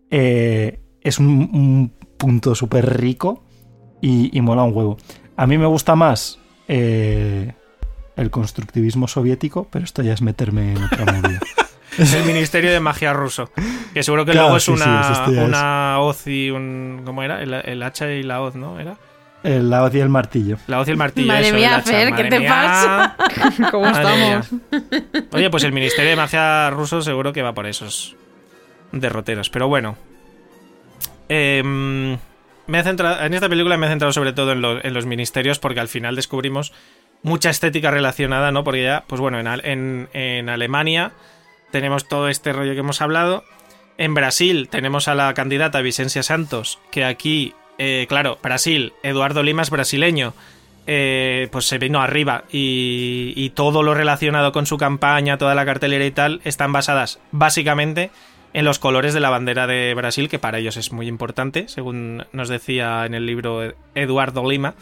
eh, es un, un punto súper rico y, y mola un huevo. A mí me gusta más eh, el constructivismo soviético, pero esto ya es meterme en otra movida. [laughs] [laughs] El Ministerio de Magia ruso. Que seguro que Claro, luego es sí, sí, una, esto ya es. una hoz y un. ¿Cómo era? El, el hacha y la hoz, ¿no? ¿Era? El la hoz y el martillo. La hoz y el martillo. Madre eso, mía, hacha. Fer, ¿qué te mía. pasa? [laughs] ¿Cómo Madre mía. estamos? Oye, pues el Ministerio de Magia ruso seguro que va por esos derroteros. Pero bueno. Em, me he centrado, en esta película me he centrado sobre todo en, lo- en los ministerios porque al final descubrimos mucha estética relacionada, ¿no? Porque ya, pues bueno, en, Al- en- en Alemania tenemos todo este rollo que hemos hablado. En Brasil tenemos a la candidata Vicencia Santos, que aquí, eh, claro, Brasil, Eduardo Lima es brasileño, eh, pues se vino arriba y, todo lo relacionado con su campaña, toda la cartelera y tal, están basadas básicamente en los colores de la bandera de Brasil, que para ellos es muy importante, según nos decía en el libro Eduardo Lima.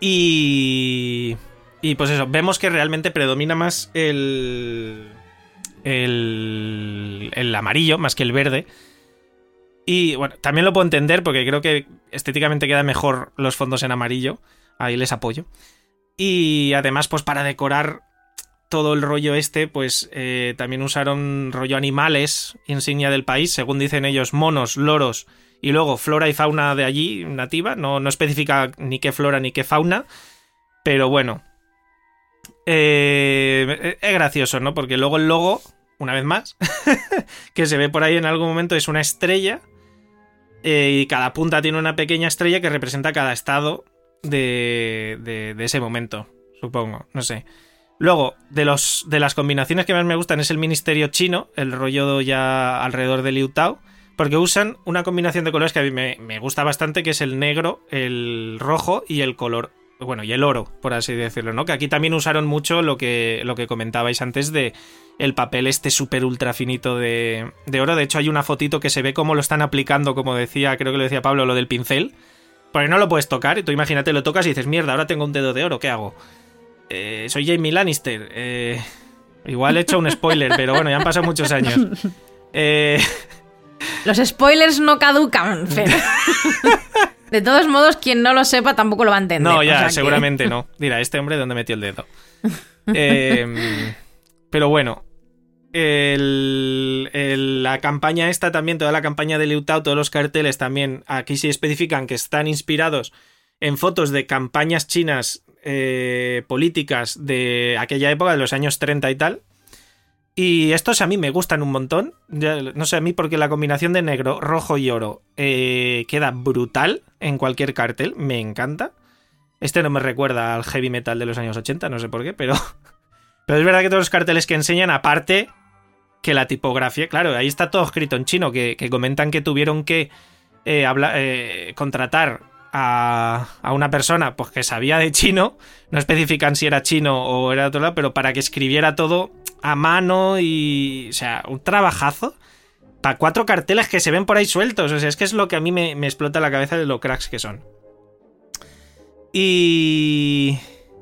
Y, y pues eso, vemos que realmente predomina más el, el amarillo más que el verde. Y bueno, también lo puedo entender porque creo que estéticamente quedan mejor los fondos en amarillo. Ahí les apoyo. Y además, pues para decorar todo el rollo este, pues eh, también usaron rollo animales, insignia del país, según dicen ellos, monos, loros y luego flora y fauna de allí, nativa. No, no especifica ni qué flora ni qué fauna. Pero bueno. Eh, es gracioso, ¿no? Porque luego el logo, una vez más, [laughs] que se ve por ahí en algún momento, es una estrella. Eh, y cada punta tiene una pequeña estrella que representa cada estado de, de, de ese momento, supongo. No sé. Luego, de, los, de las combinaciones que más me gustan es el ministerio chino, el rollo ya alrededor de Liu Tao, porque usan una combinación de colores que a mí me, me gusta bastante, que es el negro, el rojo y el color, bueno, y el oro, por así decirlo, ¿no? Que aquí también usaron mucho lo que, lo que comentabais antes de el papel este súper ultra finito de, de oro. De hecho, hay una fotito que se ve cómo lo están aplicando, como decía, creo que lo decía Pablo, lo del pincel. Porque no lo puedes tocar, y tú imagínate, lo tocas y dices, mierda, ahora tengo un dedo de oro, ¿qué hago? Eh, soy Jamie Lannister. Eh, igual he hecho un spoiler, pero bueno, ya han pasado muchos años. [laughs] Eh, Los spoilers no caducan, Fer. [laughs] De todos modos, quien no lo sepa tampoco lo va a entender. no, o ya, sea que- seguramente no. [laughs] Dirá, ¿este hombre dónde metió el dedo? Eh, pero bueno. el- el- la campaña esta también, toda la campaña de Liu Tao, todos los carteles también, aquí sí especifican que están inspirados en fotos de campañas chinas eh, políticas de aquella época, de los años 30 y tal. Y estos a mí me gustan un montón. No sé a mí porque la combinación de negro, rojo y oro eh, queda brutal en cualquier cartel. Me encanta. Este no me recuerda al heavy metal de los años 80, no sé por qué, pero... [laughs] Pero es verdad que todos los carteles que enseñan, aparte que la tipografía, claro, ahí está todo escrito en chino, que, comentan que tuvieron que eh, eh, contratar a, una persona pues, que sabía de chino, no especifican si era chino o era de otro lado, pero para que escribiera todo a mano y... O sea, un trabajazo para cuatro carteles que se ven por ahí sueltos. O sea, es que es lo que a mí me, me explota la cabeza de lo cracks que son. Y...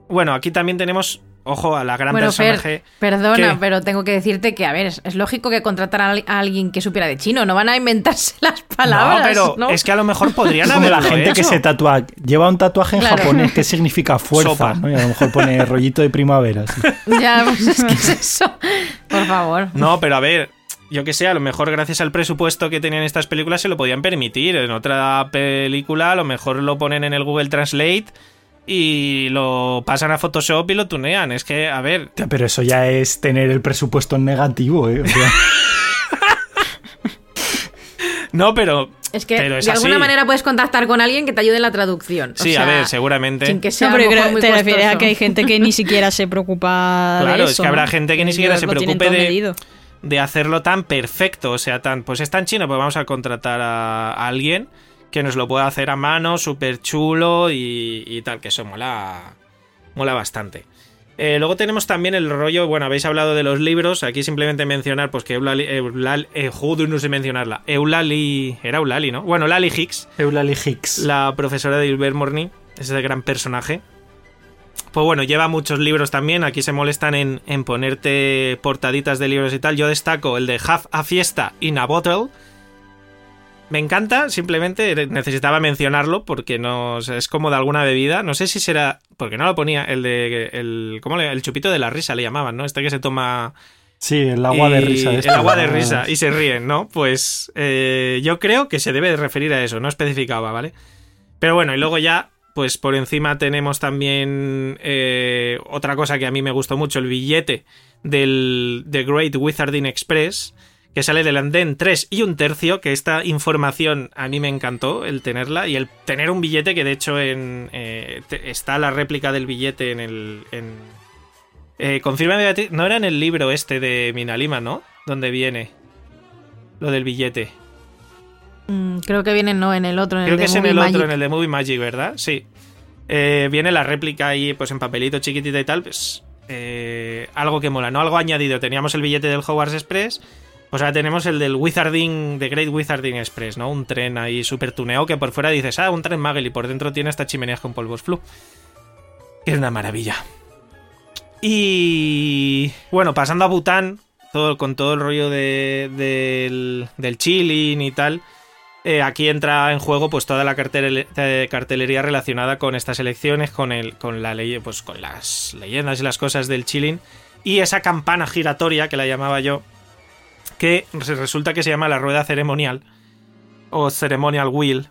Bueno, aquí también tenemos, ojo, a la gran Bueno, Fer, personaje... perdona, pero tengo que decirte que, a ver, es, es lógico que contrataran a alguien que supiera de chino, no van a inventarse [laughs] las palabras. no, pero ¿no? es que a lo mejor podrían como la gente que se tatúa, lleva un tatuaje en Claro. japonés que significa fuerza. ¿no? Y a lo mejor pone [laughs] rollito de primavera. Ya, pues es que es eso. Por favor. No, pero a ver, yo que sé, a lo mejor gracias al presupuesto que tenían estas películas se lo podían permitir. En otra película a lo mejor lo ponen en el Google Translate y lo pasan a Photoshop y lo tunean. Es que, a ver, Pero eso ya es tener el presupuesto en negativo, ¿eh? O sea, [laughs] no, pero... Es que pero es de alguna manera puedes contactar con alguien que te ayude en la traducción. O Sí, a ver, seguramente. Sin que sea No, pero creo muy te refieres a que hay gente que ni [laughs] siquiera se preocupa de Claro, es que habrá gente que ni siquiera se preocupe de, medido. de hacerlo tan perfecto. O sea, tan. Pues es tan chino, pues vamos a contratar a, a alguien que nos lo pueda hacer a mano, súper chulo y, y tal, que eso mola. Mola bastante. Eh, luego tenemos también el rollo, bueno, habéis hablado de los libros, aquí simplemente mencionar, pues que Eulali, Eulal- eh, joder, no sé mencionarla, Eulali, era Eulali, ¿no? Bueno, Lali Hicks, Eulalie Hicks. la profesora de Gilbert Morny, ese gran personaje. Pues bueno, lleva muchos libros también. Aquí se molestan en, en ponerte portaditas de libros y tal. Yo destaco el de Half a Fiesta in a Bottle. Me encanta, simplemente necesitaba mencionarlo porque no es como de alguna bebida. No sé si será. Porque no lo ponía. El de. El, ¿Cómo le, El chupito de la risa le llamaban, ¿no? Este que se toma. Sí, el agua de risa. de El agua de risa y se ríen, ¿no? Pues eh, yo creo que se debe de referir a eso, no especificaba, ¿vale? Pero bueno, y luego ya, pues por encima tenemos también eh, otra cosa que a mí me gustó mucho, el billete del The Great Wizarding Express, que sale del andén 3 y un tercio, que esta información a mí me encantó, el tenerla, y el tener un billete que de hecho en, eh, te- está la réplica del billete en el... En, eh, confírmame, no era en el libro este de Minalima, ¿no? Donde viene lo del billete. Mm, creo que viene no en el otro, en Creo el que de es en el Magic. otro, en el de Movie Magic, ¿verdad? Sí. Eh, viene la réplica ahí, pues en papelito chiquitita y tal, pues eh, algo que mola, ¿no? Algo añadido. Teníamos el billete del Hogwarts Express, pues ahora tenemos el del Wizarding, The Great Wizarding Express, ¿no? Un tren ahí súper tuneado que por fuera dices, ah, un tren Magel y por dentro tiene estas chimeneas con polvos flu. Es una maravilla. Y bueno, pasando a Bután, todo, con todo el rollo de, del, del chilling y tal. Eh, aquí entra en juego pues toda la cartel- eh, cartelería relacionada con estas elecciones, con el, con la ley, pues con las leyendas y las cosas del chilling. Y esa campana giratoria que la llamaba yo, que re- resulta que se llama la rueda ceremonial. O ceremonial wheel.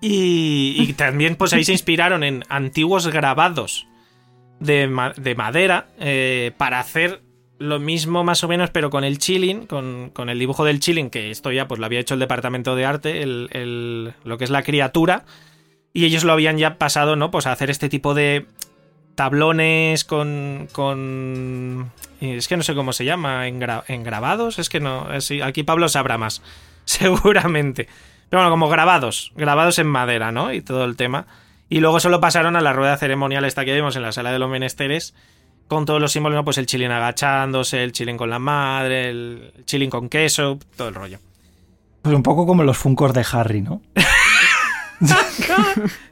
Y, y [laughs] también pues ahí se inspiraron en antiguos grabados de, ma- de madera eh, para hacer lo mismo más o menos, pero con el chilling, con, con el dibujo del chilling, que esto ya pues lo había hecho el departamento de arte, el, el- lo que es la criatura, y ellos lo habían ya pasado, ¿no? Pues a hacer este tipo de tablones con... con es que no sé cómo se llama, engra- engrabados, es que no, es- aquí Pablo sabrá más, [laughs] seguramente. Pero bueno, como grabados, grabados en madera, ¿no? Y todo el tema. Y luego solo pasaron a la rueda ceremonial esta que vimos en la sala de los menesteres, con todos los símbolos, ¿no? Pues el chilín agachándose, el chilín con la madre, el chilín con queso, todo el rollo. Pues un poco como los funcos de Harry, ¿no? [laughs]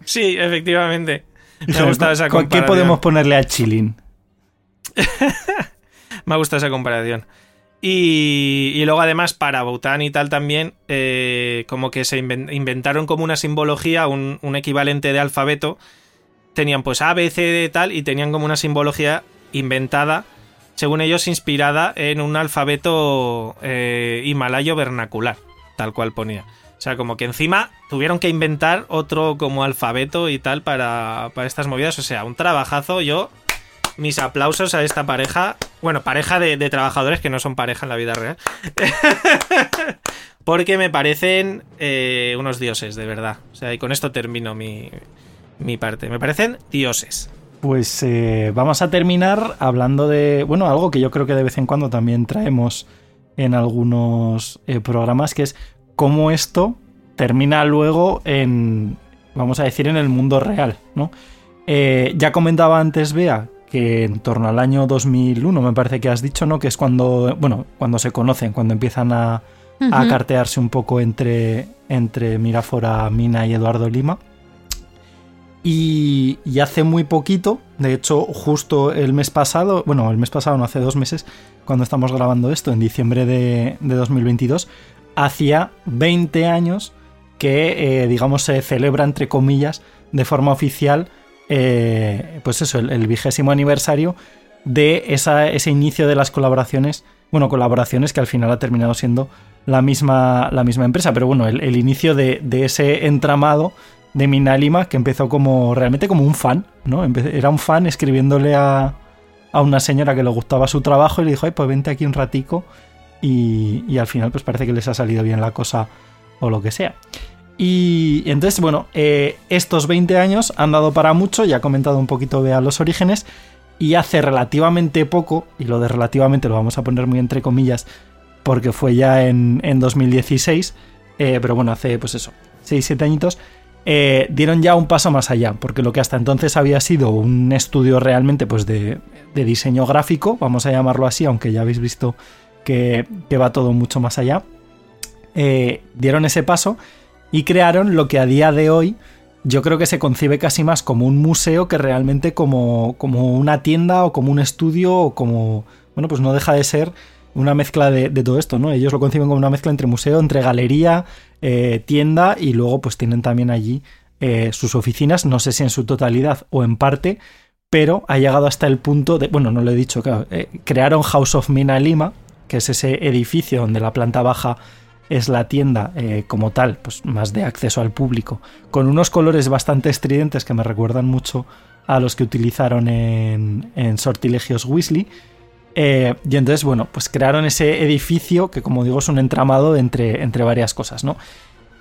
Sí, efectivamente. Me ha gustado esa ¿qué comparación. podemos ponerle a Chilling? [laughs] Me ha gustado esa comparación. Y, y luego además para Bután y tal también, eh, como que se inven- inventaron como una simbología, un, un equivalente de alfabeto. Tenían pues A, B, C, D tal y tenían como una simbología inventada, según ellos inspirada en un alfabeto eh, himalayo vernacular, tal cual ponía. O sea, como que encima tuvieron que inventar otro como alfabeto y tal para, para estas movidas. O sea, un trabajazo. Yo mis aplausos a esta pareja. Bueno, pareja de, trabajadores que no son pareja en la vida real. [laughs] Porque me parecen eh, unos dioses, de verdad. O sea, y con esto termino mi, mi parte. Me parecen dioses. Pues eh, vamos a terminar hablando de, bueno, algo que yo creo que de vez en cuando también traemos en algunos eh, programas, que es cómo esto termina luego en, vamos a decir, en el mundo real, ¿no? Eh, ya comentaba antes Bea que en torno al año 2001, me parece que has dicho, ¿no? Que es cuando, bueno, cuando se conocen, cuando empiezan a, a cartearse un poco entre, entre Mirafora, Mina y Eduardo Lima. Y, y hace muy poquito, de hecho, justo el mes pasado, bueno, el mes pasado, no hace dos meses, cuando estamos grabando esto, en diciembre de, de 2022, hacía 20 años que, eh, digamos, se celebra, entre comillas, de forma oficial, eh, pues eso, el, vigésimo aniversario de ese inicio de las colaboraciones bueno, colaboraciones que al final ha terminado siendo la misma, la misma empresa. Pero bueno, el, inicio de, ese entramado de Minalima que empezó como realmente como un fan, ¿no? era un fan escribiéndole a, a una señora que le gustaba su trabajo y le dijo, ay, pues vente aquí un ratico y, al final pues parece que les ha salido bien la cosa o lo que sea. Y entonces, bueno, eh, estos 20 años han dado para mucho, ya he comentado un poquito de a los orígenes, y hace relativamente poco, y lo de relativamente lo vamos a poner muy entre comillas, porque fue ya en, 2016, eh, pero bueno, hace pues eso, 6-7 añitos, eh, dieron ya un paso más allá, porque lo que hasta entonces había sido un estudio realmente pues de, diseño gráfico, vamos a llamarlo así, aunque ya habéis visto que, va todo mucho más allá, eh, dieron ese paso y crearon lo que a día de hoy yo creo que se concibe casi más como un museo que realmente como, como una tienda o como un estudio o como, bueno, pues no deja de ser una mezcla de, todo esto, ¿no? Ellos lo conciben como una mezcla entre museo, entre galería, eh, tienda y luego pues tienen también allí eh, sus oficinas, no sé si en su totalidad o en parte, pero ha llegado hasta el punto de, bueno, no lo he dicho, claro, crearon House of Mina Lima, que es ese edificio donde la planta baja es la tienda como tal, pues más de acceso al público, con unos colores bastante estridentes que me recuerdan mucho a los que utilizaron en, en Sortilegios Weasley eh, y entonces, bueno, pues crearon ese edificio que, como digo, es un entramado entre, entre varias cosas, ¿no?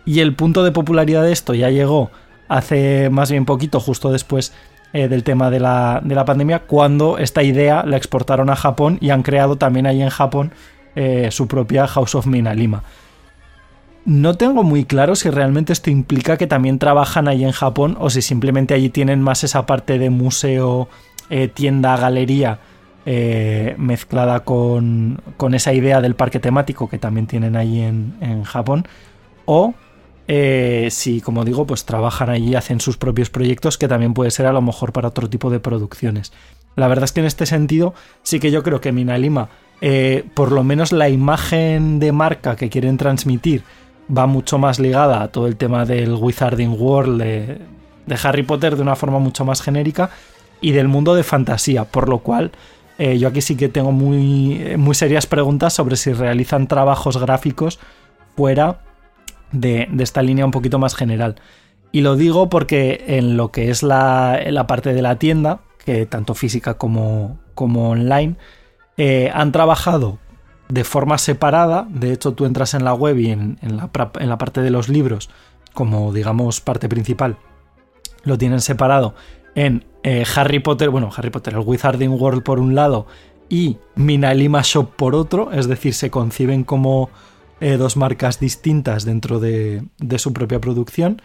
Y el punto de popularidad de esto ya llegó hace más bien poquito, justo después eh, del tema de la, pandemia, cuando esta idea la exportaron a Japón y han creado también ahí en Japón eh, su propia House of Mina Lima. No tengo muy claro si realmente esto implica que también trabajan ahí en Japón o si simplemente allí tienen más esa parte de museo, tienda, galería eh, mezclada con, esa idea del parque temático que también tienen ahí en, Japón, o eh, si, como digo, pues trabajan allí, hacen sus propios proyectos, que también puede ser a lo mejor para otro tipo de producciones. La verdad es que en este sentido sí que yo creo que Minalima, eh, por lo menos la imagen de marca que quieren transmitir, va mucho más ligada a todo el tema del Wizarding World de, de Harry Potter de una forma mucho más genérica y del mundo de fantasía, por lo cual eh, yo aquí sí que tengo muy, muy serias preguntas sobre si realizan trabajos gráficos fuera de, esta línea un poquito más general. Y lo digo porque en lo que es la, parte de la tienda, que tanto física como, como online, eh, han trabajado de forma separada. De hecho, tú entras en la web y en, la, en la parte de los libros, como digamos parte principal, lo tienen separado en eh, Harry Potter, bueno, Harry Potter, el Wizarding World por un lado y Minalima Shop por otro, es decir, se conciben como eh, dos marcas distintas dentro de, su propia producción.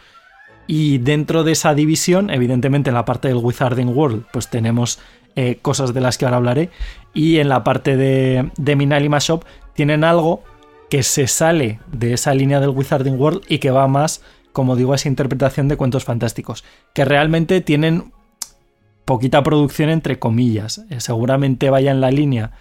Y dentro de esa división, evidentemente en la parte del Wizarding World, pues tenemos eh, cosas de las que ahora hablaré. Y en la parte de, de Minalima Shop tienen algo que se sale de esa línea del Wizarding World y que va más, como digo, a esa interpretación de cuentos fantásticos. Que realmente tienen poquita producción entre comillas. Eh, seguramente vaya en la línea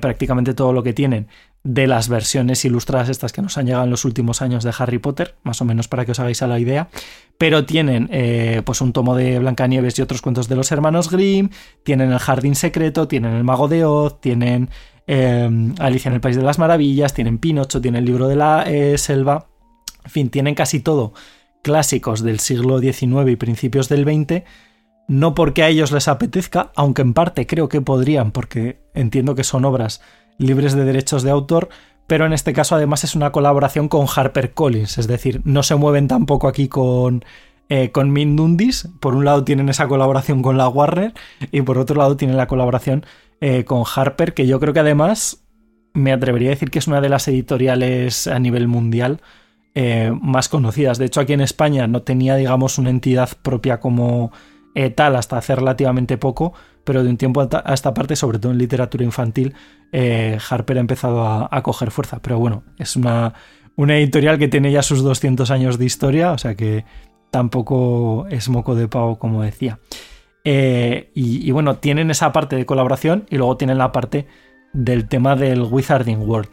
prácticamente todo lo que tienen de las versiones ilustradas estas que nos han llegado en los últimos años de Harry Potter, más o menos para que os hagáis a la idea, pero tienen eh, pues un tomo de Blancanieves y otros cuentos de los hermanos Grimm, tienen el Jardín Secreto, tienen el Mago de Oz, tienen Alicia en el País de las Maravillas, tienen Pinocho, tienen el libro de la selva, en fin, tienen casi todo. Clásicos del siglo XIX y principios del XX no porque a ellos les apetezca, aunque en parte creo que podrían, porque entiendo que son obras libres de derechos de autor, pero en este caso además es una colaboración con HarperCollins, es decir, no se mueven tampoco aquí con, eh, con por un lado tienen esa colaboración con la Warner y por otro lado tienen la colaboración eh, con Harper, que yo creo que además me atrevería a decir que es una de las editoriales a nivel mundial eh, más conocidas. De hecho, aquí en España no tenía, digamos, una entidad propia como eh, tal hasta hace relativamente poco, pero de un tiempo a esta parte, sobre todo en literatura infantil, eh, Harper ha empezado a, coger fuerza. Pero bueno, es una, editorial que tiene ya sus 200 años de historia, o sea que tampoco es moco de pavo, como decía. Eh, y, bueno, tienen esa parte de colaboración y luego tienen la parte del tema del Wizarding World.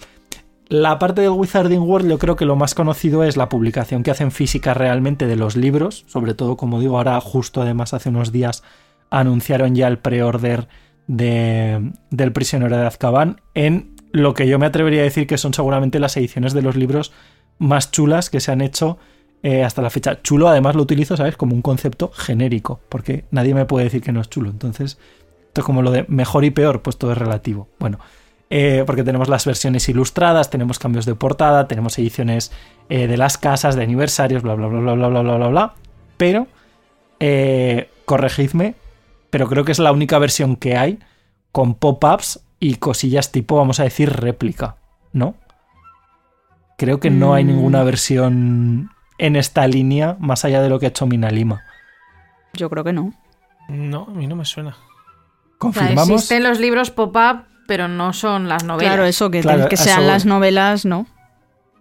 La parte del Wizarding World yo creo que lo más conocido es la publicación que hacen física realmente de los libros, sobre todo como digo ahora justo además hace unos días anunciaron ya el pre-order de, del prisionero de Azkaban en lo que yo me atrevería a decir que son seguramente las ediciones de los libros más chulas que se han hecho eh, hasta la fecha. Chulo además lo utilizo, ¿sabes? Como un concepto genérico, porque nadie me puede decir que no es chulo. Entonces, esto es como lo de mejor y peor, pues todo es relativo. Bueno, eh, porque tenemos las versiones ilustradas, tenemos cambios de portada, tenemos ediciones eh, de las casas, de aniversarios, bla, bla, bla, bla, bla, bla, bla, bla, bla. Pero, corregidme, pero creo que es la única versión que hay con pop-ups y cosillas tipo, vamos a decir, réplica, ¿no? Creo que no hay Mm. ninguna versión en esta línea más allá de lo que ha hecho Mina Lima. Yo creo que no. No, a mí no me suena. O sea, ¿Confirmamos? existen los libros pop-up, pero no son las novelas. Claro, eso, que, Claro, que eso sean las novelas, no.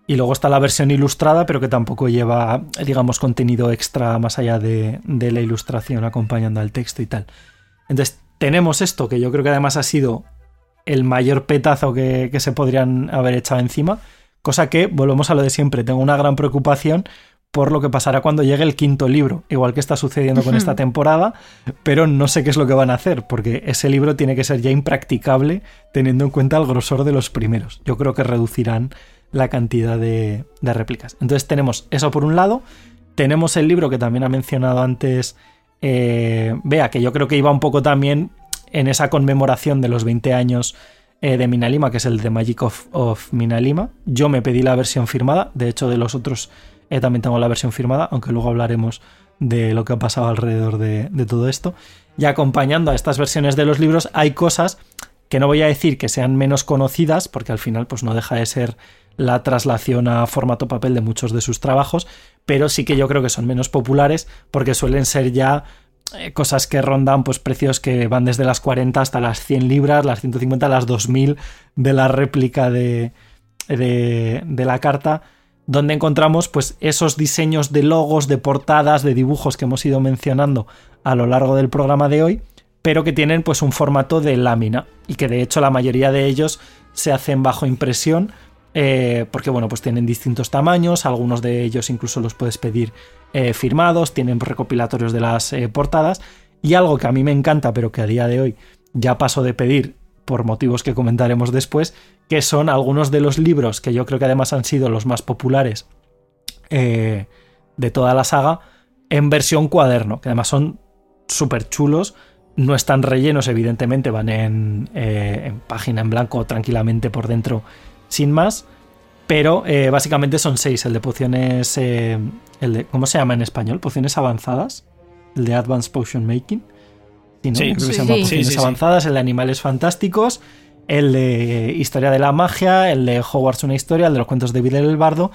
Y luego está la versión ilustrada, pero que tampoco lleva, digamos, contenido extra más allá de, de la ilustración acompañando al texto y tal. Entonces, tenemos esto, que yo creo que además ha sido el mayor petazo que, que se podrían haber echado encima. Cosa que, volvemos a lo de siempre, tengo una gran preocupación por lo que pasará cuando llegue el quinto libro, igual que está sucediendo con esta temporada, pero no sé qué es lo que van a hacer, porque ese libro tiene que ser ya impracticable teniendo en cuenta el grosor de los primeros. Yo creo que reducirán la cantidad de, réplicas. Entonces tenemos eso por un lado, tenemos el libro que también ha mencionado antes eh, Bea, que yo creo que iba un poco también en esa conmemoración de los 20 años eh, de Minalima, que es el The Magic of, of Minalima. Yo me pedí la versión firmada, de hecho de los otros eh, también tengo la versión firmada, aunque luego hablaremos de lo que ha pasado alrededor de, de todo esto. Y acompañando a estas versiones de los libros hay cosas que no voy a decir que sean menos conocidas, porque al final pues no deja de ser la traslación a formato papel de muchos de sus trabajos, pero sí que yo creo que son menos populares porque suelen ser ya eh, cosas que rondan pues precios que van desde las 40 hasta las 100 libras, las 150, las 2000 de la réplica de, de, de la carta donde encontramos pues esos diseños de logos, de portadas, de dibujos que hemos ido mencionando a lo largo del programa de hoy, pero que tienen pues un formato de lámina y que de hecho la mayoría de ellos se hacen bajo impresión eh, porque bueno pues tienen distintos tamaños, algunos de ellos incluso los puedes pedir eh, firmados, tienen recopilatorios de las eh, portadas y algo que a mí me encanta pero que a día de hoy ya paso de pedir por motivos que comentaremos después, que son algunos de los libros que yo creo que además han sido los más populares de toda la saga en versión cuaderno, que además son súper chulos, no están rellenos evidentemente, van en, página en blanco tranquilamente por dentro sin más, pero eh, básicamente son seis, el de pociones, eh, el de, ¿cómo se llama en español? Pociones avanzadas, el de Advanced Potion Making. Sí, ¿no? Sí, Creo que sí, se llama sí. Pociones Sí, sí, sí. avanzadas, el de animales fantásticos, el de Historia de la Magia, el de Hogwarts una historia, el de los cuentos de Videl el Bardo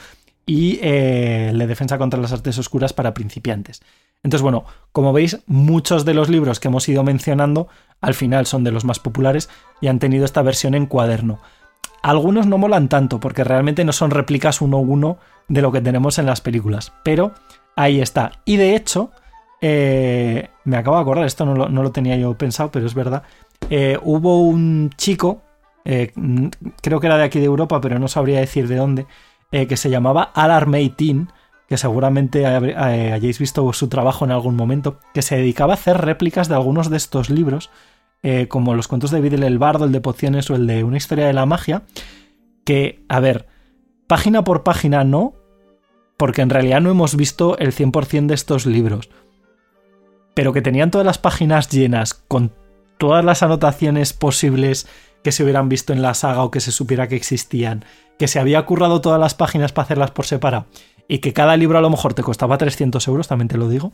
y eh, el de Defensa contra las Artes Oscuras para principiantes. Entonces, bueno, como veis, muchos de los libros que hemos ido mencionando al final son de los más populares y han tenido esta versión en cuaderno. Algunos no molan tanto porque realmente no son réplicas uno a uno de lo que tenemos en las películas, pero ahí está. Y de hecho, eh, me acabo de acordar, esto no lo, tenía yo pensado, pero es verdad. Eh, hubo un chico, eh, creo que era de aquí de Europa, pero no sabría decir de dónde, que se llamaba Alarm 18, que seguramente hayáis visto su trabajo en algún momento, que se dedicaba a hacer réplicas de algunos de estos libros, eh, como los cuentos de Videl el Bardo, el de Pociones o el de Una historia de la magia, que, a ver, página por página no, porque en realidad no hemos visto el 100% de estos libros, pero que tenían todas las páginas llenas con todas las anotaciones posibles que se hubieran visto en la saga o que se supiera que existían, que se había currado todas las páginas para hacerlas por separado y que cada libro a lo mejor te costaba 300 euros, también te lo digo.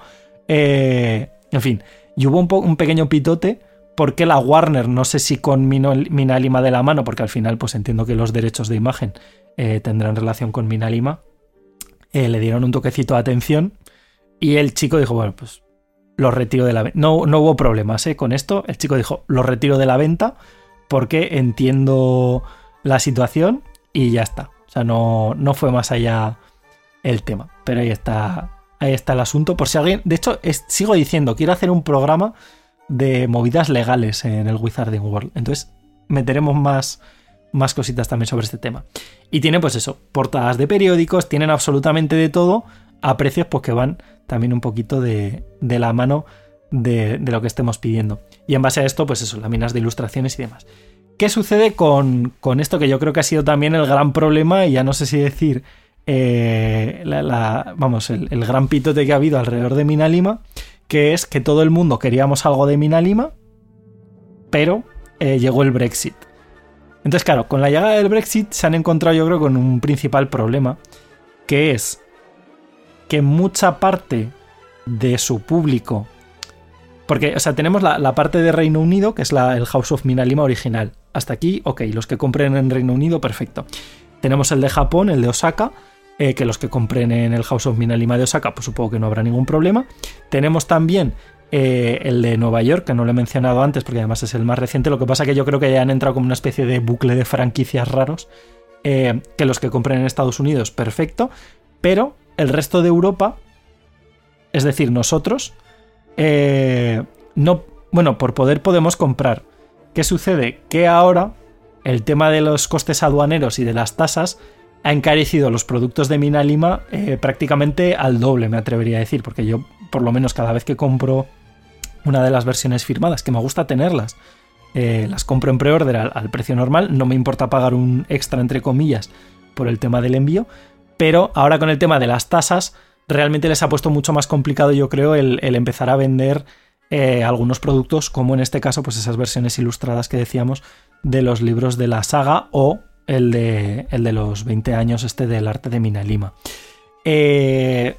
Eh, en fin, y hubo un, pequeño pitote porque la Warner, no sé si con Mina Lima de la mano, porque al final pues entiendo que los derechos de imagen eh, tendrán relación con Mina Lima, eh, le dieron un toquecito de atención y el chico dijo, bueno, pues lo retiro de la venta. No, no hubo problemas ¿eh? con esto. El chico dijo, lo retiro de la venta porque entiendo la situación y ya está. O sea, no, no fue más allá el tema. Pero ahí está, ahí está el asunto. Por si alguien, de hecho, es, sigo diciendo, quiero hacer un programa de movidas legales en el Wizarding World. Entonces, meteremos más, más cositas también sobre este tema. Y tiene, pues eso, portadas de periódicos, tienen absolutamente de todo a precios pues, que van también un poquito de, de la mano de, de, lo que estemos pidiendo. Y en base a esto, pues eso, láminas de ilustraciones y demás. ¿Qué sucede con, con esto que yo creo que ha sido también el gran problema y ya no sé si decir eh, la, vamos, el, el gran pitote que ha habido alrededor de Minalima, que es que todo el mundo queríamos algo de Minalima, pero eh, llegó el Brexit. Entonces, claro, con la llegada del Brexit se han encontrado yo creo con un principal problema, que es que mucha parte de su público, porque, o sea, tenemos la, parte de Reino Unido, que es la, el House of Minalima original. Hasta aquí, ok, los que compren en Reino Unido, perfecto. Tenemos el de Japón, el de Osaka, eh, que los que compren en el House of Minalima de Osaka, pues supongo que no habrá ningún problema. Tenemos también eh, el de Nueva York, que no lo he mencionado antes porque además es el más reciente. Lo que pasa que yo creo que ya han entrado como una especie de bucle de franquicias raros. eh, que los que compren en Estados Unidos, perfecto. Pero el resto de Europa, es decir, nosotros, no. Bueno, por poder podemos comprar. ¿Qué sucede? Que ahora el tema de los costes aduaneros y de las tasas ha encarecido los productos de Mina Lima eh, prácticamente al doble, me atrevería a decir, porque yo, por lo menos, cada vez que compro una de las versiones firmadas, que me gusta tenerlas, eh, las compro en preorden al, precio normal, no me importa pagar un extra, entre comillas, por el tema del envío, pero ahora con el tema de las tasas, realmente les ha puesto mucho más complicado, yo creo, el, el empezar a vender eh, algunos productos, como en este caso, pues esas versiones ilustradas que decíamos de los libros de la saga o el de, el de los 20 años este del arte de Mina Lima. Eh,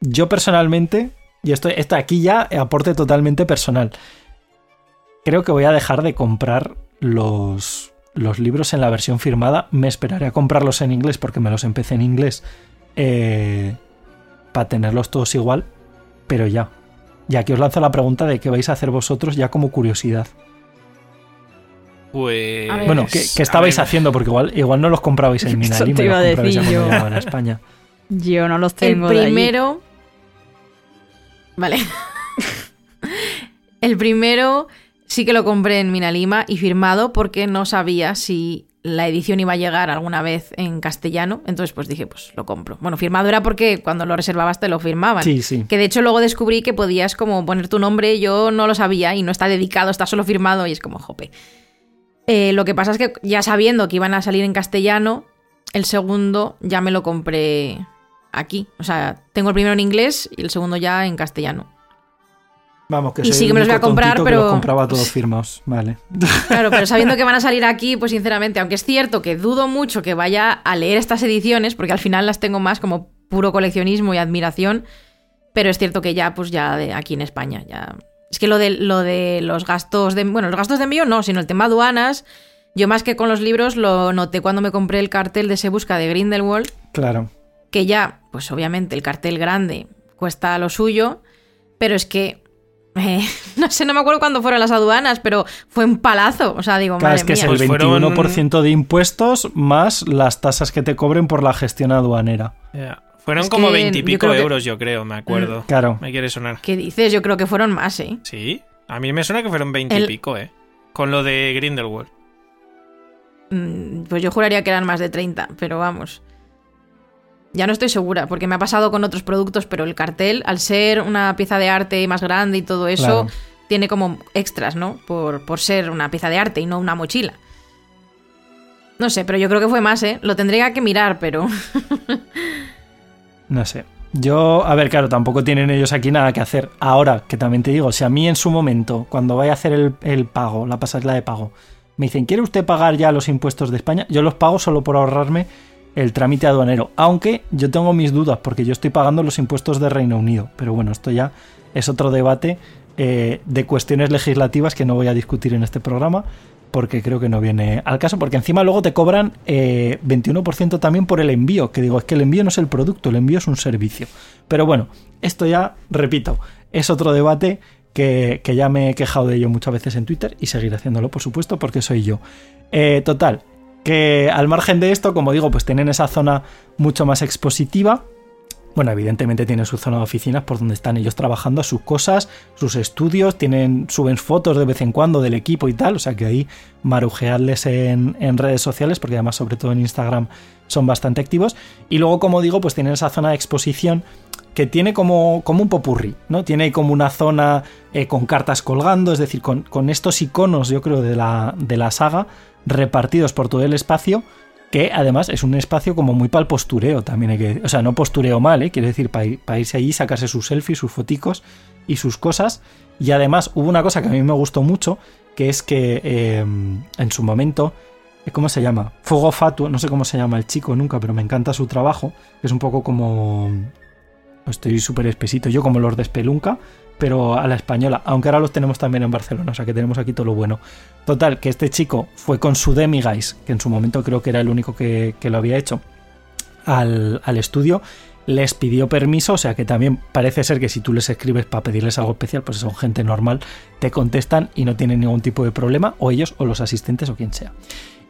yo personalmente, y esto, esto aquí ya aporte totalmente personal, creo que voy a dejar de comprar los, los libros en la versión firmada. Me esperaré a comprarlos en inglés porque me los empecé en inglés eh, para tenerlos todos igual, pero ya. Y aquí os lanzo la pregunta de qué vais a hacer vosotros ya como curiosidad. Pues. Ver. Bueno, ¿qué, qué estabais haciendo? Porque igual, igual no los comprabais en [laughs] iba a los comprabais yo. a España. Yo no los El tengo de allí. primero. Vale. [laughs] El primero sí que lo compré en Minalima y firmado porque no sabía si la edición iba a llegar alguna vez en castellano. Entonces, pues dije, pues lo compro. Bueno, firmado era porque cuando lo reservabas te lo firmaban. Sí, sí. Que de hecho luego descubrí que podías como poner tu nombre, yo no lo sabía y no está dedicado, está solo firmado y es como jope. Eh, lo que pasa es que ya sabiendo que iban a salir en castellano, el segundo ya me lo compré aquí. O sea, tengo el primero en inglés y el segundo ya en castellano. Vamos, que Y sí que me los voy a comprar, pero- los compraba todos firmados. Vale. Claro, pero [laughs] sabiendo que van a salir aquí, pues sinceramente, aunque es cierto que dudo mucho que vaya a leer estas ediciones, porque al final las tengo más como puro coleccionismo y admiración, pero es cierto que ya, pues ya de aquí en España, ya. Es que lo de, lo de los gastos de. Bueno, los gastos de envío no, sino el tema aduanas. Yo más que con los libros lo noté cuando me compré el cartel de Se Busca de Grindelwald, Claro. que ya, pues obviamente el cartel grande cuesta lo suyo, pero es que. eh, [laughs] no sé, no me acuerdo cuándo fueron las aduanas, pero fue un palazo. O sea, digo, Claro, madre es que es mía. el Pues fueron- 21% de impuestos más las tasas que te cobren por la gestión aduanera. Ya. Fueron Es como veintipico que- euros, yo creo, me acuerdo. Claro. Me quiere sonar. ¿Qué dices? Yo creo que fueron más, ¿eh? Sí, a mí me suena que fueron veintipico, ¿eh? Con lo de Grindelwald. Mm, Pues yo juraría que eran más de 30, pero vamos. Ya no estoy segura, porque me ha pasado con otros productos, pero el cartel, al ser una pieza de arte más grande y todo eso, Claro. tiene como extras, ¿no? Por, por ser una pieza de arte y no una mochila. No sé, pero yo creo que fue más, ¿eh? Lo tendría que mirar, pero... [laughs] No sé. Yo, a ver, claro, tampoco tienen ellos aquí nada que hacer. Ahora, que también te digo, si a mí en su momento, cuando vaya a hacer el, el pago, la pasarela de pago, me dicen, ¿quiere usted pagar ya los impuestos de España? Yo los pago solo por ahorrarme el trámite aduanero. Aunque yo tengo mis dudas, porque yo estoy pagando los impuestos de Reino Unido. Pero bueno, esto ya es otro debate eh, de cuestiones legislativas que no voy a discutir en este programa. Porque creo que no viene al caso, porque encima luego te cobran eh, 21% también por el envío, que digo, es que el envío no es el producto, el envío es un servicio. Pero bueno, esto ya, repito, es otro debate que, que ya me he quejado de ello muchas veces en Twitter y seguiré haciéndolo, por supuesto, porque soy yo. Eh, total, que al margen de esto, como digo, pues tienen esa zona mucho más expositiva. Bueno, evidentemente tienen su zona de oficinas por donde están ellos trabajando sus cosas, sus estudios, tienen, suben fotos de vez en cuando del equipo y tal, o sea que ahí marujearles en, en redes sociales, porque además sobre todo en Instagram son bastante activos. Y luego, como digo, pues tienen esa zona de exposición que tiene como, como un popurrí, ¿no? Tiene como una zona eh, con cartas colgando, es decir, con, con, estos iconos, yo creo, de la, de la saga repartidos por todo el espacio que además es un espacio como muy para el postureo también o sea no postureo mal ¿eh? quiere decir para, irse allí sacarse sus selfies sus foticos y sus cosas y además hubo una cosa que a mí me gustó mucho que es que eh, en su momento ¿cómo se llama? Fuego Fatuo no sé cómo se llama el chico nunca pero me encanta su trabajo es un poco como estoy súper espesito yo como los de Spelunca pero a la española, aunque ahora los tenemos también en Barcelona, o sea que tenemos aquí todo lo bueno. Total, que este chico fue con su Demiguys, que en su momento creo que era el único que, lo había hecho, al, estudio, les pidió permiso, o sea que también parece ser que si tú les escribes para pedirles algo especial, pues son gente normal, te contestan y no tienen ningún tipo de problema, o ellos, o los asistentes, o quien sea.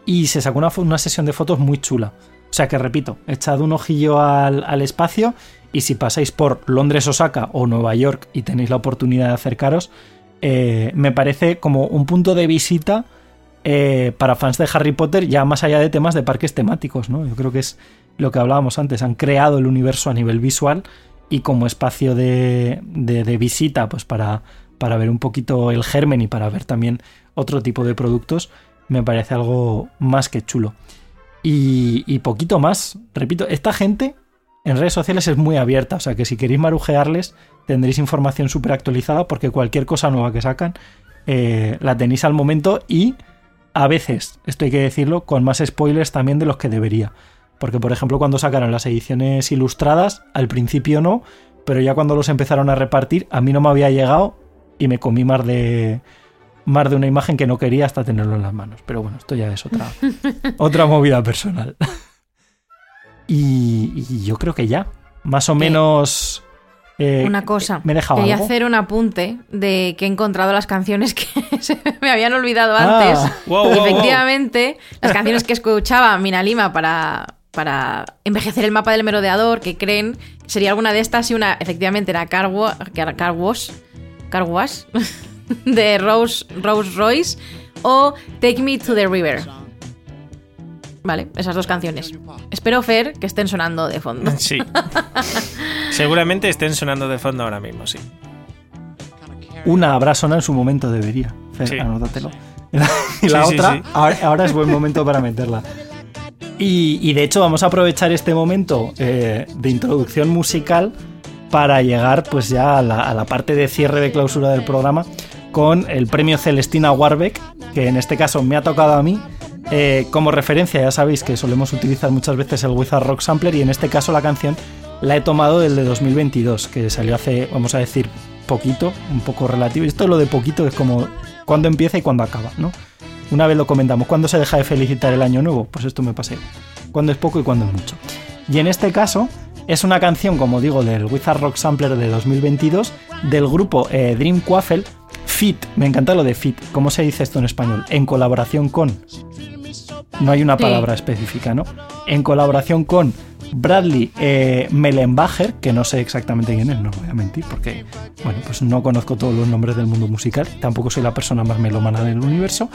Y se sacó una, una sesión de fotos muy chula. O sea que repito, echad un ojillo al, al espacio y si pasáis por Londres, Osaka o Nueva York y tenéis la oportunidad de acercaros, eh, me parece como un punto de visita eh, para fans de Harry Potter, ya más allá de temas de parques temáticos, ¿no? Yo creo que es lo que hablábamos antes, han creado el universo a nivel visual y como espacio de, visita, pues para, para ver un poquito el germen y para ver también otro tipo de productos, me parece algo más que chulo. Y poquito más, repito, esta gente en redes sociales es muy abierta, o sea que si queréis marujearles tendréis información súper actualizada porque cualquier cosa nueva que sacan eh, la tenéis al momento y a veces, esto hay que decirlo, con más spoilers también de los que debería. Porque por ejemplo cuando sacaron las ediciones ilustradas, al principio no, pero ya cuando los empezaron a repartir a mí no me había llegado y me comí más de más de una imagen que no quería hasta tenerlo en las manos. Pero bueno, esto ya es otra, [laughs] otra movida personal. Y, yo creo que ya. Más o menos. Eh, una cosa. Me he dejado Quería hacer un apunte de que he encontrado las canciones que [laughs] se me habían olvidado antes. Ah. y efectivamente, las canciones que escuchaba Mina Lima para, para envejecer el mapa del merodeador, que creen sería alguna de estas y una, efectivamente, era Car, Car Wash, Car Wash [laughs] de Rose, Rose Royce o Take Me to the River. Vale, esas dos canciones. Espero, Fer, que estén sonando de fondo. [laughs] Sí. [laughs] Seguramente estén sonando de fondo ahora mismo, sí. Una habrá sonado en su momento, debería. Fer, anótatelo. [laughs] Y la, otra, ahora, es buen momento para meterla. Y, de hecho vamos a aprovechar este momento eh, de introducción musical para llegar pues ya a la, a la, parte de cierre de clausura del programa con el premio Celestina Warbeck, que en este caso me ha tocado a mí eh, como referencia, ya sabéis que solemos utilizar muchas veces el Wizard Rock Sampler y en este caso la canción la he tomado del de 2022, que salió hace, vamos a decir, poquito, un poco relativo. Y esto lo de poquito es como cuando empieza y cuando acaba, ¿no? Una vez lo comentamos, ¿cuándo se deja de felicitar el año nuevo? Pues esto me pasé. Cuando es poco y cuando es mucho. Y en este caso es una canción, como digo, del Wizard Rock Sampler de 2022 del grupo eh, Dream Quaffle Fit. Me encanta lo de Fit. ¿Cómo se dice esto en español? En colaboración con no hay una palabra específica, ¿no? En colaboración con Bradley eh, Mellenbacher, que no sé exactamente quién es, no voy a mentir, porque, bueno, pues no conozco todos los nombres del mundo musical, tampoco soy la persona más melómana del universo,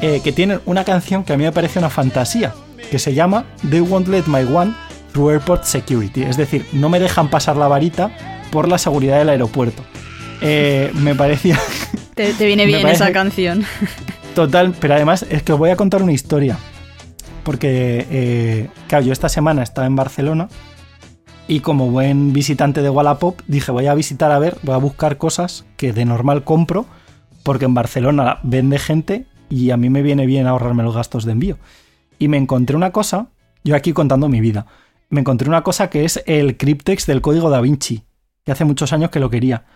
eh, que tienen una canción que a mí me parece una fantasía, que se llama They Won't Let My One Through Airport Security, es decir, no me dejan pasar la varita por la seguridad del aeropuerto. Eh, me parecía... Te, viene [laughs] bien esa canción. Total, pero además es que os voy a contar una historia porque, eh, claro, yo esta semana estaba en Barcelona y como buen visitante de Wallapop dije voy a visitar a ver, voy a buscar cosas que de normal compro porque en Barcelona vende gente y a mí me viene bien ahorrarme los gastos de envío. Y me encontré una cosa, yo aquí contando mi vida, me encontré una cosa que es el cryptex del código da Vinci, que hace muchos años que lo quería.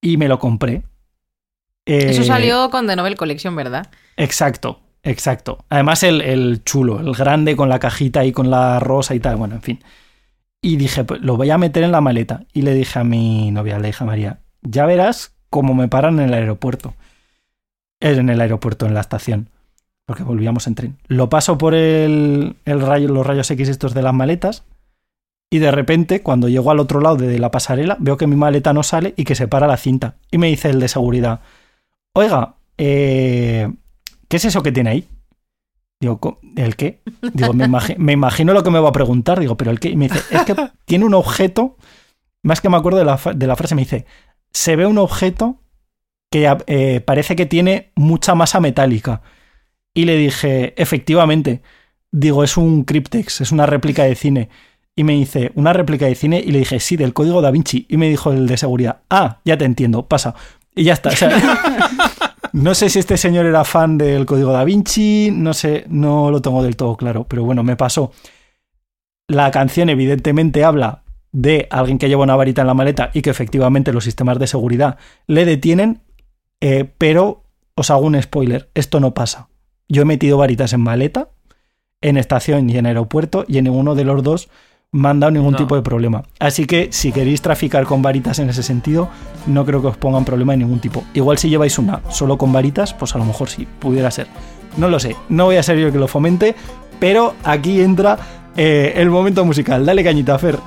Y me lo compré. Eso eh, salió con The Novel Collection, ¿verdad? Exacto. Exacto. Además el, chulo, el grande con la cajita y con la rosa y tal, bueno, en fin. Y dije, pues lo voy a meter en la maleta. Y le dije a mi novia, le dije a María, ya verás cómo me paran en el aeropuerto. En el aeropuerto, en la estación. Porque volvíamos en tren. Lo paso por el, el rayo, los rayos X estos de las maletas. Y de repente, cuando llego al otro lado de la pasarela, veo que mi maleta no sale y que se para la cinta. Y me dice el de seguridad, oiga, eh, ¿qué es eso que tiene ahí? Digo, "Co- ¿el qué? Digo, me, imagi- me imagino lo que me va a preguntar. Digo, ¿pero el qué? Y me dice, es que tiene un objeto, más que me acuerdo de la, de la frase, me dice, se ve un objeto que eh, parece que tiene mucha masa metálica. Y le dije, efectivamente, digo, es un Cryptex, es una réplica de cine. Y me dice, ¿una réplica de cine? Y le dije, sí, del código da Vinci. Y me dijo el de seguridad, ah, ya te entiendo, pasa. Y ya está. o sea, no sé si este señor era fan del código da Vinci, no sé, no lo tengo del todo claro, pero bueno, me pasó. La canción evidentemente habla de alguien que lleva una varita en la maleta y que efectivamente los sistemas de seguridad le detienen, eh, pero os hago un spoiler, esto no pasa. Yo he metido varitas en maleta, en estación y en aeropuerto, y en ninguno de los dos me han dado ningún No. tipo de problema. Así que si queréis traficar con varitas en ese sentido, no creo que os pongan problema de ningún tipo. Igual si lleváis una solo con varitas, pues a lo mejor sí, pudiera ser. No lo sé, no voy a ser yo el que lo fomente, pero aquí entra eh, el momento musical. Dale cañita, Fer. I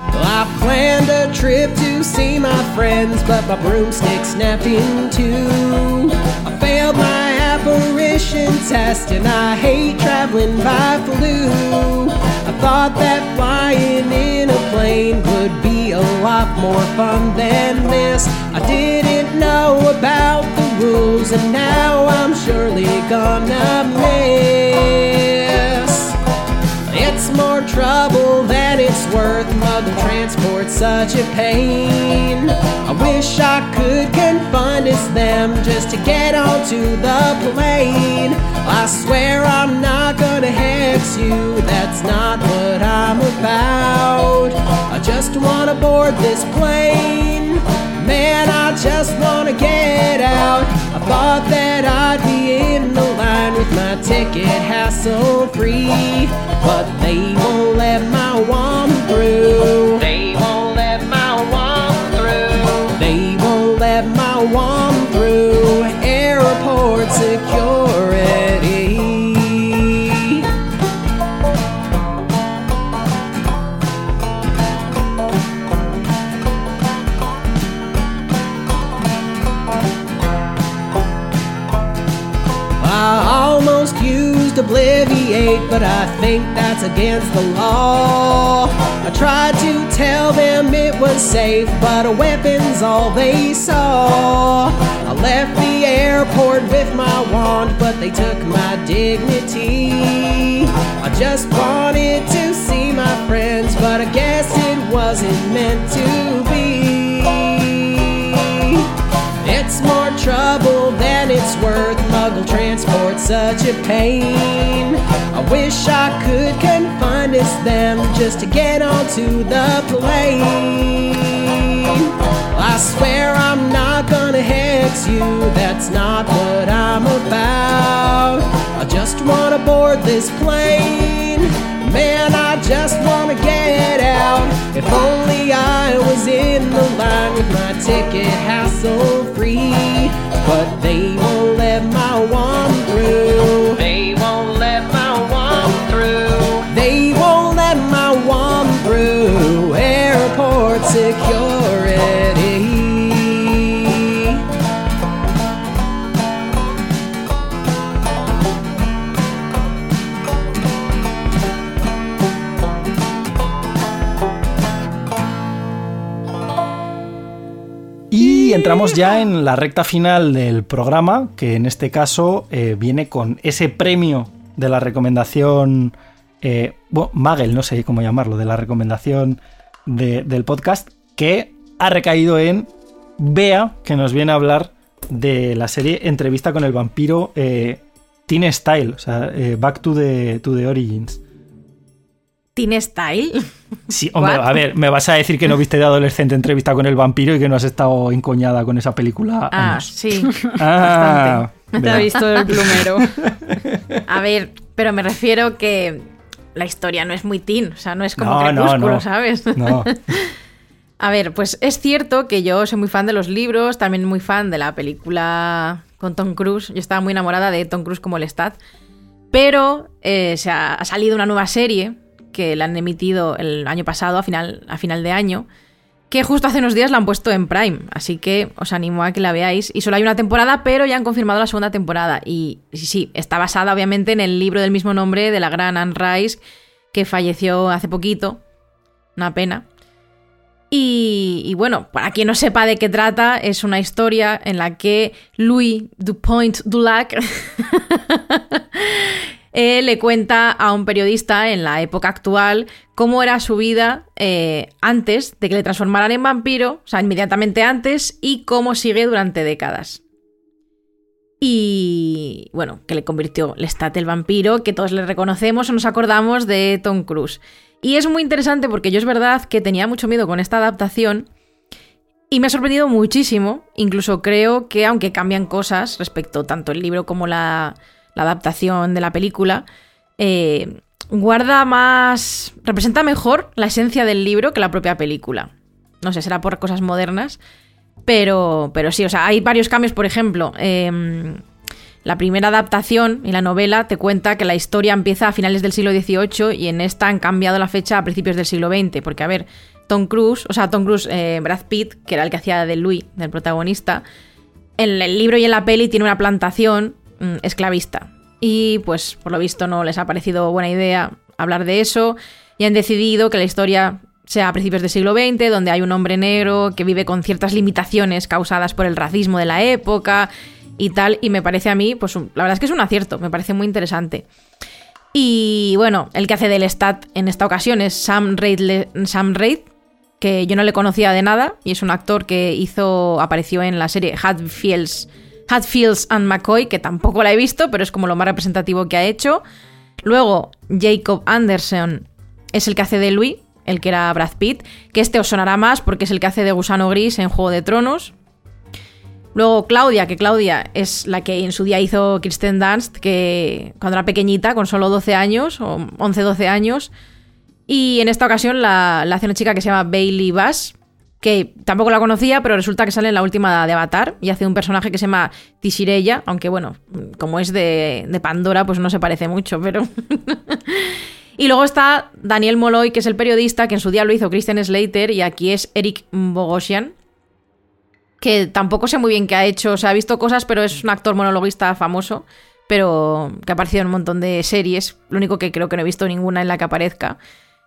apparition test, and I hate traveling by flu. I thought that flying in a plane would be a lot more fun than this. I didn't know about the rules, and now I'm surely gonna miss. More trouble than it's worth. Mother transport's such a pain. I wish I could confidence them just to get onto the plane. I swear I'm not gonna hex you, that's not what I'm about. I just wanna board this plane. Man, I just wanna get out. I thought that I'd be in the line with my ticket hassle free, but they won't let my wand through. They Obliviate, but I think that's against the law. I tried to tell them it was safe, but a weapon's all they saw. I left the airport with my wand, but they took my dignity. I just wanted to see my friends, but I guess it wasn't meant to be. It's more trouble than it's worth. Muggle transport's such a pain. I wish I could confidence them just to get onto the plane. I swear I'm not gonna hex you, that's not what I'm about. I just wanna board this plane. Man, I just wanna get out. If only I was in the line with my ticket hassle free. But they won't let my one through. Entramos ya en la recta final del programa, que en este caso eh, viene con ese premio de la recomendación, eh, bueno, Magel, no sé cómo llamarlo, de la recomendación de- del podcast, que ha recaído en Bea, que nos viene a hablar de la serie Entrevista con el vampiro eh, Teen Style, o sea, eh, Back to the, to the Origins. ¿Teen Style? Sí, hombre, What? a ver, me vas a decir que no viste de adolescente entrevista con el vampiro y que no has estado encoñada con esa película. Ah, años. sí. [laughs] Ah, Te ha visto el plumero. A ver, pero me refiero que la historia no es muy teen, o sea, no es como No, no, crepúsculo, no. ¿sabes? No. [laughs] A ver, pues es cierto que yo soy muy fan de los libros, también muy fan de la película con Tom Cruise. Yo estaba muy enamorada de Tom Cruise como el Stat. Pero eh, se ha, ha salido una nueva serie que la han emitido el año pasado, a final, a final de año, que justo hace unos días la han puesto en Prime, así que os animo a que la veáis. Y solo hay una temporada, pero ya han confirmado la segunda temporada. Y sí, está basada obviamente en el libro del mismo nombre de la gran Anne Rice, que falleció hace poquito. Una pena. Y, y, bueno, para quien no sepa de qué trata, es una historia en la que Louis Dupont Dulac [laughs] eh, le cuenta a un periodista en la época actual cómo era su vida eh, antes de que le transformaran en vampiro, o sea, inmediatamente antes, y cómo sigue durante décadas. Y bueno, que le convirtió Lestat el vampiro, que todos le reconocemos o nos acordamos de Tom Cruise. Y es muy interesante porque yo es verdad que tenía mucho miedo con esta adaptación y me ha sorprendido muchísimo. Incluso creo que aunque cambian cosas respecto tanto el libro como la, la adaptación de la película, eh, guarda más... representa mejor la esencia del libro que la propia película. No sé, será por cosas modernas. Pero, pero sí, o sea, hay varios cambios, por ejemplo. Eh, la primera adaptación y la novela te cuenta que la historia empieza a finales del siglo XVIII y en esta han cambiado la fecha a principios del siglo XX, porque a ver, Tom Cruise, o sea, Tom Cruise, eh, Brad Pitt, que era el que hacía de Louis, del protagonista, en el libro y en la peli tiene una plantación mm, esclavista. Y pues por lo visto no les ha parecido buena idea hablar de eso y han decidido que la historia sea a principios del siglo XX, donde hay un hombre negro que vive con ciertas limitaciones causadas por el racismo de la época y tal, y me parece a mí, pues la verdad es que es un acierto, me parece muy interesante. Y bueno, el que hace del Stat en esta ocasión es Sam Raid, Sam que yo no le conocía de nada, y es un actor que hizo, apareció en la serie Hatfields, Hatfields and McCoy, que tampoco la he visto, pero es como lo más representativo que ha hecho. Luego, Jacob Anderson es el que hace de Louis, el que era Brad Pitt, que este os sonará más porque es el que hace de Gusano Gris en Juego de Tronos, Luego Claudia, que Claudia es la que en su día hizo Kristen Dunst, que cuando era pequeñita, con solo 12 años, o 11, 12 años. Y en esta ocasión la, hace una chica que se llama Bailey Bass, que tampoco la conocía, pero resulta que sale en la última de Avatar y hace un personaje que se llama Tishireya, aunque bueno, como es de, de Pandora, pues no se parece mucho, pero... [laughs] y luego está Daniel Molloy, que es el periodista, que en su día lo hizo Christian Slater, y aquí es Eric Bogosian, que tampoco sé muy bien qué ha hecho, o sea, ha visto cosas, pero es un actor monologuista famoso, pero que ha aparecido en un montón de series, lo único que creo que no he visto ninguna en la que aparezca.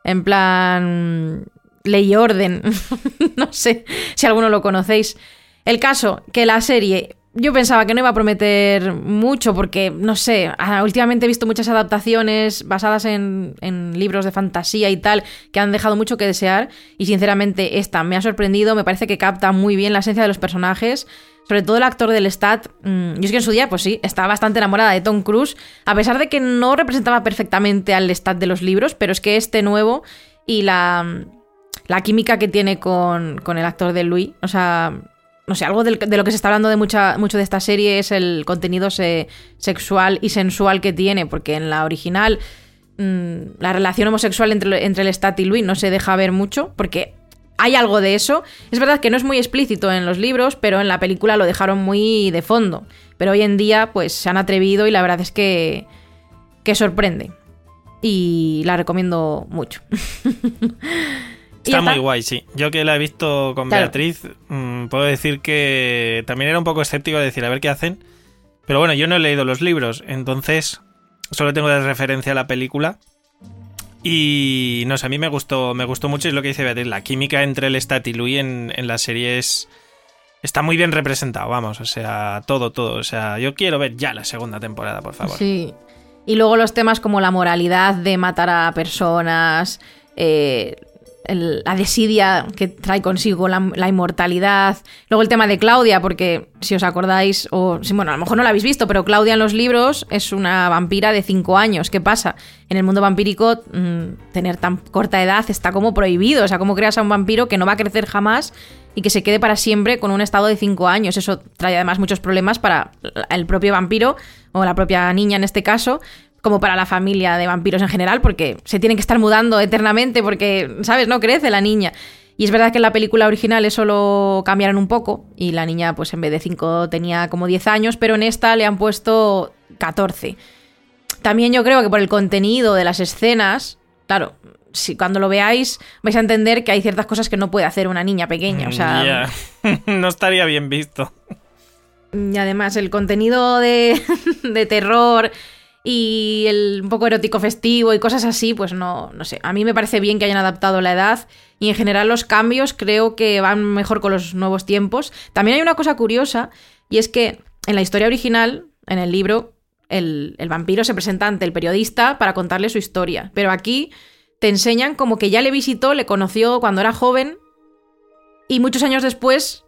En plan, Ley y Orden, [laughs] no sé si alguno lo conocéis. El caso, que la serie yo pensaba que no iba a prometer mucho porque, no sé, ah, últimamente he visto muchas adaptaciones basadas en, libros de fantasía y tal que han dejado mucho que desear y sinceramente esta me ha sorprendido, me parece que capta muy bien la esencia de los personajes, sobre todo el actor del Stat. Mm, yo es que en su día, pues sí, estaba bastante enamorada de Tom Cruise, a pesar de que no representaba perfectamente al Stat de los libros, pero es que este nuevo y la, la química que tiene con, con el actor de Louis, o sea no sé, algo de lo que se está hablando de mucha, mucho de esta serie es el contenido sexual y sensual que tiene, porque en la original mm, la relación homosexual entre, entre el Stat y Louis no se deja ver mucho, porque hay algo de eso. Es verdad que no es muy explícito en los libros, pero en la película lo dejaron muy de fondo. Pero hoy en día, pues se han atrevido y la verdad es que, que sorprende. Y la recomiendo mucho. [laughs] Está muy guay, sí. Yo que la he visto con Beatriz, mm, puedo decir que también era un poco escéptico de decir a ver qué hacen. Pero bueno, yo no he leído los libros, entonces solo tengo de referencia a la película. Y no sé, a mí me gustó, me gustó mucho, es lo que dice Beatriz, la química entre el Stat y Louis en, en la serie es, está muy bien representado, vamos, o sea, todo, todo. O sea, yo quiero ver ya la segunda temporada, por favor. Sí. Y luego los temas como la moralidad de matar a personas, eh, la desidia que trae consigo la, inmortalidad. Luego el tema de Claudia, porque si os acordáis, o bueno, a lo mejor no la habéis visto, pero Claudia en los libros es una vampira de 5 años. ¿Qué pasa? En el mundo vampírico, mm, tener tan corta edad está como prohibido. O sea, ¿cómo creas a un vampiro que no va a crecer jamás y que se quede para siempre con un estado de 5 años? Eso trae además muchos problemas para el propio vampiro o la propia niña en este caso, como para la familia de vampiros en general, porque se tienen que estar mudando eternamente porque, ¿sabes? No crece la niña. Y es verdad que en la película original eso lo cambiaron un poco y la niña pues en vez de 5 tenía como 10 años, pero en esta le han puesto 14. También yo creo que por el contenido de las escenas, claro, si cuando lo veáis vais a entender que hay ciertas cosas que no puede hacer una niña pequeña. O sea, Ya. [laughs] no estaría bien visto. y además el contenido de, [laughs] de terror y el un poco erótico festivo y cosas así, pues no, no sé. A mí me parece bien que hayan adaptado la edad y en general los cambios creo que van mejor con los nuevos tiempos. También hay una cosa curiosa y es que en la historia original, en el libro, el, el vampiro se presenta ante el periodista para contarle su historia. Pero aquí te enseñan como que ya le visitó, le conoció cuando era joven y muchos años después,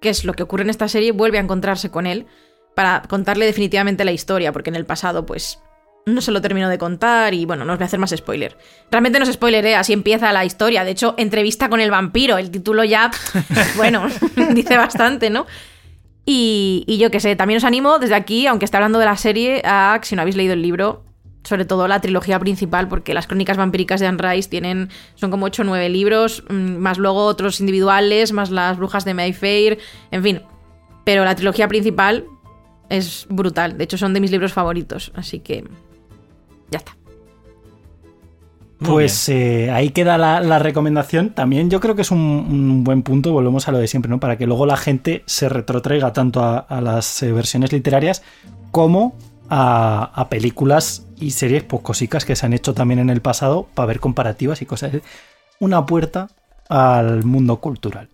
que es lo que ocurre en esta serie, vuelve a encontrarse con él para contarle definitivamente la historia, porque en el pasado, pues, no se lo terminó de contar y bueno, no os voy a hacer más spoiler. Realmente no se spoileré, así empieza la historia. De hecho, entrevista con el vampiro, el título ya, [laughs] bueno, [laughs] dice bastante, ¿no? Y, y yo qué sé, también os animo desde aquí, aunque esté hablando de la serie, a si no habéis leído el libro, sobre todo la trilogía principal, porque las crónicas vampíricas de Anne Rice tienen, son como 8 o 9 libros, mm, más luego otros individuales, más las brujas de Mayfair, en fin. Pero la trilogía principal es brutal, de hecho son de mis libros favoritos, así que ya está. Pues eh, ahí queda la, la recomendación. También yo creo que es un, un buen punto, volvemos a lo de siempre, ¿no? Para que luego la gente se retrotraiga tanto a, a las eh, versiones literarias como a, a películas y series pues cosicas que se han hecho también en el pasado para ver comparativas y cosas. Una puerta al mundo cultural.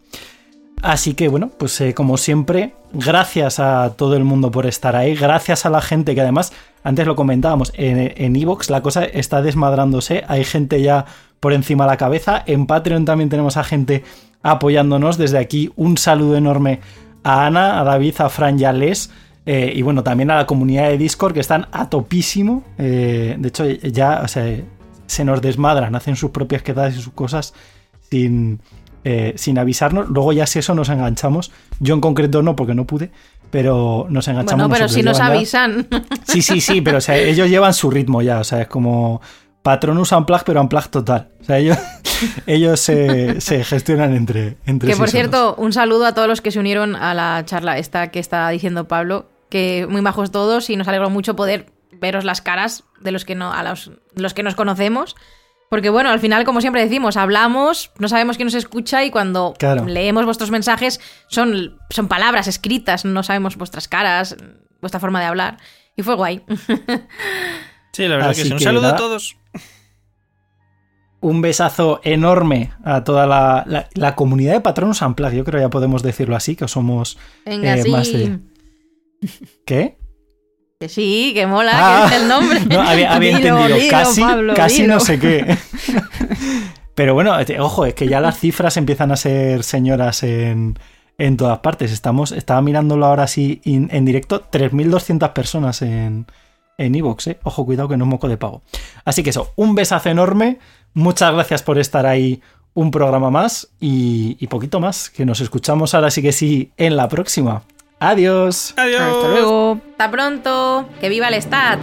Así que bueno, pues eh, como siempre, gracias a todo el mundo por estar ahí, gracias a la gente que además, antes lo comentábamos, en Evox la cosa está desmadrándose, hay gente ya por encima de la cabeza, en Patreon también tenemos a gente apoyándonos, desde aquí un saludo enorme a Ana, a David, a Fran y a Les, eh, y bueno, también a la comunidad de Discord que están a topísimo, eh, de hecho ya se nos desmadran, hacen sus propias quedadas y sus cosas sin eh, sin avisarnos. Luego ya si eso nos enganchamos. Yo en concreto no, porque no pude, pero nos enganchamos. Bueno, pero si nos llevan ya- avisan. Sí, sí, sí, pero o sea, ellos llevan su ritmo ya, o sea, es como Patronus Unplug, pero Unplug total. O sea, ellos, [laughs] ellos se, se gestionan entre, entre Que por solos. cierto, un saludo a todos los que se unieron a la charla esta que está diciendo Pablo, que muy majos todos y nos alegró mucho poder veros las caras de los que no a los, los que nos conocemos. Porque bueno, al final, como siempre decimos, hablamos, no sabemos quién nos escucha y cuando Claro. leemos vuestros mensajes son, son palabras escritas, no sabemos vuestras caras, vuestra forma de hablar. Y fue guay. [laughs] Sí, la verdad Así que sí. Un que saludo a todos. Un besazo enorme a toda la, la- la comunidad de Patronus Unplug. Yo creo que ya podemos decirlo así, que somos. Venga, Eh, sí. más de- ¿Qué? Que sí, que mola, Ah. que es el nombre. [laughs] No, había, había Dilo, entendido. dilo, casi Pablo, casi dilo. no sé qué. [laughs] Pero bueno, este, ojo, es que ya las cifras empiezan a ser señoras en, en todas partes. Estamos, estaba mirándolo ahora sí in- en directo, 3.200 personas en en iVoox, ¿eh? Ojo, cuidado que no es moco de pago. Así que eso, un besazo enorme. Muchas gracias por estar ahí un programa más y, y poquito más. Que nos escuchamos ahora sí que sí en la próxima. Adiós. Adiós. Hasta luego. Hasta pronto. Que viva el Stat.